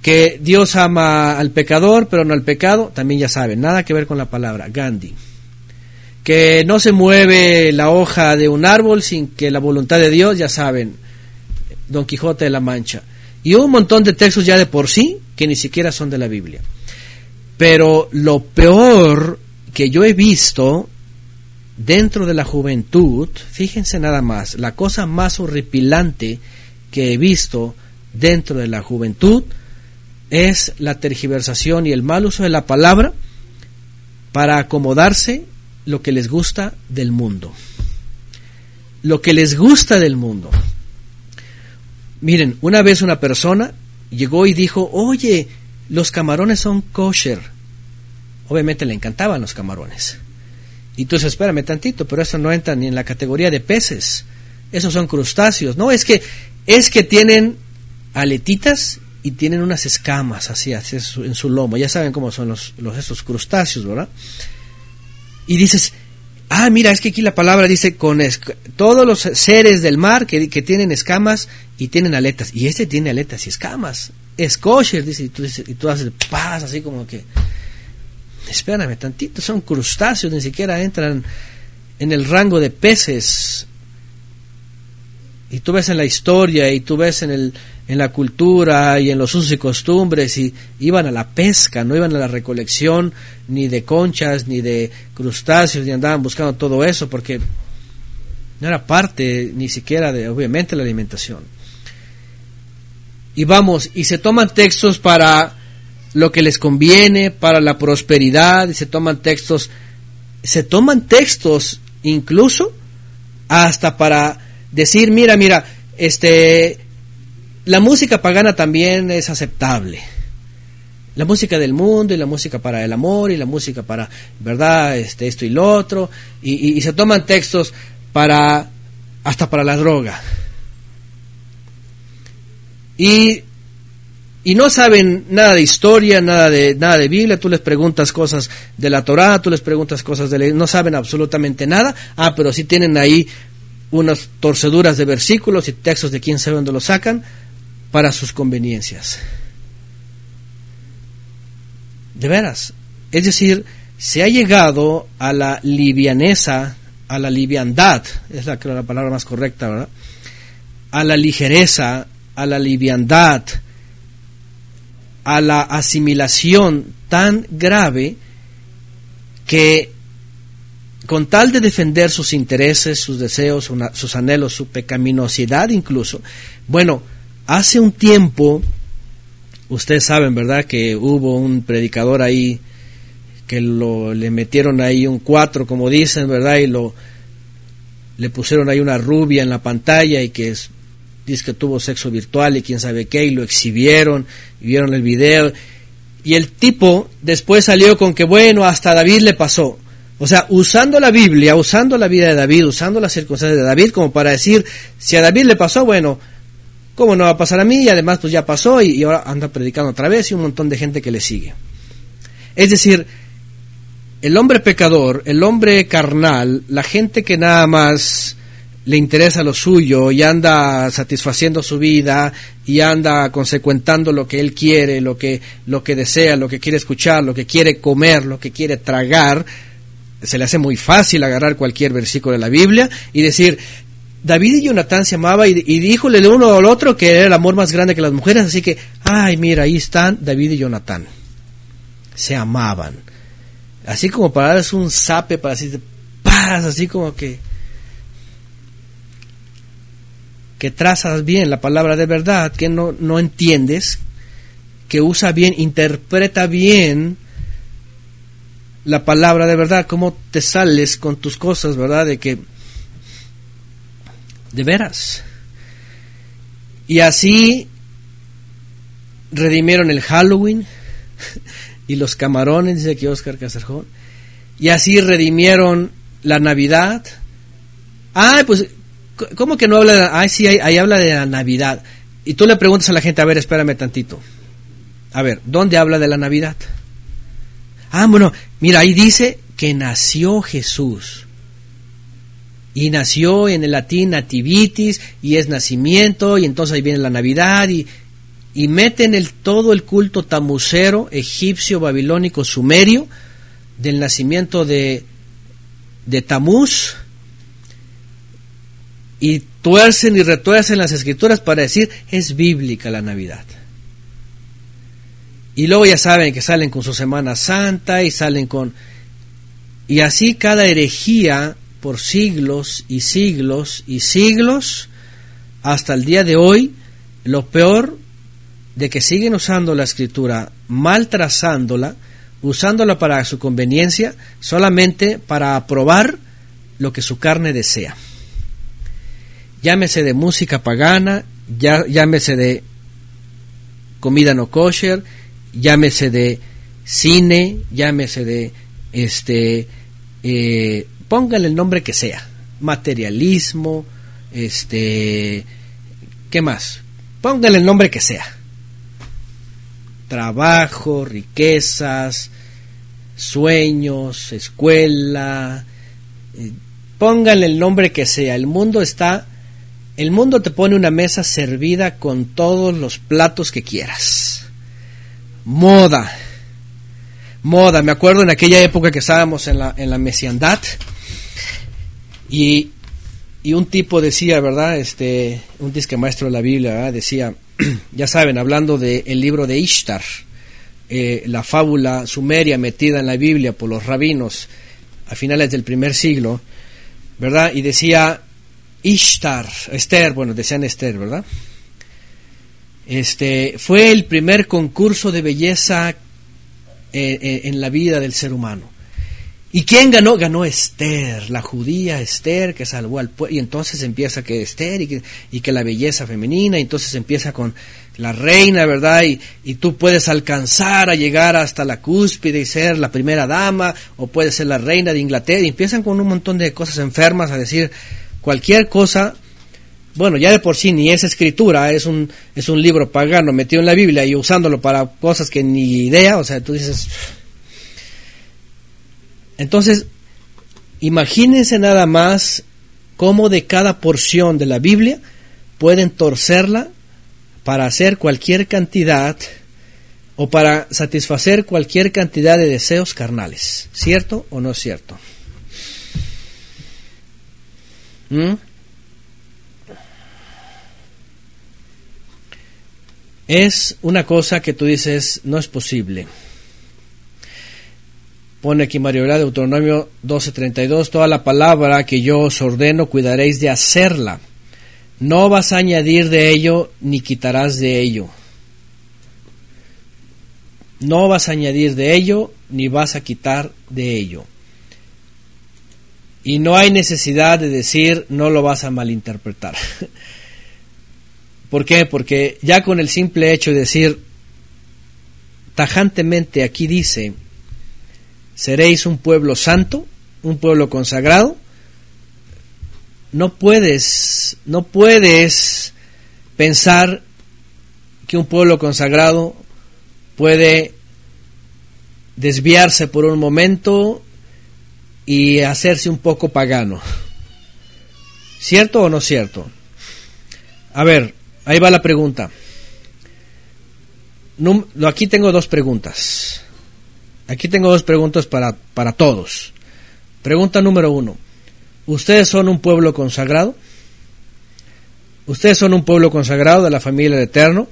Que Dios ama al pecador, pero no al pecado, también ya saben, nada que ver con la palabra, Gandhi. Que no se mueve la hoja de un árbol sin que la voluntad de Dios, ya saben, Don Quijote de la Mancha. Y un montón de textos ya de por sí que ni siquiera son de la Biblia. Pero lo peor que yo he visto dentro de la juventud, fíjense nada más, la cosa más horripilante que he visto dentro de la juventud es la tergiversación y el mal uso de la palabra para acomodarse lo que les gusta del mundo. Lo que les gusta del mundo. Miren, una vez una persona llegó y dijo, oye, los camarones son kosher. Obviamente le encantaban los camarones. Y tú dices, espérame tantito, pero eso no entra ni en la categoría de peces. Esos son crustáceos. No, es que, es que tienen aletitas y tienen unas escamas así, en su lomo. Ya saben cómo son los, estos crustáceos, ¿verdad? Y dices, ah, mira, es que aquí la palabra dice con todos los seres del mar que, que, tienen escamas y tienen aletas. Y este tiene aletas y escamas. Es kosher, dice, y tú, dices, y tú haces paz, así como que espérame tantito, son crustáceos, ni siquiera entran en el rango de peces. Y tú ves en la historia y tú ves en, el, en la cultura y en los usos y costumbres y iban a la pesca, no iban a la recolección ni de conchas ni de crustáceos ni andaban buscando todo eso porque no era parte ni siquiera de obviamente la alimentación. Y vamos, y se toman textos para lo que les conviene para la prosperidad y se toman textos, se toman textos incluso hasta para decir, mira, mira, este, la música pagana también es aceptable. La música del mundo y la música para el amor y la música para, ¿verdad? Este, esto y lo otro. Y, y se toman textos para, hasta para la droga. Y y no saben nada de historia, nada de nada de Biblia, tú les preguntas cosas de la Torá, tú les preguntas cosas de la no saben absolutamente nada. Ah, pero sí tienen ahí unas torceduras de versículos y textos de quién sabe dónde lo sacan para sus conveniencias. De veras, es decir, se ha llegado a la livianeza, a la liviandad, es la, la palabra más correcta, ¿verdad? A la ligereza, a la liviandad, a la asimilación tan grave que con tal de defender sus intereses, sus deseos, sus anhelos, su pecaminosidad incluso, bueno, hace un tiempo, ustedes saben, ¿verdad?, que hubo un predicador ahí que lo, le metieron ahí un cuatro, como dicen, ¿verdad?, y lo le pusieron ahí una rubia en la pantalla y que es, dice que tuvo sexo virtual y quién sabe qué, y lo exhibieron, y vieron el video, y el tipo después salió con que, bueno, hasta David le pasó. O sea, usando la Biblia, usando la vida de David, usando las circunstancias de David, como para decir, si a David le pasó, bueno, ¿cómo no va a pasar a mí? Y además, pues ya pasó, y, y ahora anda predicando otra vez, y un montón de gente que le sigue. Es decir, el hombre pecador, el hombre carnal, la gente que nada más le interesa lo suyo y anda satisfaciendo su vida y anda consecuentando lo que él quiere, lo que, lo que desea, lo que quiere escuchar, lo que quiere comer, lo que quiere tragar, se le hace muy fácil agarrar cualquier versículo de la Biblia y decir, David y Jonatán se amaba y, y díjole el uno al otro que era el amor más grande que las mujeres, así que, ay, mira, ahí están David y Jonatán. se amaban. Así como para darles un zape, para así, paz, así como que que trazas bien la palabra de verdad, que no, no entiendes, que usa bien, interpreta bien la palabra de verdad, cómo te sales con tus cosas, ¿verdad? De que, de veras. Y así redimieron el Halloween [laughs] y los camarones, dice aquí Oscar Caserjón. Y así redimieron la Navidad. Ah, pues, ¿cómo que no habla de.? Ah, sí, ahí, ahí habla de la Navidad. Y tú le preguntas a la gente, a ver, espérame tantito. A ver, ¿dónde habla de la Navidad? Ah, bueno, mira, ahí dice que nació Jesús. Y nació en el latín nativitis, y es nacimiento, y entonces ahí viene la Navidad, y, y meten el, todo el culto tamucero, egipcio, babilónico, sumerio, del nacimiento de, de Tamuz, y tuercen y retuercen las escrituras para decir es bíblica la Navidad. Y luego ya saben que salen con su Semana Santa y salen con... Y así cada herejía por siglos y siglos y siglos hasta el día de hoy, lo peor de que siguen usando la escritura, mal trazándola, usándola para su conveniencia, solamente para aprobar lo que su carne desea. Llámese de música pagana, llámese de comida no kosher, llámese de cine, llámese de este, eh, póngale el nombre que sea, materialismo, este, ¿qué más? Póngale el nombre que sea. Trabajo, riquezas, sueños, escuela, eh, póngale el nombre que sea. El mundo está, el mundo te pone una mesa servida con todos los platos que quieras moda. Moda, me acuerdo en aquella época que estábamos en la, en la mesiandad y, y un tipo decía, ¿verdad? Este, un disque maestro de la Biblia, decía, [clears throat] ya saben, hablando del libro de Ishtar, eh, la fábula sumeria metida en la Biblia por los rabinos a finales del primer siglo, ¿verdad? Y decía Ishtar, Esther, bueno, decían Esther, ¿verdad? Este, fue el primer concurso de belleza eh, eh, en la vida del ser humano. ¿Y quién ganó? Ganó Esther, la judía Esther, que salvó al pueblo. Y entonces empieza que Esther y que, y que, la belleza femenina, y entonces empieza con la reina, ¿verdad? Y, y, tú puedes alcanzar a llegar hasta la cúspide y ser la primera dama, o puedes ser la reina de Inglaterra. Y empiezan con un montón de cosas enfermas a decir cualquier cosa bueno, ya de por sí ni es escritura, es un, es un libro pagano metido en la Biblia y usándolo para cosas que ni idea, o sea, tú dices... Entonces, imagínense nada más cómo de cada porción de la Biblia pueden torcerla para hacer cualquier cantidad o para satisfacer cualquier cantidad de deseos carnales. ¿Cierto o no es cierto? ¿Mm? es una cosa que tú dices, no es posible. Pone aquí Mario de Deuteronomio 12:32, toda la palabra que yo os ordeno cuidaréis de hacerla. No vas a añadir de ello ni quitarás de ello. No vas a añadir de ello ni vas a quitar de ello. Y no hay necesidad de decir no lo vas a malinterpretar. [laughs] ¿Por qué? Porque ya con el simple hecho de decir tajantemente aquí dice, seréis un pueblo santo, un pueblo consagrado, no puedes, no puedes pensar que un pueblo consagrado puede desviarse por un momento y hacerse un poco pagano. ¿Cierto o no cierto? A ver, Ahí va la pregunta. aquí tengo dos preguntas. Aquí tengo dos preguntas para, para todos. Pregunta número uno. ¿Ustedes son un pueblo consagrado? ¿Ustedes son un pueblo consagrado de la familia de Eterno?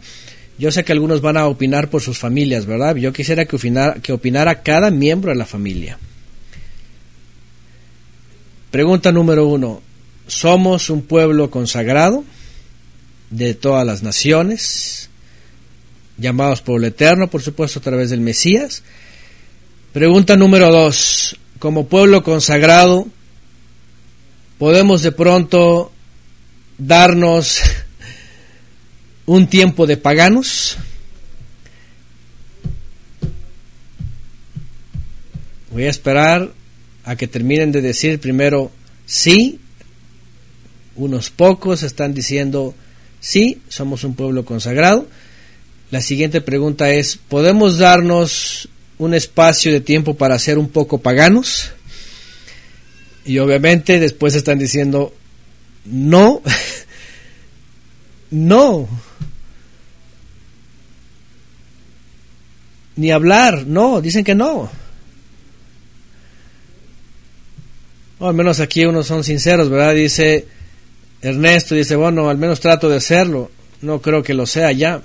Yo sé que algunos van a opinar por sus familias, ¿verdad? Yo quisiera que que opinara cada miembro de la familia. Pregunta número uno. ¿Somos un pueblo consagrado de todas las naciones? Llamados por el Eterno, por supuesto, a través del Mesías. Pregunta número dos. Como pueblo consagrado, ¿podemos de pronto darnos un tiempo de paganos. Voy a esperar a que terminen de decir primero sí. Unos pocos están diciendo sí, somos un pueblo consagrado. La siguiente pregunta es, ¿podemos darnos un espacio de tiempo para ser un poco paganos? Y obviamente después están diciendo no, [laughs] no. Ni hablar, no, dicen que no. Al menos aquí unos son sinceros, ¿verdad? Dice Ernesto, dice, bueno, al menos trato de hacerlo. No creo que lo sea ya.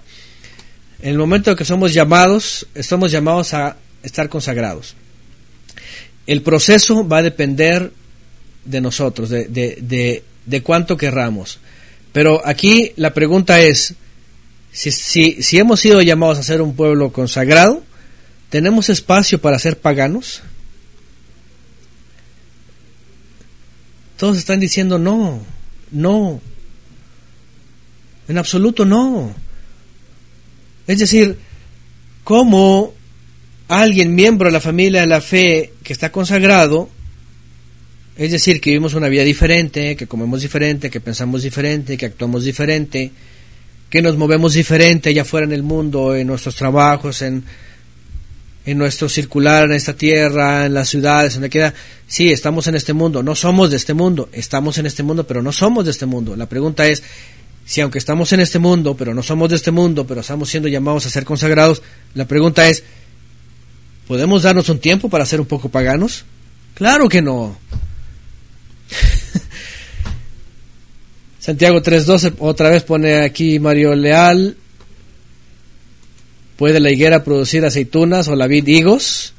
En el momento que somos llamados, estamos llamados a estar consagrados. El proceso va a depender de nosotros, de, de, de cuánto querramos. Pero aquí la pregunta es, si, si, si, hemos sido llamados a ser un pueblo consagrado, ¿tenemos espacio para ser paganos? Todos están diciendo no, no, en absoluto no. Es decir, ¿cómo alguien miembro de la familia de la fe que está consagrado es decir, que vivimos una vida diferente, que comemos diferente, que pensamos diferente, que actuamos diferente, que nos movemos diferente allá afuera en el mundo, en nuestros trabajos, en, en nuestro circular en esta tierra, en las ciudades, donde queda. Sí, estamos en este mundo, no somos de este mundo, estamos en este mundo, pero no somos de este mundo. La pregunta es, si aunque estamos en este mundo, pero no somos de este mundo, pero estamos siendo llamados a ser consagrados, la pregunta es, ¿podemos darnos un tiempo para ser un poco paganos? Claro que no. [laughs] Santiago 3.12 otra vez pone aquí Mario Leal. ¿Puede la higuera producir aceitunas o la vid higos?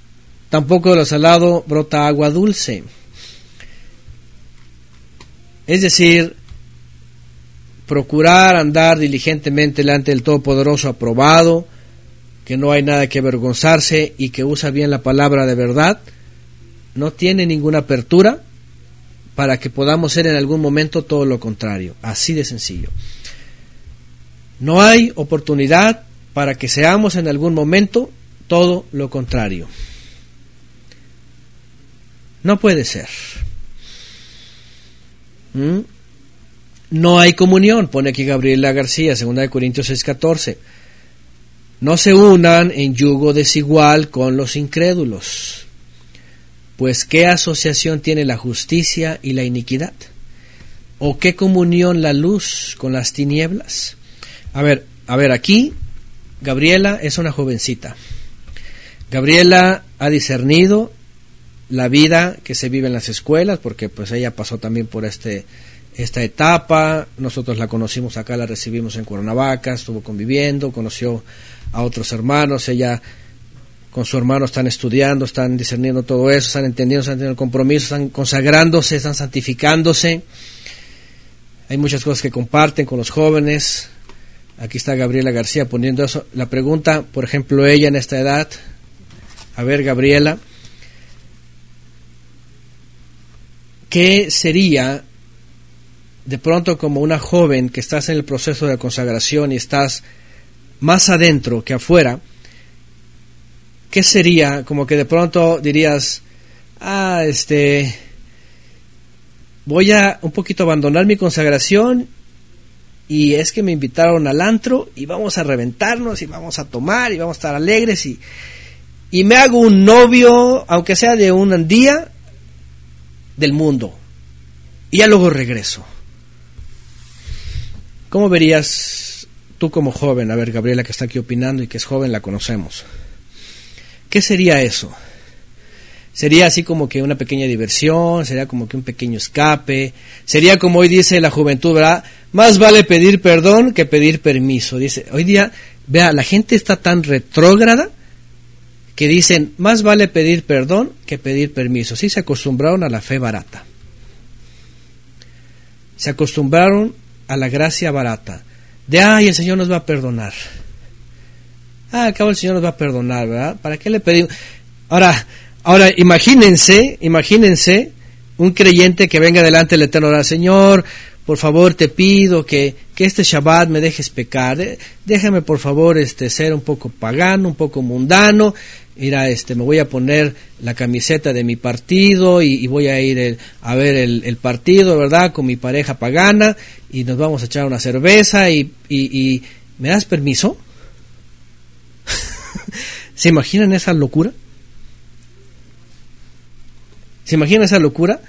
Tampoco de lo salado brota agua dulce. Es decir, procurar andar diligentemente delante del Todopoderoso aprobado, que no hay nada que avergonzarse y que usa bien la palabra de verdad, no tiene ninguna apertura para que podamos ser en algún momento todo lo contrario. Así de sencillo. No hay oportunidad para que seamos en algún momento todo lo contrario. No puede ser. ¿Mm? No hay comunión, pone aquí Gabriela García, 2 Corintios 6:14. No se unan en yugo desigual con los incrédulos. Pues ¿qué asociación tiene la justicia y la iniquidad? ¿O qué comunión la luz con las tinieblas? A ver, a ver, aquí Gabriela es una jovencita. Gabriela ha discernido la vida que se vive en las escuelas, porque pues ella pasó también por este esta etapa, nosotros la conocimos acá, la recibimos en Cuernavaca, estuvo conviviendo, conoció a otros hermanos, ella con su hermano están estudiando, están discerniendo todo eso, están entendiendo, están teniendo el compromiso, están consagrándose, están santificándose. Hay muchas cosas que comparten con los jóvenes. Aquí está Gabriela García poniendo. La pregunta, por ejemplo, ella en esta edad, a ver Gabriela, ¿qué sería de pronto como una joven que estás en el proceso de consagración y estás más adentro que afuera? ¿qué sería? Como que de pronto dirías, ah, este, voy a un poquito abandonar mi consagración y es que me invitaron al antro y vamos a reventarnos y vamos a tomar y vamos a estar alegres y, y me hago un novio, aunque sea de un día, del mundo. Y ya luego regreso. ¿Cómo verías tú como joven? A ver, Gabriela que está aquí opinando y que es joven, la conocemos. ¿Qué sería eso? Sería así como que una pequeña diversión, sería como que un pequeño escape, sería como hoy dice la juventud, ¿verdad? Más vale pedir perdón que pedir permiso. Dice, hoy día Vea, la gente está tan retrógrada que dicen, más vale pedir perdón que pedir permiso. Sí, se acostumbraron a la fe barata. Se acostumbraron a la gracia barata. De, ay, el Señor nos va a perdonar. Ah, al cabo el Señor nos va a perdonar, ¿verdad? ¿Para qué le pedimos? Ahora, ahora imagínense, imagínense un creyente que venga delante del Eterno, Señor, por favor te pido que, que este Shabbat me dejes pecar, déjame por favor este, ser un poco pagano, un poco mundano, mira, este, me voy a poner la camiseta de mi partido y, voy a ir a ver el, partido, ¿verdad? Con mi pareja pagana y nos vamos a echar una cerveza y, y ¿me das permiso? [laughs] ¿Se imaginan esa locura? ¿Se imaginan esa locura?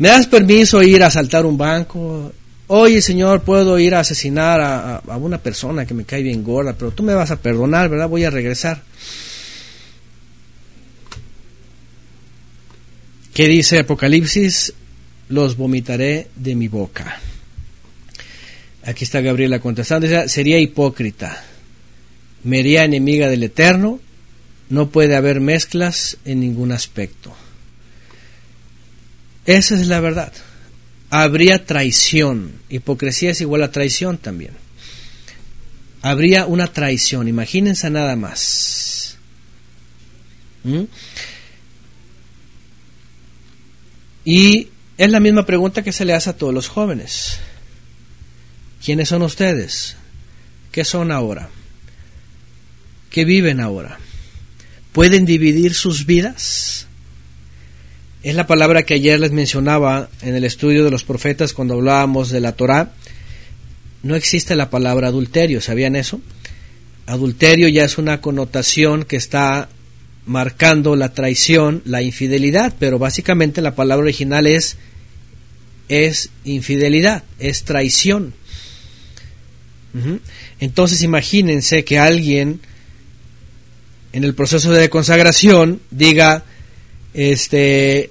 ¿Me das permiso ir a asaltar un banco? Oye, Señor, puedo ir a asesinar a, a, una persona que me cae bien gorda, pero tú me vas a perdonar, ¿verdad? Voy a regresar. ¿Qué dice Apocalipsis? Los vomitaré de mi boca. Aquí está Gabriela contestando. Sería hipócrita. Me haría enemiga del Eterno. No puede haber mezclas en ningún aspecto. Esa es la verdad. Habría traición. Hipocresía es igual a traición también. Habría una traición. Imagínense nada más. ¿Mm? Y es la misma pregunta que se le hace a todos los jóvenes. ¿Quiénes son ustedes? ¿Qué son ahora? ¿Qué viven ahora? ¿Pueden dividir sus vidas? Es la palabra que ayer les mencionaba en el estudio de los profetas cuando hablábamos de la Torá. No existe la palabra adulterio, ¿sabían eso? Adulterio ya es una connotación que está marcando la traición, la infidelidad, pero básicamente la palabra original es es infidelidad, es traición. Entonces imagínense que alguien en el proceso de consagración diga, este,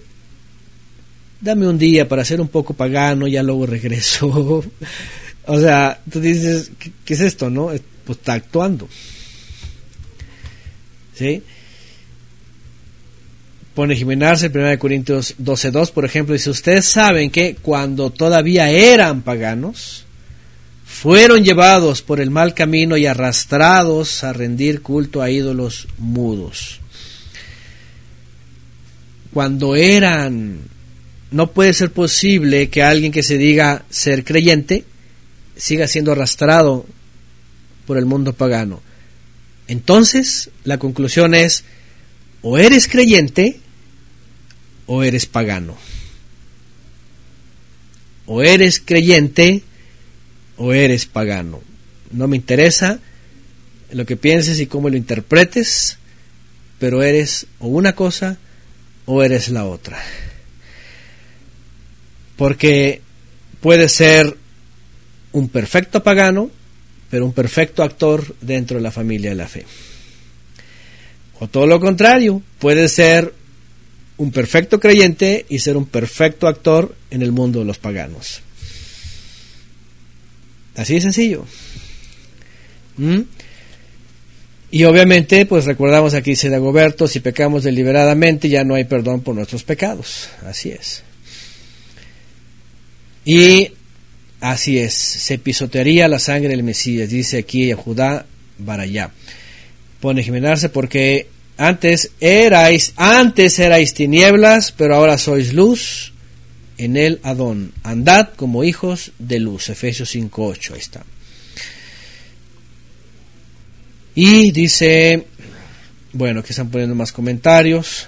dame un día para ser un poco pagano, ya luego regreso. [laughs] o sea, tú dices, ¿qué, es esto, no? Pues está actuando. ¿Sí? pone Jimenarse, 1 Corintios 12.2, por ejemplo, dice, ustedes saben que cuando todavía eran paganos, fueron llevados por el mal camino y arrastrados a rendir culto a ídolos mudos. Cuando eran, no puede ser posible que alguien que se diga ser creyente siga siendo arrastrado por el mundo pagano. Entonces, la conclusión es, o eres creyente o eres pagano. O eres creyente o eres pagano. No me interesa lo que pienses y cómo lo interpretes, pero eres o una cosa o eres la otra. Porque puede ser un perfecto pagano, pero un perfecto actor dentro de la familia de la fe. O todo lo contrario, puede ser un perfecto creyente y ser un perfecto actor en el mundo de los paganos. Así de sencillo. ¿Mm? Y obviamente, pues recordamos aquí dice Dagoberto, si pecamos deliberadamente ya no hay perdón por nuestros pecados. Así es. Y así es, se pisotearía la sangre del Mesías, dice aquí Judá Barayá. Pone Jimenarse porque antes erais, antes erais tinieblas, pero ahora sois luz en el Adón. Andad como hijos de luz. Efesios 5.8, ahí está. Y dice, bueno, que están poniendo más comentarios.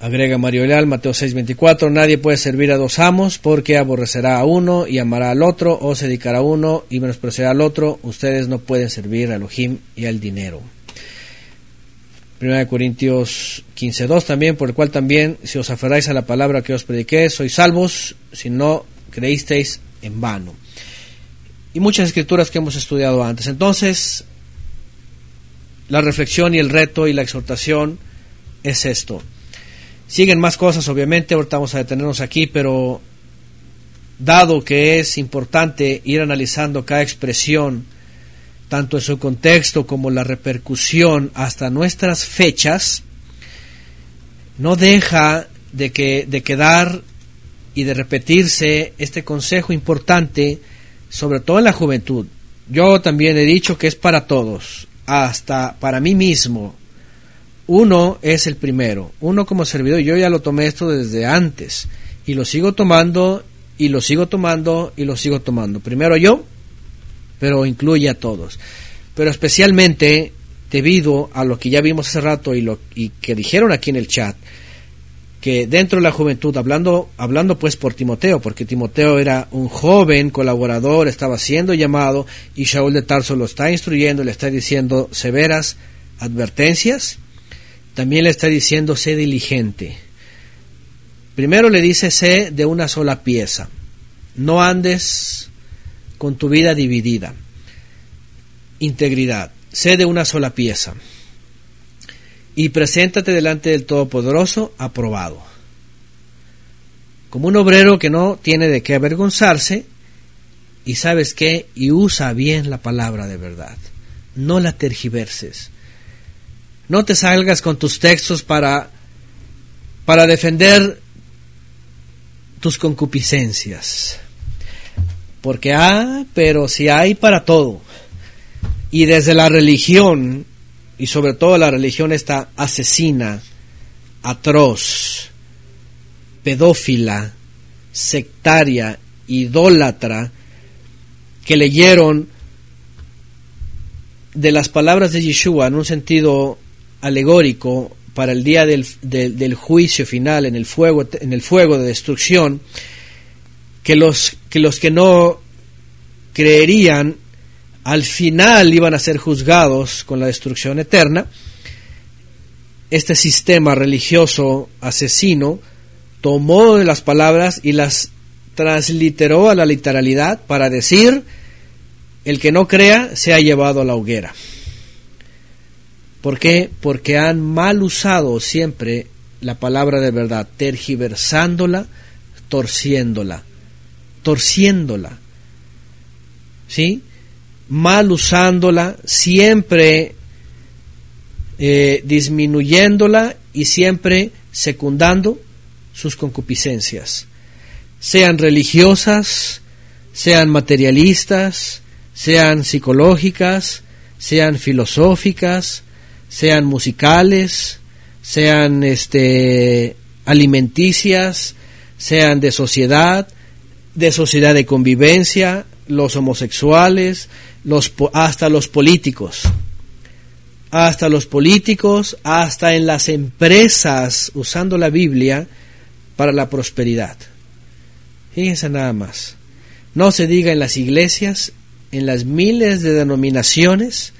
Agrega Mario Leal, Mateo 6:24, nadie puede servir a dos amos porque aborrecerá a uno y amará al otro, o se dedicará a uno y menospreciará al otro. Ustedes no pueden servir a Elohim y al dinero. 1 Corintios 15.2 también, por el cual también, si os aferráis a la palabra que os prediqué, sois salvos, si no creísteis en vano. Y muchas escrituras que hemos estudiado antes. Entonces, la reflexión y el reto y la exhortación es esto. Siguen más cosas, obviamente, ahorita vamos a detenernos aquí, pero dado que es importante ir analizando cada expresión tanto en su contexto como la repercusión hasta nuestras fechas, no deja de, que, de quedar y de repetirse este consejo importante, sobre todo en la juventud. Yo también he dicho que es para todos, hasta para mí mismo. Uno es el primero, uno como servidor, yo ya lo tomé esto desde antes y lo sigo tomando y lo sigo tomando y lo sigo tomando. Primero yo, pero incluye a todos. Pero especialmente debido a lo que ya vimos hace rato y lo y que dijeron aquí en el chat, que dentro de la juventud, hablando, hablando pues por Timoteo, porque Timoteo era un joven colaborador, estaba siendo llamado y Shaul de Tarso lo está instruyendo, le está diciendo severas advertencias, también le está diciendo sé diligente. Primero le dice sé de una sola pieza, no andes con tu vida dividida. Integridad, sé de una sola pieza y preséntate delante del Todopoderoso aprobado. Como un obrero que no tiene de qué avergonzarse, y sabes qué, y usa bien la palabra de verdad. No la tergiverses. No te salgas con tus textos para, para defender tus concupiscencias. Porque, ah, pero si hay para todo. Y desde la religión y sobre todo la religión esta asesina, atroz, pedófila, sectaria, idólatra, que leyeron de las palabras de Yeshua en un sentido alegórico para el día del, del, juicio final en el fuego en el fuego de destrucción que los que los que no creerían al final iban a ser juzgados con la destrucción eterna, este sistema religioso asesino tomó las palabras y las transliteró a la literalidad para decir, el que no crea se ha llevado a la hoguera. ¿Por qué? Porque han mal usado siempre la palabra de verdad, tergiversándola, torciéndola, torciéndola. ¿Sí? mal usándola, siempre eh, disminuyéndola y siempre secundando sus concupiscencias, sean religiosas, sean materialistas, sean psicológicas, sean filosóficas, sean musicales, sean este alimenticias, sean de sociedad, de sociedad de convivencia, los homosexuales, los, hasta los políticos, hasta los políticos, hasta en las empresas usando la Biblia para la prosperidad. Fíjense nada más. No se diga en las iglesias, en las miles de denominaciones,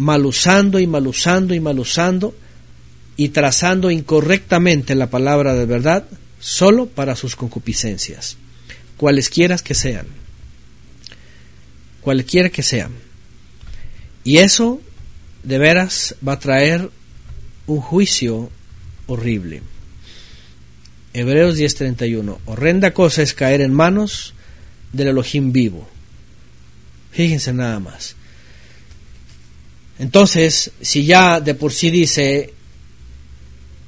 mal usando y mal usando y mal usando y trazando incorrectamente la palabra de verdad solo para sus concupiscencias, cualesquiera que sean cualquiera que sea. Y eso de veras va a traer un juicio horrible. Hebreos 10:31. Horrenda cosa es caer en manos del Elohim vivo. Fíjense nada más. Entonces, si ya de por sí dice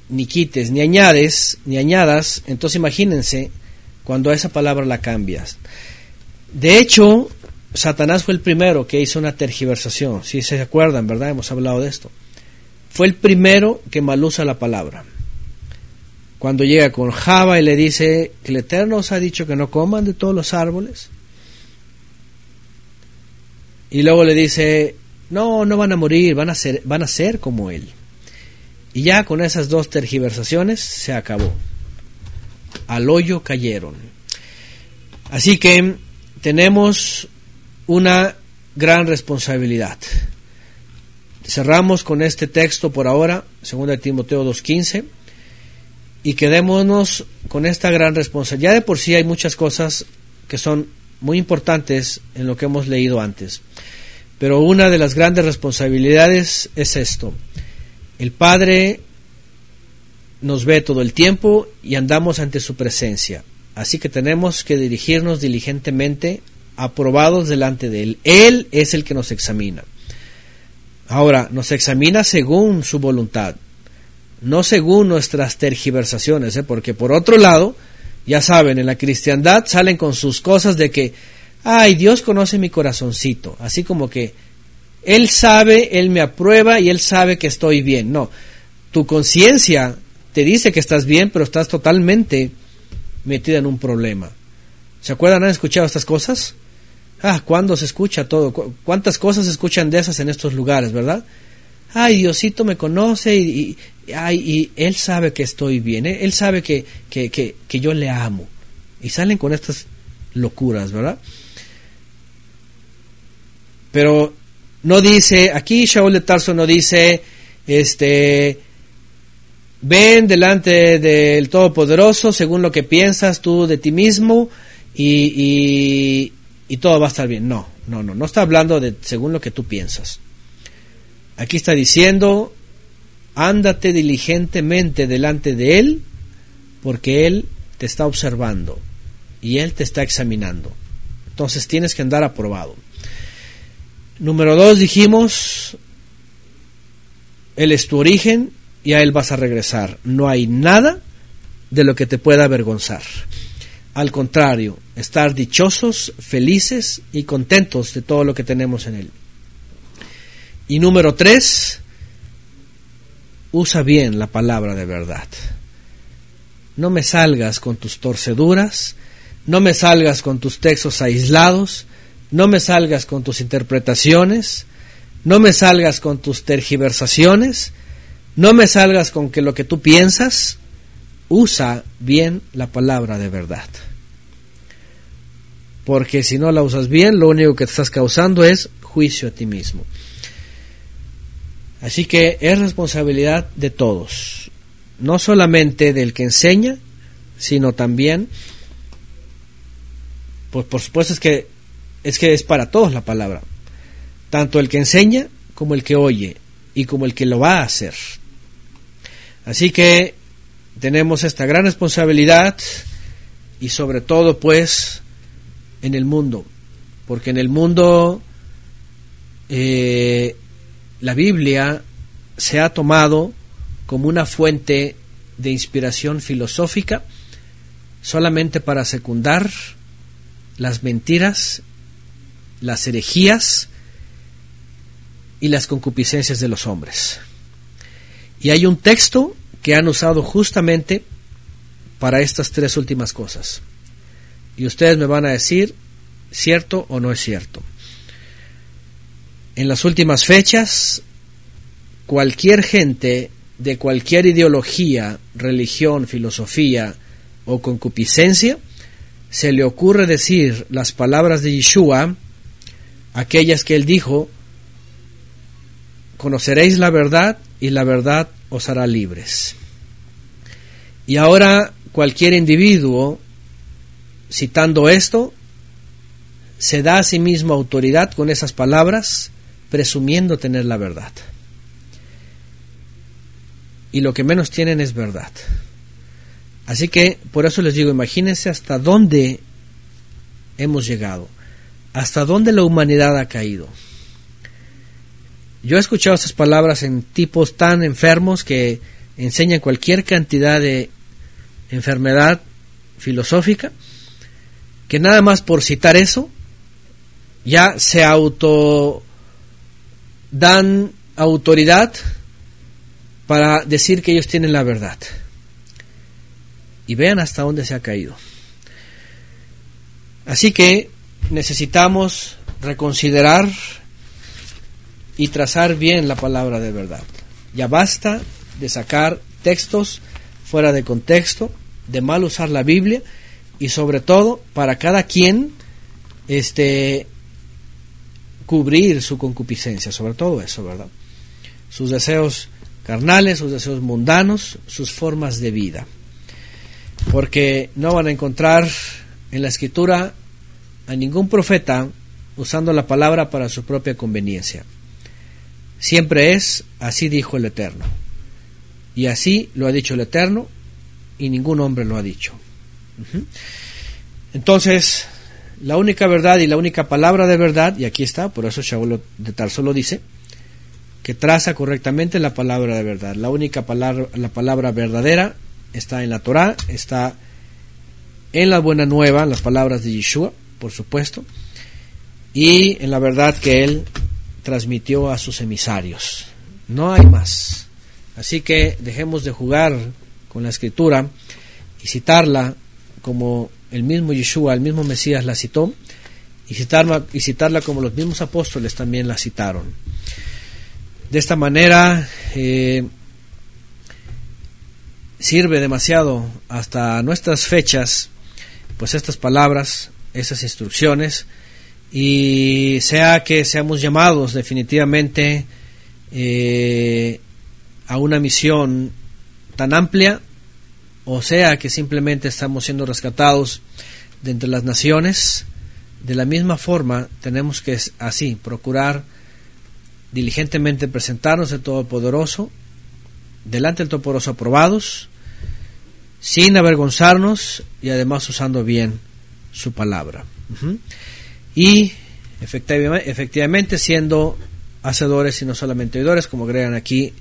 ni quites, ni añades, ni añadas, entonces imagínense cuando esa palabra la cambias. De hecho, Satanás fue el primero que hizo una tergiversación, si se acuerdan, ¿verdad? Hemos hablado de esto. Fue el primero que malusa la palabra. Cuando llega con Java y le dice que el Eterno os ha dicho que no coman de todos los árboles. Y luego le dice, no, no van a morir, van a ser, van a ser como él. Y ya con esas dos tergiversaciones se acabó. Al hoyo cayeron. Así que tenemos una gran responsabilidad. Cerramos con este texto por ahora, 2 Timoteo 2.15, y quedémonos con esta gran responsabilidad. Ya de por sí hay muchas cosas que son muy importantes en lo que hemos leído antes, pero una de las grandes responsabilidades es esto. El Padre nos ve todo el tiempo y andamos ante su presencia, así que tenemos que dirigirnos diligentemente aprobados delante de Él. Él es el que nos examina. Ahora, nos examina según su voluntad, no según nuestras tergiversaciones, ¿eh? porque por otro lado, ya saben, en la cristiandad salen con sus cosas de que, ay, Dios conoce mi corazoncito, así como que Él sabe, Él me aprueba y Él sabe que estoy bien. No, tu conciencia te dice que estás bien, pero estás totalmente metida en un problema. ¿Se acuerdan? ¿Han escuchado estas cosas? Ah, ¿cuándo se escucha todo? ¿Cuántas cosas se escuchan de esas en estos lugares, verdad? Ay, Diosito me conoce y, ay, y Él sabe que estoy bien, ¿eh? Él sabe que, que, que, que yo le amo. Y salen con estas locuras, ¿verdad? Pero no dice, aquí Shaul de Tarso no dice, este, ven delante del Todopoderoso según lo que piensas tú de ti mismo y, y, todo va a estar bien. No, no, no, no está hablando de según lo que tú piensas. Aquí está diciendo, ándate diligentemente delante de Él porque Él te está observando y Él te está examinando. Entonces tienes que andar aprobado. Número dos dijimos, Él es tu origen y a Él vas a regresar. No hay nada de lo que te pueda avergonzar. Al contrario, estar dichosos, felices y contentos de todo lo que tenemos en Él. Y número tres, usa bien la palabra de verdad. No me salgas con tus torceduras, no me salgas con tus textos aislados, no me salgas con tus interpretaciones, no me salgas con tus tergiversaciones, no me salgas con que lo que tú piensas, usa bien la palabra de verdad. Porque si no la usas bien, lo único que te estás causando es juicio a ti mismo. Así que es responsabilidad de todos, no solamente del que enseña, sino también, pues por supuesto es que es que es para todos la palabra, tanto el que enseña como el que oye y como el que lo va a hacer. Así que tenemos esta gran responsabilidad y sobre todo pues en el mundo, porque en el mundo eh, la Biblia se ha tomado como una fuente de inspiración filosófica solamente para secundar las mentiras, las herejías y las concupiscencias de los hombres. Y hay un texto que han usado justamente para estas tres últimas cosas. Y ustedes me van a decir cierto o no es cierto. En las últimas fechas, cualquier gente de cualquier ideología, religión, filosofía o concupiscencia, se le ocurre decir las palabras de Yeshua, aquellas que él dijo, conoceréis la verdad y la verdad os hará libres. Y ahora cualquier individuo, citando esto, se da a sí mismo autoridad con esas palabras, presumiendo tener la verdad. Y lo que menos tienen es verdad. Así que por eso les digo, imagínense hasta dónde hemos llegado, hasta dónde la humanidad ha caído. Yo he escuchado estas palabras en tipos tan enfermos que enseñan cualquier cantidad de enfermedad filosófica, que nada más por citar eso, ya se auto dan autoridad para decir que ellos tienen la verdad. Y vean hasta dónde se ha caído. Así que necesitamos reconsiderar y trazar bien la palabra de verdad. Ya basta de sacar textos fuera de contexto, de mal usar la Biblia y sobre todo para cada quien este cubrir su concupiscencia, sobre todo eso, ¿verdad? Sus deseos carnales, sus deseos mundanos, sus formas de vida. Porque no van a encontrar en la escritura a ningún profeta usando la palabra para su propia conveniencia. Siempre es, así dijo el Eterno. Y así lo ha dicho el Eterno y ningún hombre lo ha dicho. Entonces, la única verdad y la única palabra de verdad, y aquí está, por eso Shaul de Tarso lo dice, que traza correctamente la palabra de verdad. La única palabra, la palabra verdadera está en la Torah, está en la buena nueva, las palabras de Yeshua, por supuesto, y en la verdad que él transmitió a sus emisarios. No hay más. Así que dejemos de jugar con la escritura y citarla como el mismo Yeshua, el mismo Mesías la citó, y citarla, y citarla como los mismos apóstoles también la citaron. De esta manera eh, sirve demasiado hasta nuestras fechas, pues estas palabras, esas instrucciones, y sea que seamos llamados definitivamente eh, a una misión tan amplia, o sea que simplemente estamos siendo rescatados de entre las naciones, de la misma forma tenemos que así procurar diligentemente presentarnos al Todopoderoso, delante del Todopoderoso aprobados, sin avergonzarnos y además usando bien su palabra. Y efectivamente siendo hacedores y no solamente oidores, como agregan aquí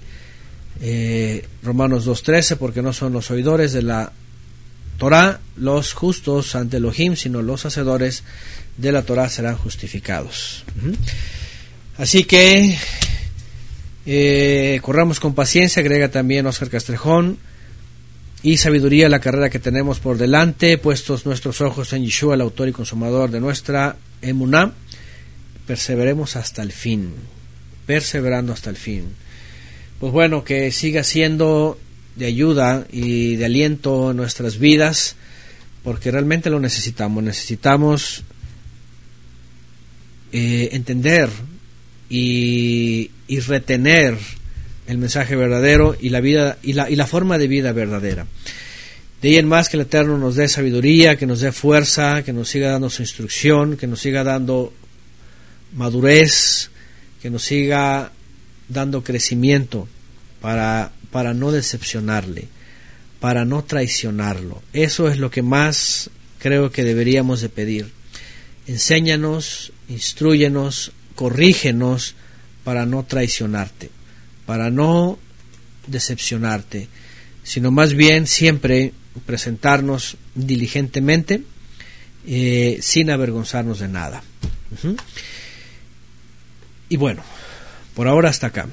eh, Romanos 2.13, porque no son los oidores de la Torah los justos ante Elohim, sino los hacedores de la Torah serán justificados. Así que eh, corramos con paciencia, agrega también Oscar Castrejón, y sabiduría la carrera que tenemos por delante, puestos nuestros ojos en Yeshua, el autor y consumador de nuestra emuná, perseveremos hasta el fin, perseverando hasta el fin. Pues bueno, que siga siendo de ayuda y de aliento en nuestras vidas, porque realmente lo necesitamos. Necesitamos eh, entender y, retener el mensaje verdadero y la vida y la, y la forma de vida verdadera. De ahí en más que el Eterno nos dé sabiduría, que nos dé fuerza, que nos siga dando su instrucción, que nos siga dando madurez, que nos siga dando crecimiento para, para no decepcionarle, para no traicionarlo. Eso es lo que más creo que deberíamos de pedir. Enséñanos, instruyenos, corrígenos para no traicionarte, para no decepcionarte, sino más bien siempre presentarnos diligentemente eh, sin avergonzarnos de nada. Y bueno, por ahora hasta acá.